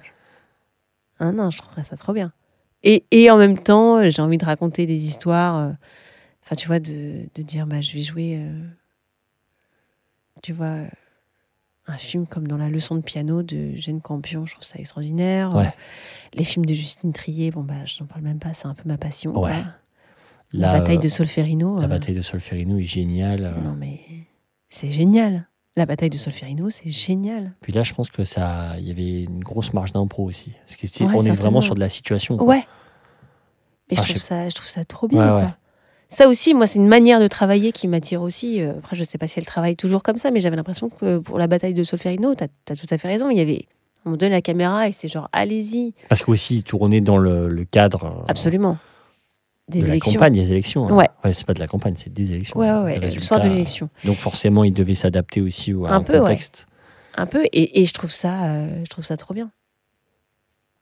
Ah non, je trouverais ça trop bien. Et, et en même temps, euh, j'ai envie de raconter des histoires. euh, Enfin, tu vois, de, de dire, bah, je vais jouer, euh, tu vois, euh, un film comme dans La leçon de piano de Jeanne Campion, je trouve ça extraordinaire. Ouais. Euh, les films de Justine Trier, bon, bah, je n'en parle même pas, c'est un peu ma passion. quoi. La bataille euh, de Solferino. La euh, bataille de Solferino est géniale. euh. Non, mais c'est génial. La bataille de Solferino, c'est génial. Puis là, je pense que ça, il y avait une grosse marge d'impro aussi. Parce que Ouais, on est vraiment sur de la situation. quoi. Ouais. Ah, je, trouve ça, je trouve ça trop bien. Ouais, quoi. ouais. Ça aussi, moi, c'est une manière de travailler qui m'attire aussi. Euh, Après, je sais pas si elle travaille toujours comme ça, mais j'avais l'impression que pour la bataille de Solferino, tu as, tout à fait raison. Il y avait. On donne la caméra et c'est genre, allez-y. Parce qu'aussi, tourner dans le, le cadre euh, Absolument. Des de la élections. campagne, des élections. hein. Ouais. c'est pas de la campagne, c'est des élections. Ouais, ouais, Le ouais, le soir de l'élection. Donc forcément, il devait s'adapter aussi au- à Un un peu, ouais. contexte. Un peu. Et, et je, trouve ça, euh, je trouve ça trop bien.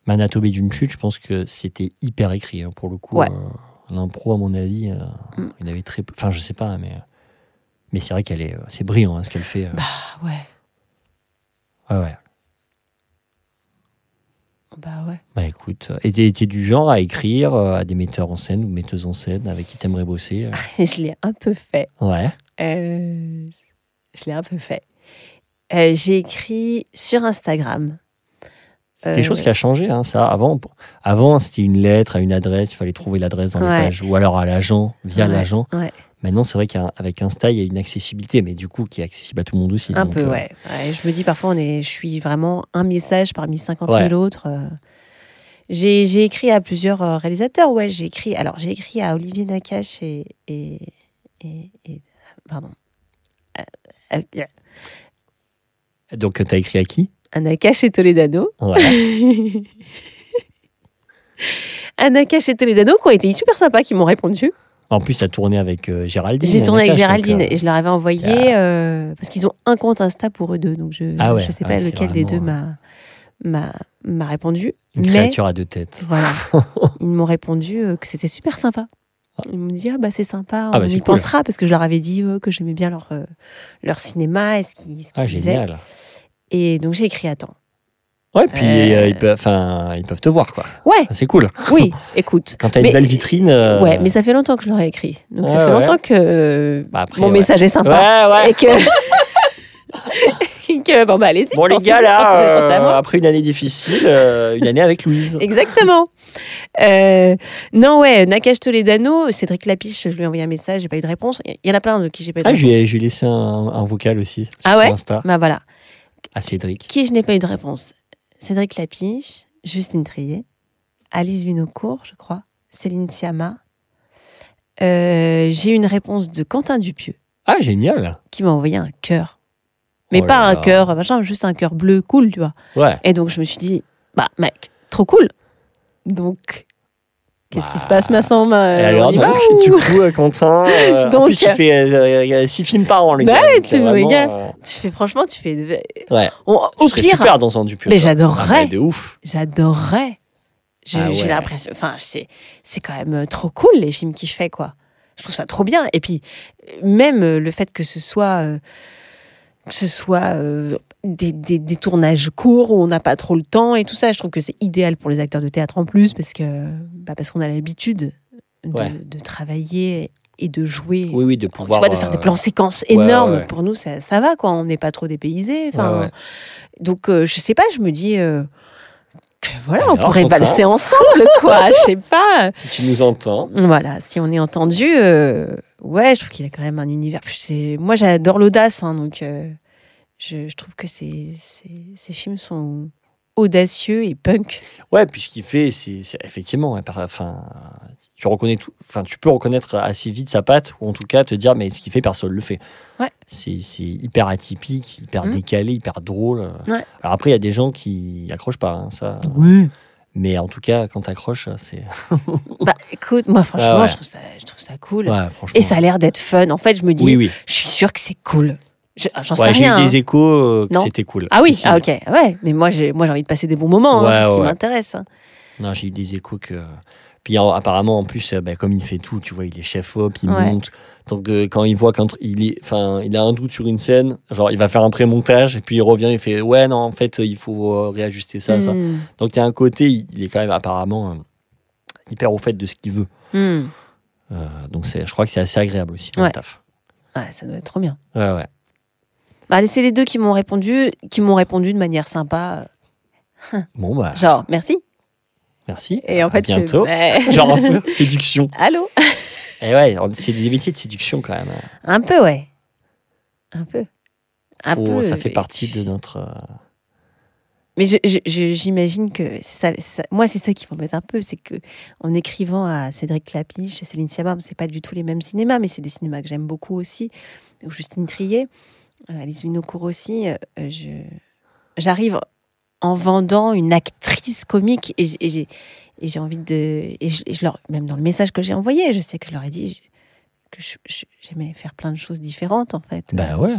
Manatobe d'une chute, je pense que c'était hyper écrit hein, pour le coup. Ouais. euh, L'impro, à mon avis, euh, Mm. il avait très. Enfin, je sais pas, mais mais c'est vrai qu'elle est, euh, c'est brillant hein, ce qu'elle fait. euh. Bah ouais. Ouais, ouais. Bah ouais. Bah écoute, et t'es t'es du genre à écrire euh, à des metteurs en scène ou metteuses en scène avec qui t'aimerais bosser. euh. je l'ai un peu fait. Ouais. Euh, je l'ai un peu fait. Euh, J'ai écrit sur Instagram. C'est quelque Euh, chose qui a changé, hein, ça. Avant, avant c'était une lettre à une adresse, il fallait trouver l'adresse dans les Ouais. pages, ou alors à l'agent, via Ouais, l'agent. ouais. Maintenant, c'est vrai qu'avec Insta, il y a une accessibilité, mais du coup, qui est accessible à tout le monde aussi. Un donc, peu, euh, ouais. Ouais, Je me dis parfois, on est, je suis vraiment un message parmi 50 000 Ouais. autres. euh. J'ai écrit à plusieurs euh, réalisateurs. Ouais, j'ai écrit. Alors, j'ai écrit à Olivier Nakache et. et, et- et- pardon. Donc, tu as écrit à qui? À Nakache et Toledano. Ouais. à Nakache et Toledano qui ont été super sympas, qui m'ont répondu. En plus, tu as tourné avec euh, Géraldine. J'ai tourné avec Géraldine donc, euh, et je leur avais envoyé euh, parce qu'ils ont un compte Insta pour eux deux, donc je Ah ouais, je sais ah pas ouais, lequel des deux m'a répondu. une mais créature à deux têtes. voilà, ils m'ont répondu que c'était super sympa. Ils m'ont dit ah bah c'est sympa, Ah on bah, y c'est cool. pensera parce que je leur avais dit euh, que j'aimais bien leur leur cinéma et ce qu'ils qu'ils Ah, faisaient. génial. Et donc j'ai écrit à temps. Ouais, puis Euh, euh, ils, peuvent, enfin, ils peuvent te voir, quoi. Ouais, C'est cool. oui, écoute. Quand tu as Mais- une belle vitrine. euh, Ouais, mais ça fait longtemps que je leur ai écrit. Donc ça fait ouais. longtemps que euh, bah, après, mon ouais. message est sympa. Ouais, ouais. Et que. que bon, bah allez-y. Bon, les gars, là, euh, après une année difficile, euh, une année avec Louise. Exactement. Euh, non, ouais, Nakash Toledano, Cédric Lapiche, je lui ai envoyé un message, j'ai pas eu de réponse. Il y en a plein de qui j'ai pas eu de Ah, je réponse. lui ai, je lui ai laissé un, un vocal aussi. Sur Ah ouais Insta, Bah voilà. à Cédric. Qui je n'ai pas eu de réponse Cédric Lapiche, Justine Trier, Alice Vinocourt, je crois, Céline Siama. Euh, j'ai eu une réponse de Quentin Dupieux Ah, génial. qui m'a envoyé un cœur. Mais Oh pas un cœur, machin, juste un cœur bleu cool, tu vois. Ouais. Et donc je me suis dit, bah mec, trop cool. Donc, qu'est-ce qui se passe, ma sang ma- Et on alors, donc, ou- du coup, euh, Quentin, euh, en Donc, plus, il fait euh, 6 films par an, le Bah gars. ouais, tu euh, vois, vraiment, gars. euh, Tu fais franchement, tu fais. Ouais. On- tu au pire, super dans son Dupieux. Mais j'adorerais. Ah, bah, de ouf. j'adorerais. Je- Ah J'ai ouais. l'impression. Enfin, c'est c'est quand même euh, trop cool les films qu'il fait, quoi. Je trouve ça trop bien. Et puis, euh, même euh, le fait que ce soit. euh, que ce soit euh, des, des- des tournages courts où on n'a pas trop le temps et tout ça, je trouve que c'est idéal pour les acteurs de théâtre en plus parce que bah, parce qu'on a l'habitude de, Ouais. de travailler et de jouer. Oui, oui, de tu pouvoir. vois, de faire des euh, plans séquences énormes. ouais. Pour nous, ça, ça va, quoi. On n'est pas trop dépaysés. Enfin. Donc, euh, je sais pas, je me dis euh, que voilà, on pourrait valser ensemble, quoi. Je sais pas. Si tu nous entends. Voilà, si on est entendu, euh, ouais, je trouve qu'il a quand même un univers. Moi, j'adore l'audace, hein, donc je, je trouve que ces, ces, ces films sont audacieux et punk. Ouais, puis ce qu'il fait, c'est effectivement, enfin, tu reconnais tout. Enfin, tu peux reconnaître assez vite sa patte, ou en tout cas te dire, mais ce qu'il fait, personne ne le fait. Ouais. C'est hyper atypique, hyper Mhm. décalé, hyper drôle. Ouais. Alors après, il y a des gens qui accrochent pas, hein, ça. Oui. Mais en tout cas, quand t'accroches, c'est. Bah écoute, moi franchement, Ah ouais. je, trouve ça, je trouve ça cool. Ouais, franchement. Et ça a l'air d'être fun. En fait, je me dis, Oui, oui. je suis sûre que c'est cool. Je- J'en sais Ouais, j'ai rien. eu hein. des échos euh, Non. c'était cool. Ah oui, Si, si. ah ok, ouais. Mais moi, j'ai, moi, j'ai envie de passer des bons moments. hein, Ouais, c'est ce qui m'intéresse. hein. Non, j'ai eu des échos que. Puis en- apparemment, en plus, euh, bah, comme il fait tout, tu vois, il est chef op, il Ouais. monte. Donc euh, quand il voit qu'il est, enfin, il a un doute sur une scène, genre il va faire un pré-montage et puis il revient, il fait ouais non, en fait, il faut euh, réajuster ça, ça. Hmm. Donc il y a un côté, il, est quand même apparemment euh, hyper au fait de ce qu'il veut. Hmm. Euh, donc c'est, je crois que c'est assez agréable aussi dans le taf. Ouais, ça doit être trop bien. Ouais, ouais. Bah, c'est les deux qui m'ont répondu, qui m'ont répondu de manière sympa. Bon bah, Genre, merci. merci. Et en À fait, je- bientôt. Ouais. Genre séduction. Allô Et ouais, c'est des métiers de séduction quand même. Un peu, ouais. Un peu. Un Faut- peu, ça fait partie de notre. euh, Mais je- je- je- j'imagine que ça, moi, c'est ça qui m'embête un peu, c'est que en écrivant à Cédric Clapiche et Céline Sciamma, c'est pas du tout les mêmes cinémas, mais c'est des cinémas que j'aime beaucoup aussi. Ou Justine Trier, Alice Vinocourt aussi. euh, j'arrive en vendant une actrice comique et, j'ai et j'ai envie de et je, et je leur même dans le message que j'ai envoyé, je sais que je leur ai dit que j'aimais faire plein de choses différentes en fait. Bah ouais.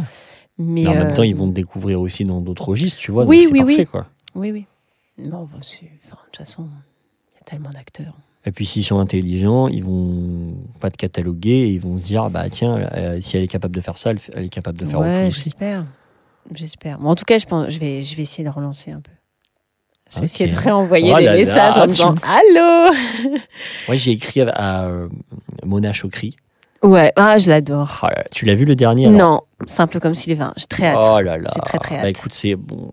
mais Mais en même euh, temps, ils vont te découvrir aussi dans d'autres registres, tu vois. Oui, donc oui, parfait, oui. Quoi. Oui, oui. Non, bah, de toute façon, il y a tellement d'acteurs. Et puis s'ils sont intelligents, ils vont pas te cataloguer et ils vont se dire bah tiens, euh, si elle est capable de faire ça, elle est capable de faire autre ouais, chose aussi. j'espère. J'espère. Bon, en tout cas, je, pense, je, vais, je vais essayer de relancer un peu. Je vais essayer de réenvoyer Oh des là, messages en tu disant me- Allô Moi, j'ai écrit à, euh, Mona Chokri. Ouais, ah, je l'adore. Ah là, tu l'as vu le dernier alors Non, simple comme Sylvain. J'ai très hâte. Oh là là. J'ai très, très Bah hâte. écoute, c'est bon.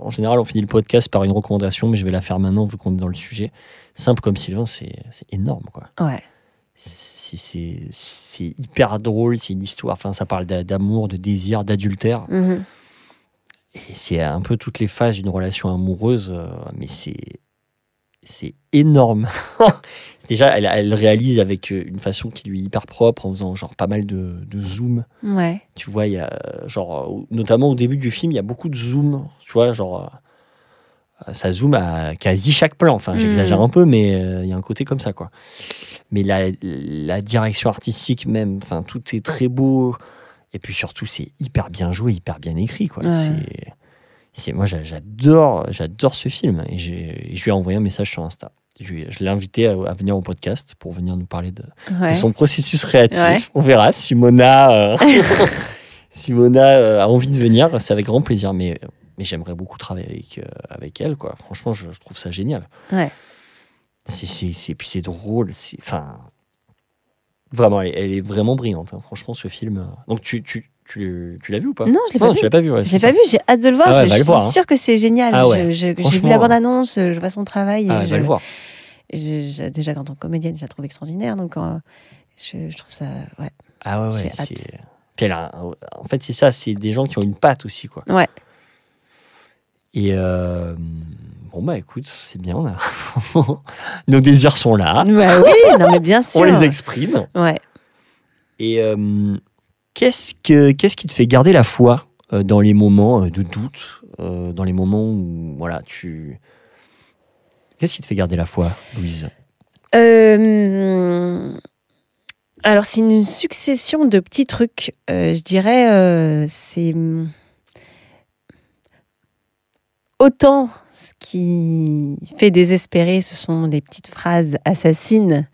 en général, on finit le podcast par une recommandation, mais je vais la faire maintenant vu qu'on est dans le sujet. Simple comme Sylvain, c'est énorme quoi. Ouais. C'est- hyper drôle, c'est une histoire. Enfin, ça parle d'a- d'amour, de désir, d'adultère. Mhm. Et c'est un peu toutes les phases d'une relation amoureuse, euh, mais c'est c'est énorme. Déjà, elle, elle réalise avec euh, une façon qui lui est hyper propre, en faisant genre pas mal de, de zoom. Ouais. Tu vois, il y a genre, notamment au début du film, il y a beaucoup de zoom. Tu vois, genre, ça zoome à quasi chaque plan. Enfin, j'exagère un peu, mais euh, il y a un côté comme ça, quoi. Mais la, la direction artistique même, enfin, tout est très beau. Et puis surtout, c'est hyper bien joué, hyper bien écrit, quoi. Ouais. C'est, c'est, moi, j'a- j'adore, j'adore ce film. Et j'ai- je lui ai envoyé un message sur Insta. Je, l'ai invité à, à venir au podcast pour venir nous parler de, son processus créatif. Ouais. On verra si Mona, euh, si Mona euh, a envie de venir, c'est avec grand plaisir. Mais, mais j'aimerais beaucoup travailler avec, euh, avec elle. Quoi. Franchement, je, je trouve ça génial. Ouais. C'est, puis c'est drôle. Enfin, vraiment, elle, elle est vraiment brillante. hein. Franchement, ce film. euh. Donc, tu, tu, tu, tu l'as vu ou pas? Non, je l'ai pas Non, vu. tu l'as pas vu. ouais, Je l'ai pas vu, j'ai hâte de le voir. Ah ouais, je le suis voir, hein. sûre que c'est génial. Ah ouais. J'ai vu la bande-annonce, je vois son travail. et Ah, je- va le voir. je- déjà, en tant que comédienne, je la trouve extraordinaire. Donc, euh, je, trouve ça. Ouais. Ah ouais, ouais. Puis elle a en fait, c'est ça, c'est des gens qui ont une patte aussi, quoi. Ouais. Et euh, bon, bah écoute, c'est bien. on a- Nos désirs sont là. Bah oui, non, mais bien sûr. On les exprime. Ouais. Et euh, qu'est-ce, que, qu'est-ce qui te fait garder la foi euh, dans les moments de doute, dans les moments où voilà, tu. Qu'est-ce qui te fait garder la foi, Louise? Euh, alors, c'est une succession de petits trucs. Euh, je dirais, euh, c'est. Autant ce qui fait désespérer, ce sont des petites phrases assassines,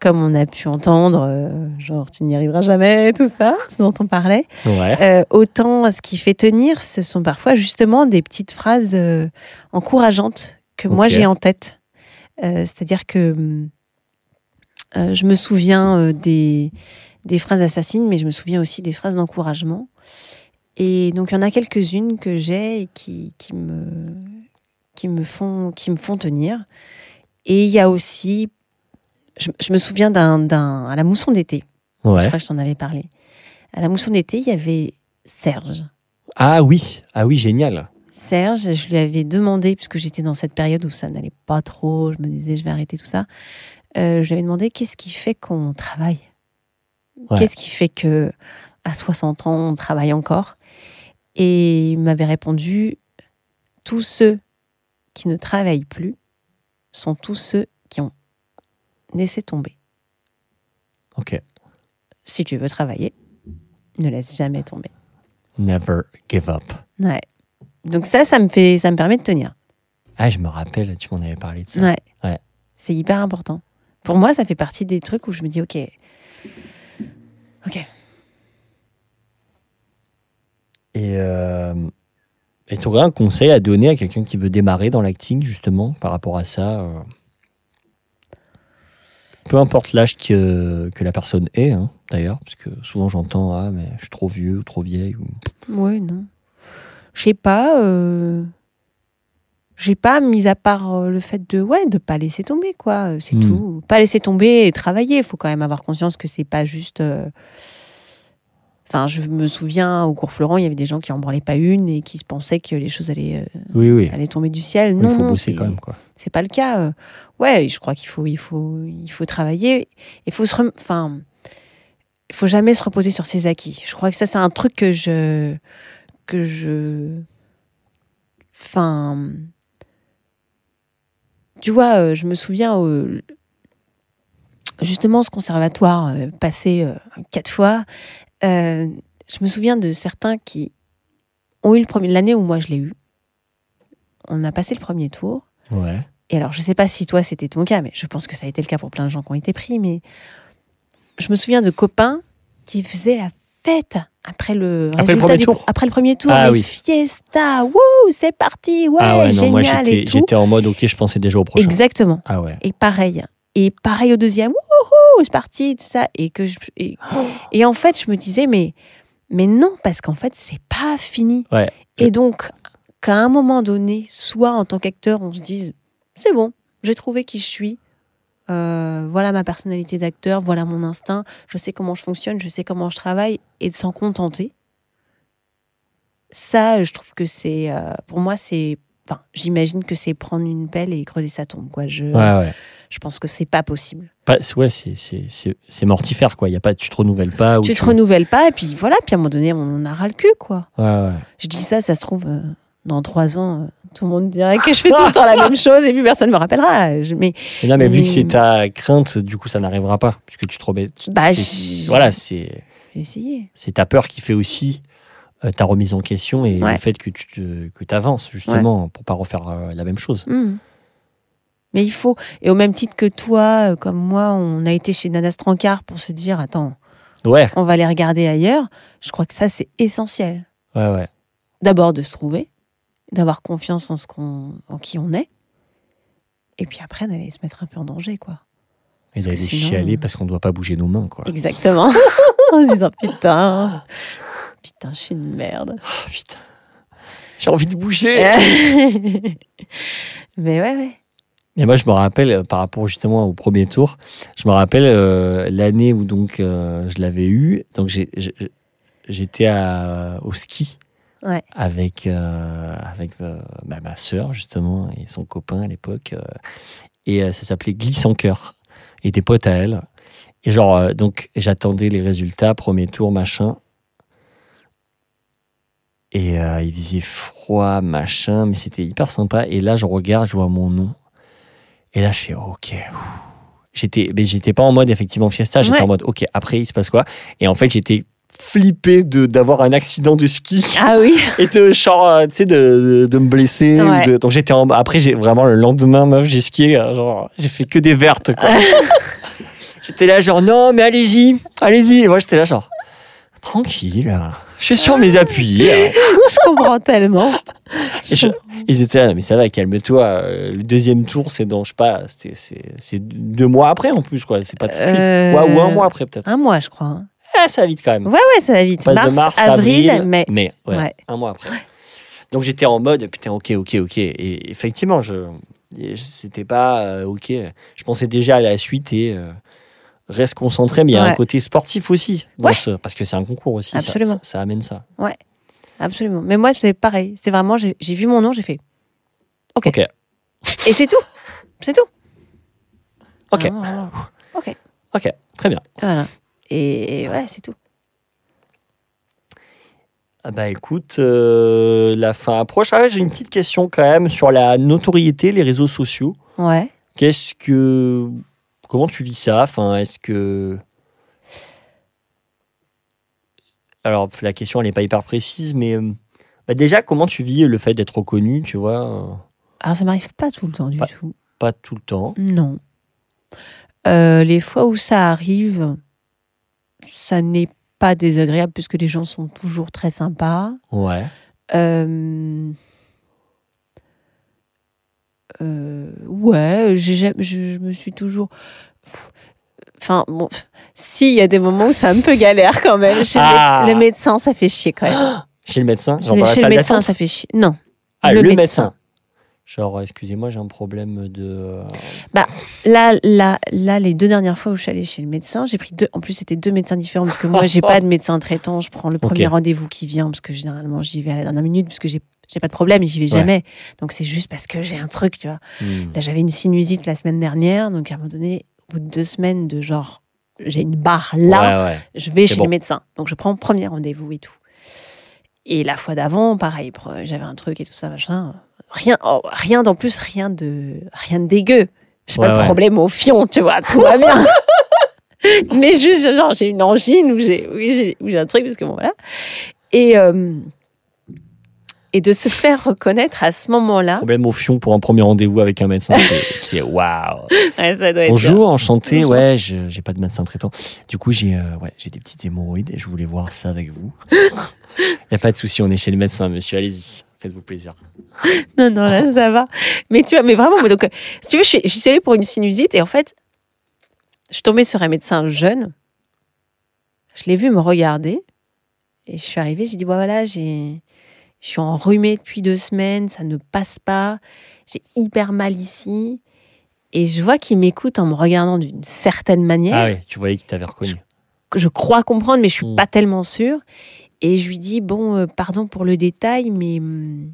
comme on a pu entendre, euh, genre tu n'y arriveras jamais, tout ça, ce dont on parlait. Ouais. Euh, autant ce qui fait tenir, ce sont parfois justement des petites phrases euh, encourageantes que moi j'ai en tête. C'est-à-dire que je me souviens des, des phrases assassines, mais je me souviens aussi des phrases d'encouragement. Et donc il y en a quelques-unes que j'ai et qui, qui, me, qui, me font, qui me font tenir. Et il y a aussi, je, je me souviens d'un, d'un- à la mousson d'été, je crois que je t'en avais parlé. À la mousson d'été, il y avait Serge. Ah oui, ah oui, génial. Serge, je lui avais demandé, puisque j'étais dans cette période où ça n'allait pas trop, je me disais je vais arrêter tout ça, euh, je lui avais demandé qu'est-ce qui fait qu'on travaille? Ouais. Qu'est-ce qui fait que à 60 ans, on travaille encore? Et il m'avait répondu tous ceux qui ne travaillent plus sont tous ceux qui ont laissé tomber. Ok. Si tu veux travailler, ne laisse jamais tomber. Never give up. Ouais. Donc ça, ça me fait, ça me permet de tenir. Ah, je me rappelle, tu m'en avais parlé de ça. Ouais. Ouais. C'est hyper important. Pour moi, ça fait partie des trucs où je me dis, ok, ok, Et euh, et tu aurais un conseil à donner à quelqu'un qui veut démarrer dans l'acting, justement, par rapport à ça euh, Peu importe l'âge que, que la personne est, hein, d'ailleurs, parce que souvent j'entends Ah, mais je suis trop vieux ou trop vieille. Ou... ouais, non. Je sais pas. Euh... J'ai pas, mis à part euh, le fait de ouais, de pas laisser tomber, quoi. euh, C'est Hmm. tout. Pas laisser tomber et travailler. Il faut quand même avoir conscience que c'est pas juste. Enfin, je me souviens au cours Florent, il y avait des gens qui en branlaient pas une et qui se pensaient que les choses allaient, euh, Oui, oui. allaient tomber du ciel. Il Non, faut non, bosser c'est- quand même, quoi. c'est pas le cas. Euh, Ouais, je crois qu'il faut, il faut, il faut travailler. Il faut se, rem- enfin, il faut jamais se reposer sur ses acquis. Je crois que ça, c'est un truc que je, que je, enfin, tu vois, euh, je me souviens euh, justement ce conservatoire euh, passé euh, quatre fois. Euh, je me souviens de certains qui ont eu le premier l'année où moi je l'ai eu. On a passé le premier tour. Ouais. Et alors, je sais pas si toi c'était ton cas, mais je pense que ça a été le cas pour plein de gens qui ont été pris. Mais je me souviens de copains qui faisaient la fête après le Après le résultat premier du- tour Après le premier tour, Ah oui. fiesta, wouh, c'est parti, ouais, ah ouais, non, moi génial j'étais et tout. j'étais en mode Ok, je pensais déjà au prochain. Exactement. Ah ouais. Et pareil. Et pareil au deuxième, wouhou, c'est parti, tout ça. Et, que je, et, et en fait, je me disais, mais, mais non, parce qu'en fait, c'est pas fini. Ouais. Et donc, qu'à un moment donné, soit en tant qu'acteur, on se dise, c'est bon, j'ai trouvé qui je suis. Euh, voilà ma personnalité d'acteur, voilà mon instinct, je sais comment je fonctionne, je sais comment je travaille, et de s'en contenter. Ça, je trouve que c'est, euh, pour moi, c'est, enfin, j'imagine que c'est prendre une pelle et creuser sa tombe, quoi. Je, Ouais, ouais. Je pense que c'est pas possible. Pas- ouais, c'est- c'est c'est- c'est mortifère, quoi. Y a pas, tu te renouvelles pas. ou tu te renouvelles pas, et puis voilà, puis à un moment donné, on en a ras le cul, quoi. Ouais, ouais. Je dis ça, ça se trouve, euh, dans trois ans, euh, tout le monde dirait que je fais tout le temps la même chose, et puis personne me rappellera. Je- mais Mais non, mais vu que c'est ta crainte, du coup, ça n'arrivera pas. Puisque tu te remets. Bah, Voilà, c'est c'est ta peur qui fait aussi euh, ta remise en question et Ouais. le fait que tu te, que avances, justement, pour pas refaire la même chose. Hmm. Mais il faut, et au même titre que toi, euh, comme moi, on a été chez Nana Strancard pour se dire, attends, Ouais, on va les regarder ailleurs. Je crois que ça, c'est essentiel. ouais, ouais. D'abord de se trouver, d'avoir confiance en ce qu'on, en qui on est, et puis après d'aller se mettre un peu en danger, quoi. Et d'aller chialer euh, parce qu'on ne doit pas bouger nos mains, quoi. Exactement. en se disant putain, putain, je suis une merde. Oh, putain. J'ai envie de bouger. Mais ouais, ouais. Et moi, je me rappelle, euh, par rapport justement au premier tour, je me rappelle euh, l'année où donc euh, je l'avais eu. Donc j'étais au ski Ouais. avec euh, avec bah, ma sœur justement et son copain à l'époque. et ça s'appelait Glisse en cœur. Et des potes à elle. Et genre donc j'attendais les résultats premier tour machin. Et il faisait froid machin, mais c'était hyper sympa. Et là je regarde, je vois mon nom. Et là, je fais OK. J'étais, mais j'étais pas en mode effectivement fiesta. J'étais Ouais. en mode OK. Après, il se passe quoi? Et en fait, j'étais flippé de d'avoir un accident de ski Ah oui. et de genre, euh, tu sais, de, de, de me blesser. ou Ouais. de- donc j'étais en. Après, j'ai vraiment le lendemain, meuf, j'ai skié. euh, Genre, j'ai fait que des vertes. Quoi. j'étais là, genre non, mais allez-y, allez-y. Et moi, j'étais là, genre tranquille. Je suis sur mes appuis. Je comprends tellement. Je- Ils étaient là, mais ça va, calme-toi. euh, Le deuxième tour, c'est dans, je sais pas, c'est- c'est c'est deux mois après en plus, quoi. C'est pas tout de suite. Euh, Ouais, ou un mois après, peut-être. Un mois, je crois. Ah, ça va vite quand même. Ouais, ouais, ça va vite. Mars, de mars, avril, avril, mai. ouais, Ouais. un mois après. Donc j'étais en mode, putain, ok, ok, ok. Et effectivement, je, c'était pas euh, ok. Je pensais déjà à la suite et euh, reste concentré, mais il y a un Ouais. côté sportif aussi, dans Ouais. ce- parce que c'est un concours aussi. Absolument. Ça, ça amène ça. Absolument. Mais moi, c'est pareil. C'est vraiment, j'ai vu mon nom, j'ai fait. Ok. Et c'est tout. C'est tout. Ok. Vraiment, vraiment. Ok. Ok, très bien. Voilà. Et ouais, c'est tout. Ah bah écoute, euh, la fin approche. Ah ouais, j'ai une petite question quand même sur la notoriété, les réseaux sociaux. Ouais. Qu'est-ce que. Comment tu lis ça? Enfin, est-ce que. Alors, la question, elle n'est pas hyper précise, mais. euh, bah déjà, comment tu vis le fait d'être reconnu, tu vois? Alors, ça m'arrive pas tout le temps du Pas- tout. Pas tout le temps. Non. Euh, les fois où ça arrive, ça n'est pas désagréable puisque les gens sont toujours très sympas. Ouais. Euh, euh, ouais, je, je me suis toujours. Enfin, bon, si, il y a des moments où c'est un peu galère quand même. Chez le Ah. méde- le médecin, ça fait chier quand même. Chez le médecin Chez, chez le médecin, ça fait chier. Non. Ah, le le, médecin. médecin. Genre, excusez-moi, j'ai un problème de. Là, là, là, les deux dernières fois où je suis allée chez le médecin, j'ai pris deux. En plus, c'était deux médecins différents parce que moi, j'ai pas de médecin traitant. Je prends le premier rendez-vous qui vient parce que généralement, j'y vais à la dernière minute parce que j'ai j'ai pas de problème j'y vais Ouais. jamais. Donc, c'est juste parce que j'ai un truc, tu vois. Hmm. Là, j'avais une sinusite la semaine dernière. Donc, à un moment donné, au bout de deux semaines de genre, j'ai une barre là, Ouais, ouais. je vais chez bon. le médecin. Donc, je prends le premier rendez-vous et tout. Et la fois d'avant, pareil, j'avais un truc et tout ça, machin. Rien, oh, rien d'en plus, rien de, rien de dégueu. J'ai pas de ouais. problème au fion, tu vois, tout va bien. Mais juste, genre, j'ai une angine ou j'ai, oui, un truc, parce que bon, voilà. Et, euh, et de se faire reconnaître à ce moment-là. Problème au fion pour un premier rendez-vous avec un médecin, c'est- waouh. Ouais, Bonjour, enchanté. Bonjour. Ouais, je j'ai pas de médecin traitant. Du coup, j'ai euh, ouais, j'ai des petites hémorroïdes et je voulais voir ça avec vous. Il y a pas de souci, on est chez le médecin, monsieur. Allez-y, faites-vous plaisir. Non, non, là, ça va. Mais tu vois, mais vraiment, donc, euh, si tu veux, j'y suis allée pour une sinusite et en fait, je suis tombée sur un médecin jeune. Je l'ai vu me regarder et je suis arrivée, j'ai dit, voilà, j'ai, je suis enrhumée depuis deux semaines, ça ne passe pas, j'ai hyper mal ici. Et je vois qu'il m'écoute en me regardant d'une certaine manière. Ah oui, tu voyais qu'il t'avait reconnu. que je crois comprendre, mais je suis Mm. pas tellement sûre. Et je lui dis bon, euh, pardon pour le détail, mais hum,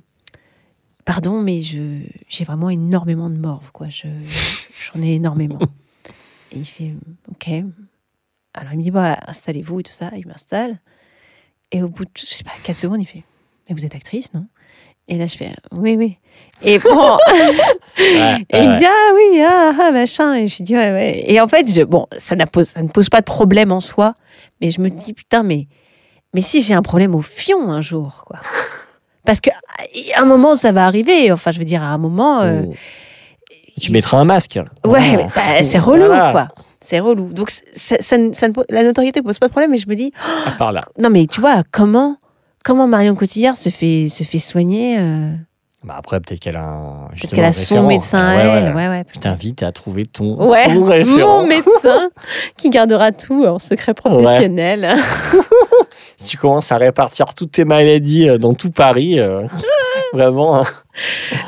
pardon, mais je j'ai vraiment énormément de morve, quoi. Je j'en ai énormément. et il fait ok. Alors il me dit bah installez-vous et tout ça. Il m'installe. Et au bout de je sais pas 4 secondes, il fait mais vous êtes actrice, non? Et là je fais oui oui. Et bon, Ouais, et il me dit ah oui ah, ah, machin et je lui dis ouais ouais et en fait je, bon ça, n'a pose, ça ne pose pas de problème en soi mais je me dis putain mais mais si j'ai un problème au fion un jour quoi parce que à un moment ça va arriver enfin je veux dire à un moment euh, Oh. Tu mettras un masque. ouais mais ça- c'est relou Voilà. quoi c'est relou donc ça, ça ne- ça ne pose- la notoriété pose pas de problème mais je me dis À part là. non mais tu vois comment comment Marion Cotillard se fait se fait soigner euh, Bah après, peut-être qu'elle a un. qu'elle un a son référent. médecin à ouais, elle ouais. ouais ouais Je t'invite à trouver ton, Ouais, ton référent. mon médecin qui gardera tout en secret professionnel. Si tu commences à répartir toutes tes maladies euh, dans tout Paris, euh, vraiment. hein.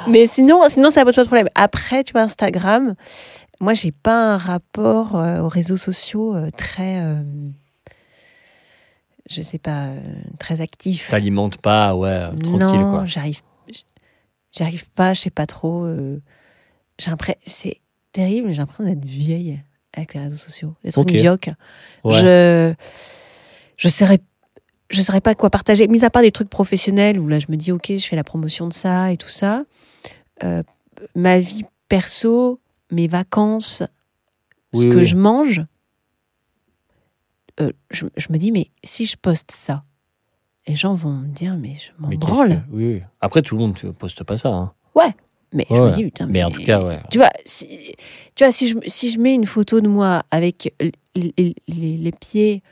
Mais sinon, sinon ça pose pas de problème. Après, tu vois, Instagram, moi, j'ai pas un rapport aux réseaux sociaux très, euh, je sais pas, euh, très actif. T'alimentes pas, ouais, tranquille non, quoi. j'arrive, j'arrive pas, je sais pas trop. euh, j'ai l'impression, c'est terrible, j'ai l'impression d'être vieille avec les réseaux sociaux, d'être Ok. une vieille. Ouais. Je, je saurais, je saurais pas quoi partager, mis à part des trucs professionnels où là je me dis ok, je fais la promotion de ça et tout ça. Euh, ma vie perso, mes vacances, ce Oui, que je mange, euh, je, je me dis mais si je poste ça, les gens vont me dire mais je m'en branle. que- oui, oui. Après, tout le monde ne poste pas ça. hein. Mais je Ouais, me dis putain Mais en tout cas, ouais. tu vois, si, tu vois, si je, si je mets une photo de moi avec les, les- les- les pieds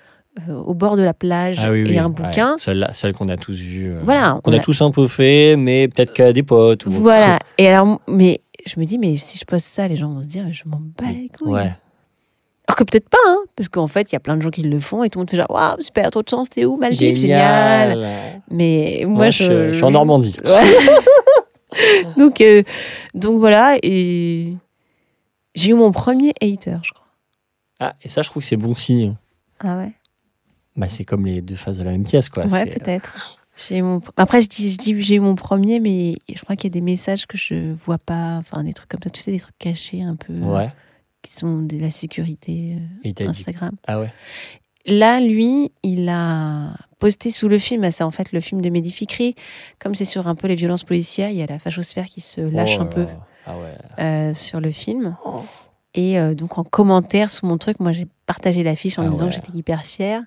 euh, au bord de la plage Ah oui, et oui, un ouais. bouquin, Celle, celle qu'on a tous vue. euh, Voilà, Qu'on on a a- tous un peu fait, mais peut-être qu'à des potes. Ou... voilà. Et alors, mais je me dis, mais si je poste ça, les gens vont se dire, je m'en bats les couilles. Ouais. Alors que peut-être pas, hein, parce qu'en fait, il y a plein de gens qui le font et tout le monde fait genre, waouh, super, trop de chance, t'es où, Maldives, génial. Mais moi, Moi, je, je, je suis en Normandie. Ouais. donc, euh, donc voilà, et j'ai eu mon premier hater, je crois. Ah, et ça, je trouve que c'est bon signe. Ah ouais Bah, c'est comme les deux faces de la même pièce, quoi. Ouais, C'est- peut-être. Mon... Après, je dis, je dis j'ai eu mon premier, mais je crois qu'il y a des messages que je vois pas, enfin des trucs comme ça, tu sais, des trucs cachés un peu. Ouais. Qui sont de la sécurité euh, dit. Instagram. Ah ouais. Là, lui, il a posté sous le film, c'est en fait le film de Mehdi Fikri, comme c'est sur un peu les violences policières, il y a la fachosphère qui se lâche Oh un peu là. Ah ouais. euh, sur le film. Et euh, donc en commentaire sous mon truc, moi j'ai partagé l'affiche en Ah disant ouais. que j'étais hyper fière.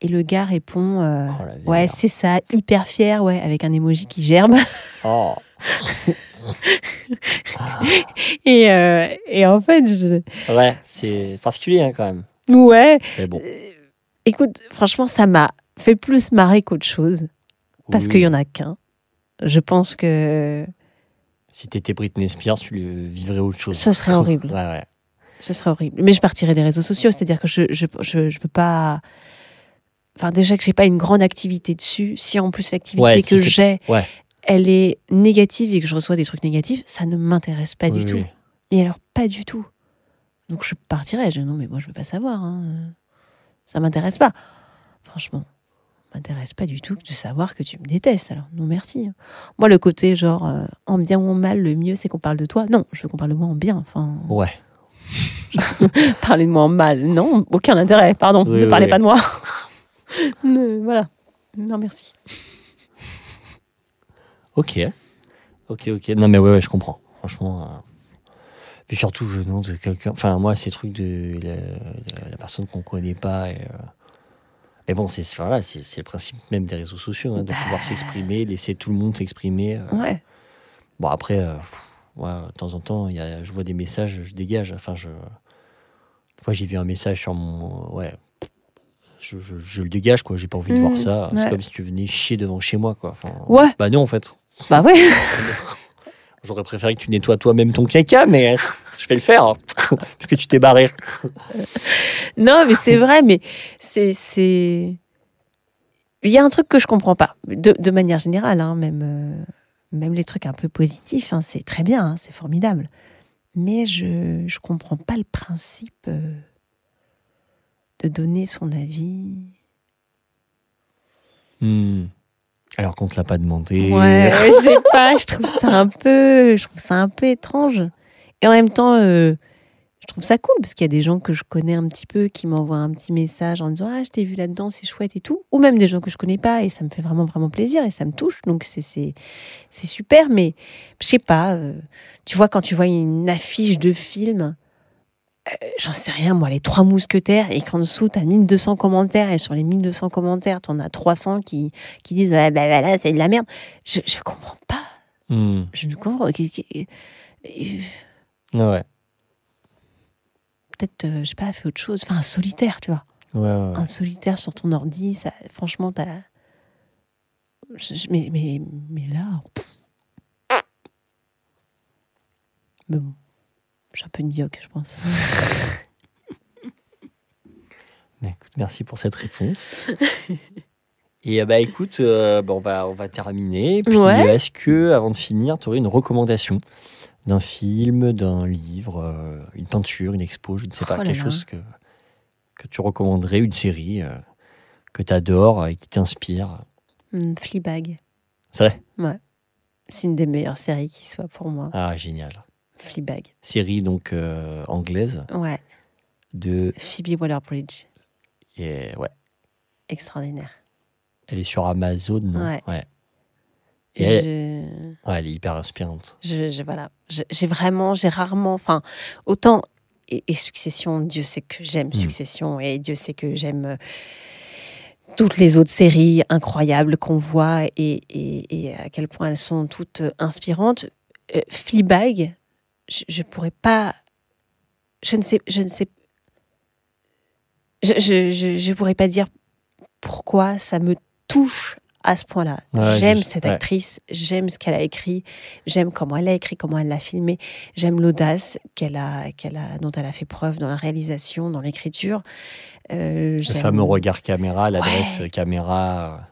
Et le gars répond euh, Oh Ouais, c'est ça, hyper fier, ouais, avec un emoji qui gerbe. Oh. Et, euh, et en fait, je... Ouais, c'est particulier hein, quand même. ouais, Mais bon. écoute, franchement, ça m'a fait plus marrer qu'autre chose. Parce Oui. qu'il y en a qu'un. Je pense que Si t'étais Britney Spears, tu vivrais autre chose. Ce serait horrible. Ouais, ouais. ce serait horrible. Mais je partirais des réseaux sociaux, c'est-à-dire que je je, je, je peux pas. Enfin, déjà que j'ai pas une grande activité dessus. Si en plus l'activité Ouais, que si j'ai, ouais. Elle est négative et que je reçois des trucs négatifs, ça ne m'intéresse pas du Oui, tout. Mais alors, pas du tout. Donc je partirais. Je dis non, mais moi je veux pas savoir. hein. Ça m'intéresse pas. Franchement, ça m'intéresse pas du tout de savoir que tu me détestes. Alors non, merci. Moi, le côté genre euh, en bien ou en mal, le mieux c'est qu'on parle de toi. Non, je veux qu'on parle de moi en bien. Enfin, Ouais. parler de moi en mal. Non, aucun intérêt. Pardon, Oui, ne parlez pas de moi. Ne- voilà. Non, merci. Ok. Ok, ok. Non, mais ouais, ouais, je comprends. Franchement. euh, Puis surtout, je demande de quelqu'un. Enfin, moi, ces trucs de la, la- la personne qu'on connaît pas. Et, euh, Mais bon, c'est voilà, c'est le principe même des réseaux sociaux, hein, de Bah. pouvoir s'exprimer, laisser tout le monde s'exprimer. euh. Ouais. Bon, après, euh, pff, ouais, de temps en temps, y a, je vois des messages, je dégage. Enfin, je. Une fois, j'ai vu un message sur mon. Ouais. Je, je- je le dégage, quoi. J'ai pas envie de Mmh, voir ça. C'est comme si tu venais chier devant chez moi, quoi. Enfin, Ouais. Bah non, en fait. Bah ouais. J'aurais préféré que tu nettoies toi-même ton caca, mais je vais le faire. hein, Puisque tu t'es barré. Non, mais c'est vrai, mais c'est. c'est... Il y a un truc que je comprends pas. De, de manière générale, hein, même, euh, même les trucs un peu positifs, hein, c'est très bien, hein, c'est formidable. Mais je je comprends pas le principe euh, de donner son avis. Hmm. Alors qu'on te l'a pas demandé. Ouais, je sais pas, je trouve ça un peu, je trouve ça un peu étrange. Et en même temps, euh, je trouve ça cool parce qu'il y a des gens que je connais un petit peu qui m'envoient un petit message en me disant ah je t'ai vu là-dedans, c'est chouette et tout, ou même des gens que je connais pas et ça me fait vraiment vraiment plaisir et ça me touche donc c'est c'est c'est super. Mais je sais pas, euh, tu vois quand tu vois une affiche de film. Euh, J'en sais rien, moi, les trois mousquetaires, et qu'en dessous, t'as 1200 commentaires, et sur les 1200 commentaires, t'en as 300 qui, qui disent ah, bah, bah, là, c'est de la merde. Je, je comprends pas. Hmm. Je ne comprends euh, Ouais. Peut-être, euh, je sais pas, fait autre chose. Enfin, un solitaire, tu vois. Ouais, ouais. Un solitaire sur ton ordi, ça, franchement, t'as. Mais, mais, mais là. pff. Mais bon, je suis un peu une bioque, je pense. Mais écoute, merci pour cette réponse. Et euh, bah écoute, euh, bah, on, va, on va terminer. Puis Ouais. est-ce que, avant de finir, tu aurais une recommandation d'un film, d'un livre, euh, une peinture, une expo, je ne sais pas, Oh quelque là. chose que, que tu recommanderais, une série euh, que tu adores et qui t'inspire? Hmm, Fleabag. C'est vrai? C'est une des meilleures séries qui soit pour moi. Ah, génial. Fleabag. Série donc euh, anglaise Ouais. de. Phoebe Waller-Bridge. Et, ouais, Extraordinaire. elle est sur Amazon. non? Ouais. Et elle, Je- ouais, elle est hyper inspirante. Je, je- voilà, j'ai vraiment, j'ai rarement, enfin, autant et, et Succession, Dieu sait que j'aime Mm. Succession et Dieu sait que j'aime euh, toutes les autres séries incroyables qu'on voit et, et- et à quel point elles sont toutes euh, inspirantes. Euh, Fleabag, je, je pourrais pas, je ne sais, je ne sais, je, je, je, je pourrais pas dire pourquoi ça me touche à ce point-là. Ouais, j'aime cette ouais. actrice, j'aime ce qu'elle a écrit, j'aime comment elle a écrit, comment elle l'a filmé, j'aime l'audace qu'elle a, qu'elle a, dont elle a fait preuve dans la réalisation, dans l'écriture. Euh, Le fameux regard caméra, l'adresse Ouais. caméra.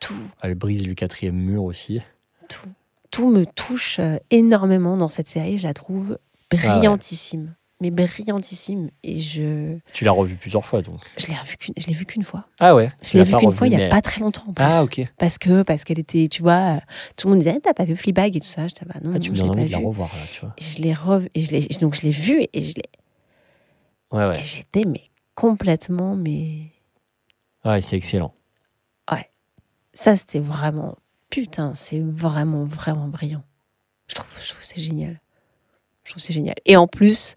tout, Elle brise le quatrième mur aussi. tout, tout me touche euh, énormément dans cette série. Je la trouve brillantissime, mais brillantissime. Et je, Tu l'as revu plusieurs fois donc. je l'ai revue qu'une, je l'ai vue qu'une fois. Ah ouais Je l'ai vue qu'une fois il y a pas très longtemps. En plus. Ah ok. Parce que parce qu'elle était, tu vois, euh, tout le monde disait, Ah, t'as pas vu Fleabag et tout ça. Je dis, bah non, Ah, tu non, me je l'ai pas de la revoir là, tu vois. Et je l'ai et je l'ai, donc je l'ai vue et je l'ai, Ouais, Et ouais. j'étais mais complètement mais Ouais, c'est excellent. ça c'était vraiment putain, c'est vraiment vraiment brillant. Je trouve je trouve c'est génial. Je trouve c'est génial. Et en plus,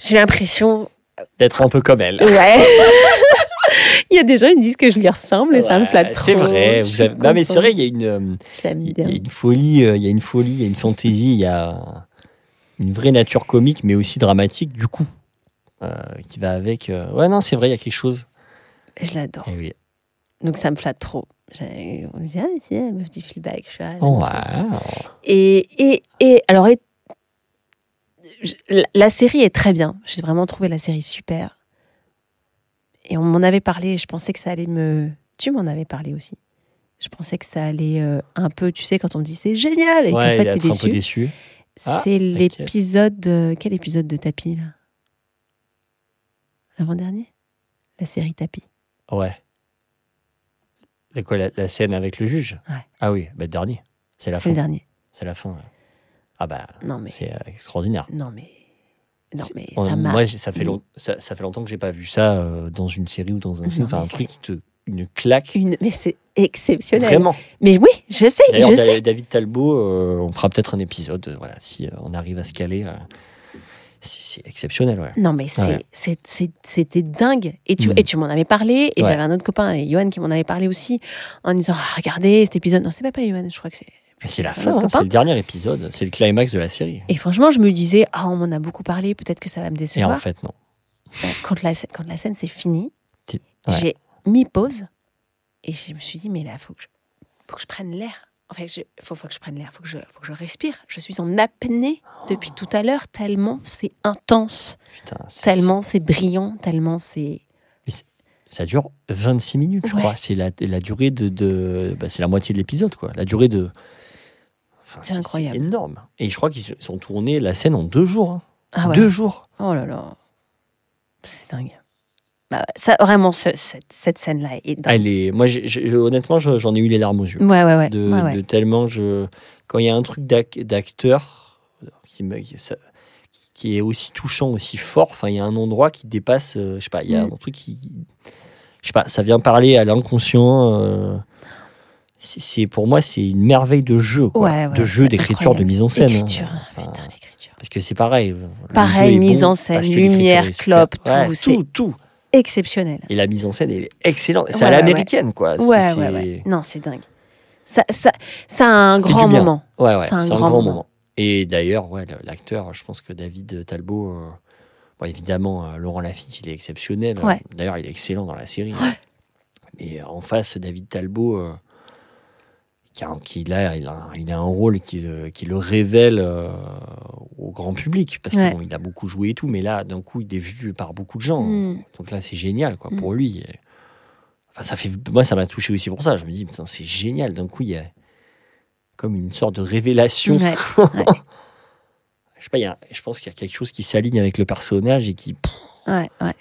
j'ai l'impression D'être un peu comme elle. ouais. Il y a des gens qui me disent que je lui ressemble et ça me flatte trop. C'est vrai. Vous avez- Non, mais c'est vrai, il y a une. euh, Il y a une folie, euh, il y a une folie, il y a une fantaisie, il y a une vraie nature comique, mais aussi dramatique, du coup, euh, qui va avec. euh, Ouais, non, c'est vrai, il y a quelque chose. Je l'adore. Eh oui. Donc ça me flatte trop. On me dit, ah, c'est la meuf du Fleabag. Je suis, Oh, wow. Et, et, et alors, et- la, la série est très bien. J'ai vraiment trouvé la série super. Et on m'en avait parlé, je pensais que ça allait me. Tu m'en avais parlé aussi. Je pensais que ça allait euh, un peu, tu sais, quand on me dit c'est génial et qu'en Ouais, fait il t'es déçu. déçu. Ah, c'est l'épisode. de- Quel épisode de Tapis là? L'avant-dernier? La série Tapis. Ouais. C'est quoi la, la scène avec le juge Ouais. Ah oui, bah, dernier. C'est la C'est fin. le dernier. C'est la fin. ouais. Ah bah, Non mais. c'est euh, extraordinaire. Non mais. Non C'est- mais On- ça m'a. Moi, ça fait, long- ça, ça fait longtemps que j'ai pas vu ça euh, dans une série ou dans un film. Enfin, un truc qui te. Une claque. Une... Mais c'est exceptionnel. Vraiment. Mais oui, je sais, D'ailleurs. David Talbot, euh, on fera peut-être un épisode, voilà, si euh, on arrive à se caler. C'est c'est exceptionnel, ouais. Non, mais c'est, c'est- c'est- c'était dingue. Et tu, et tu m'en avais parlé, et Ouais. j'avais un autre copain, et Johan, qui m'en avait parlé aussi, en disant ah, Regardez cet épisode. Non, c'était pas, pas Johan, je crois que c'est. Mais c'est la fin, hein, c'est le dernier épisode, c'est le climax de la série. Et franchement, je me disais Ah, on m'en a beaucoup parlé, peut-être que ça va me Et décevoir. en fait, non. Euh, quand, la, quand la scène s'est finie, T'es- ouais. j'ai mis pause, et je me suis dit Mais là, il faut, que je- faut que je prenne l'air. Enfin, il faut, faut que je prenne l'air, il faut, que je- faut que je respire. Je suis en apnée depuis tout à l'heure, tellement c'est intense, Putain, tellement c'est brillant, tellement c'est. Ça dure 26 minutes, je crois. C'est la, la durée de. de- bah, c'est la moitié de l'épisode, quoi. La durée de. Enfin, C'est incroyable. énorme. Et je crois qu'ils sont tournés la scène en deux jours. hein. Ah ouais. Deux jours. Oh là là. C'est dingue. Bah ça, vraiment, ce- cette, cette scène-là est dingue. Elle est... Moi, honnêtement, je- j'en ai eu les larmes aux yeux. Ouais, ouais, ouais. de, ouais, ouais. de tellement je quand il y a un truc d'ac- d'acteur qui, me- qui- ça- qui est aussi touchant aussi fort enfin il y a un endroit qui dépasse euh, je sais pas il y a Mm. un truc qui je sais pas ça vient parler à l'inconscient euh, c'est pour moi c'est une merveille de jeu quoi. Ouais, ouais, de jeu d'écriture de mise en scène hein. Enfin, putain, l'écriture. parce que c'est pareil Pareil, mise bon en scène, lumière, clope, Ouais, tout, tout tout Exceptionnel. et la mise en scène est excellente c'est Ouais, à l'américaine quoi Ouais, ouais. Non, c'est dingue. Ça, ça, ça a un Ça grand moment. C'est un un grand moment. moment. Et d'ailleurs, ouais, l'acteur, je pense que David Talbot, euh, bon, évidemment, euh, Laurent Lafitte, il est exceptionnel. D'ailleurs, il est excellent dans la série. Mais en face, David Talbot, euh, qui, a, qui, là, il, a, il a un rôle qui, le- qui le révèle euh, au grand public. Parce Ouais. qu'il a beaucoup joué et tout, mais là, d'un coup, il est vu par beaucoup de gens. Mm. Donc là, c'est génial quoi, pour lui. Et- Enfin, ça fait, moi, ça m'a touché aussi pour ça. Je me dis, putain, c'est génial. D'un coup, il y a comme une sorte de révélation Ouais. je sais pas, il y a- je pense qu'il y a quelque chose qui s'aligne avec le personnage et qui. Tu Ouais, ouais.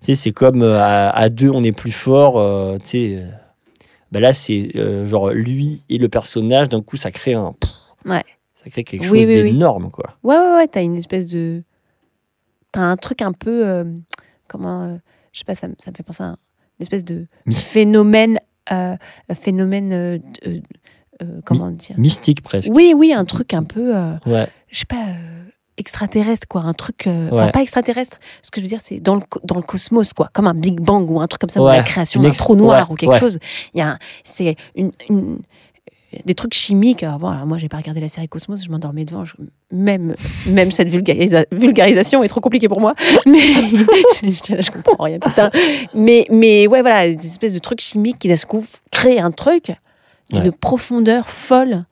sais, c'est comme euh, à, à deux, on est plus fort. euh, tu sais, ben là, c'est euh, genre lui et le personnage, d'un coup, ça crée un. Ouais. Ça crée quelque Oui, chose oui, oui. d'énorme, quoi. Ouais, ouais, ouais, t'as une espèce de. T'as un truc un peu. euh, comment. euh, je sais pas, ça, me- ça me fait penser à un- une espèce de phénomène. euh, phénomène. comment dire? Mystique presque. Oui, oui, un truc un peu. Ouais. je sais pas. Extraterrestre, quoi. Un truc. euh, Enfin, pas extraterrestre. Ce que je veux dire, c'est dans le, dans le cosmos, quoi. Comme un Big Bang ou un truc comme ça, ou Ouais, la création d'un trou noir ouais, ou quelque chose. Il y a C'est une. une- des trucs chimiques. Alors, alors moi, j'ai pas regardé la série Cosmos, je m'endormais devant. je- même, même cette vulgarisa- vulgarisation est trop compliquée pour moi. Mais je comprends rien, putain. Mais, mais ouais, voilà, des espèces de trucs chimiques qui d'un coup créent un truc d'une profondeur folle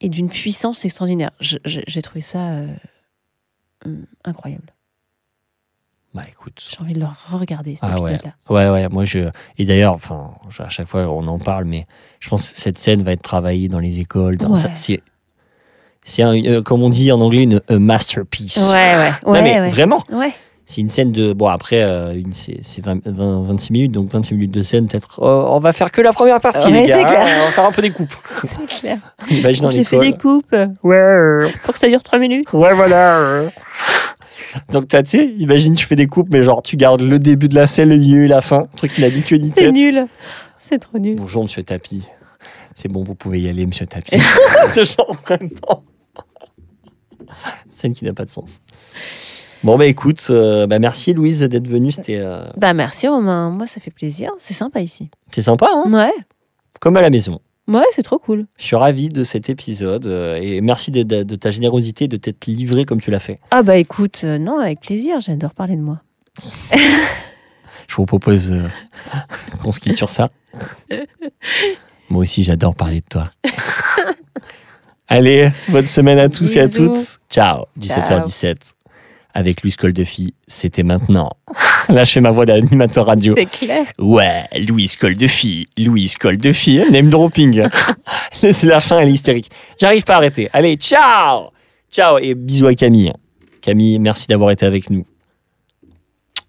et d'une puissance extraordinaire. J'ai trouvé ça euh, incroyable. Bah écoute. J'ai envie de le regarder cet Ah ouais. épisode-là. Ouais, ouais, moi je. Et d'ailleurs, enfin, à chaque fois on en parle, mais je pense que cette scène va être travaillée dans les écoles. Dans Ouais. c'est, c'est un- euh, comme on dit en anglais, une a masterpiece. Ouais, ouais, Non, ouais, mais ouais. vraiment, Ouais. C'est une scène de. Bon, après, euh, c'est, c'est 20, 20, 26 minutes, donc 26 minutes de scène, peut-être. oh, on va faire que la première partie, Ouais, les gars. clair. hein, on va faire un peu des coupes. C'est clair. Imagine J'ai fait des coupes Ouais, pour que ça dure trois minutes. ouais, voilà. Donc, t'as, tu sais, imagine, tu fais des coupes, mais genre, tu gardes le début de la scène, le milieu et la fin. Un truc qui n'a ni queue ni C'est nul. C'est trop nul. Bonjour, monsieur Tapi. C'est bon, vous pouvez y aller, monsieur Tapi. C'est genre vraiment. Scène qui n'a pas de sens. Bon, bah écoute, euh, bah, merci Louise d'être venue. C'était euh, Bah merci Romain, moi ça fait plaisir, c'est sympa ici. c'est sympa, hein? Ouais, comme à la maison. ouais c'est trop cool. Je suis ravi de cet épisode euh, et merci de, de- de ta générosité de t'être livré comme tu l'as fait. Ah bah écoute, euh, non avec plaisir, j'adore parler de moi. Je vous propose euh, qu'on se quitte sur ça. Moi aussi, j'adore parler de toi. Allez, bonne semaine à tous et à toutes. Ciao, 17h17. Avec Louis Coldefi, c'était maintenant. Lâchez ma voix d'animateur radio. C'est clair. Ouais, Louise Coldefi, Louise Coldefi, name dropping. C'est la fin, elle est hystérique. J'arrive pas à arrêter. Allez, ciao Ciao et bisous à Camille. Camille, merci d'avoir été avec nous.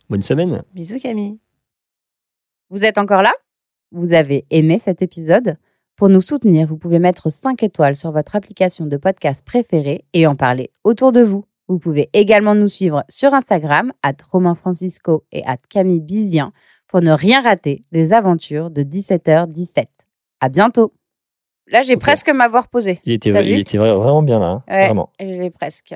Bonne semaine. Bisous Camille. Vous êtes encore là? Vous avez aimé cet épisode? Pour nous soutenir, vous pouvez mettre 5 étoiles sur votre application de podcast préférée et en parler autour de vous. Vous pouvez également nous suivre sur Instagram, at Romain Francisco et at Camille Bizien, pour ne rien rater des aventures de 17h17. À bientôt Là, j'ai presque m'avoir posé. Il était, il était vra- vraiment bien là. hein. Ouais. Vraiment. Je l'ai presque.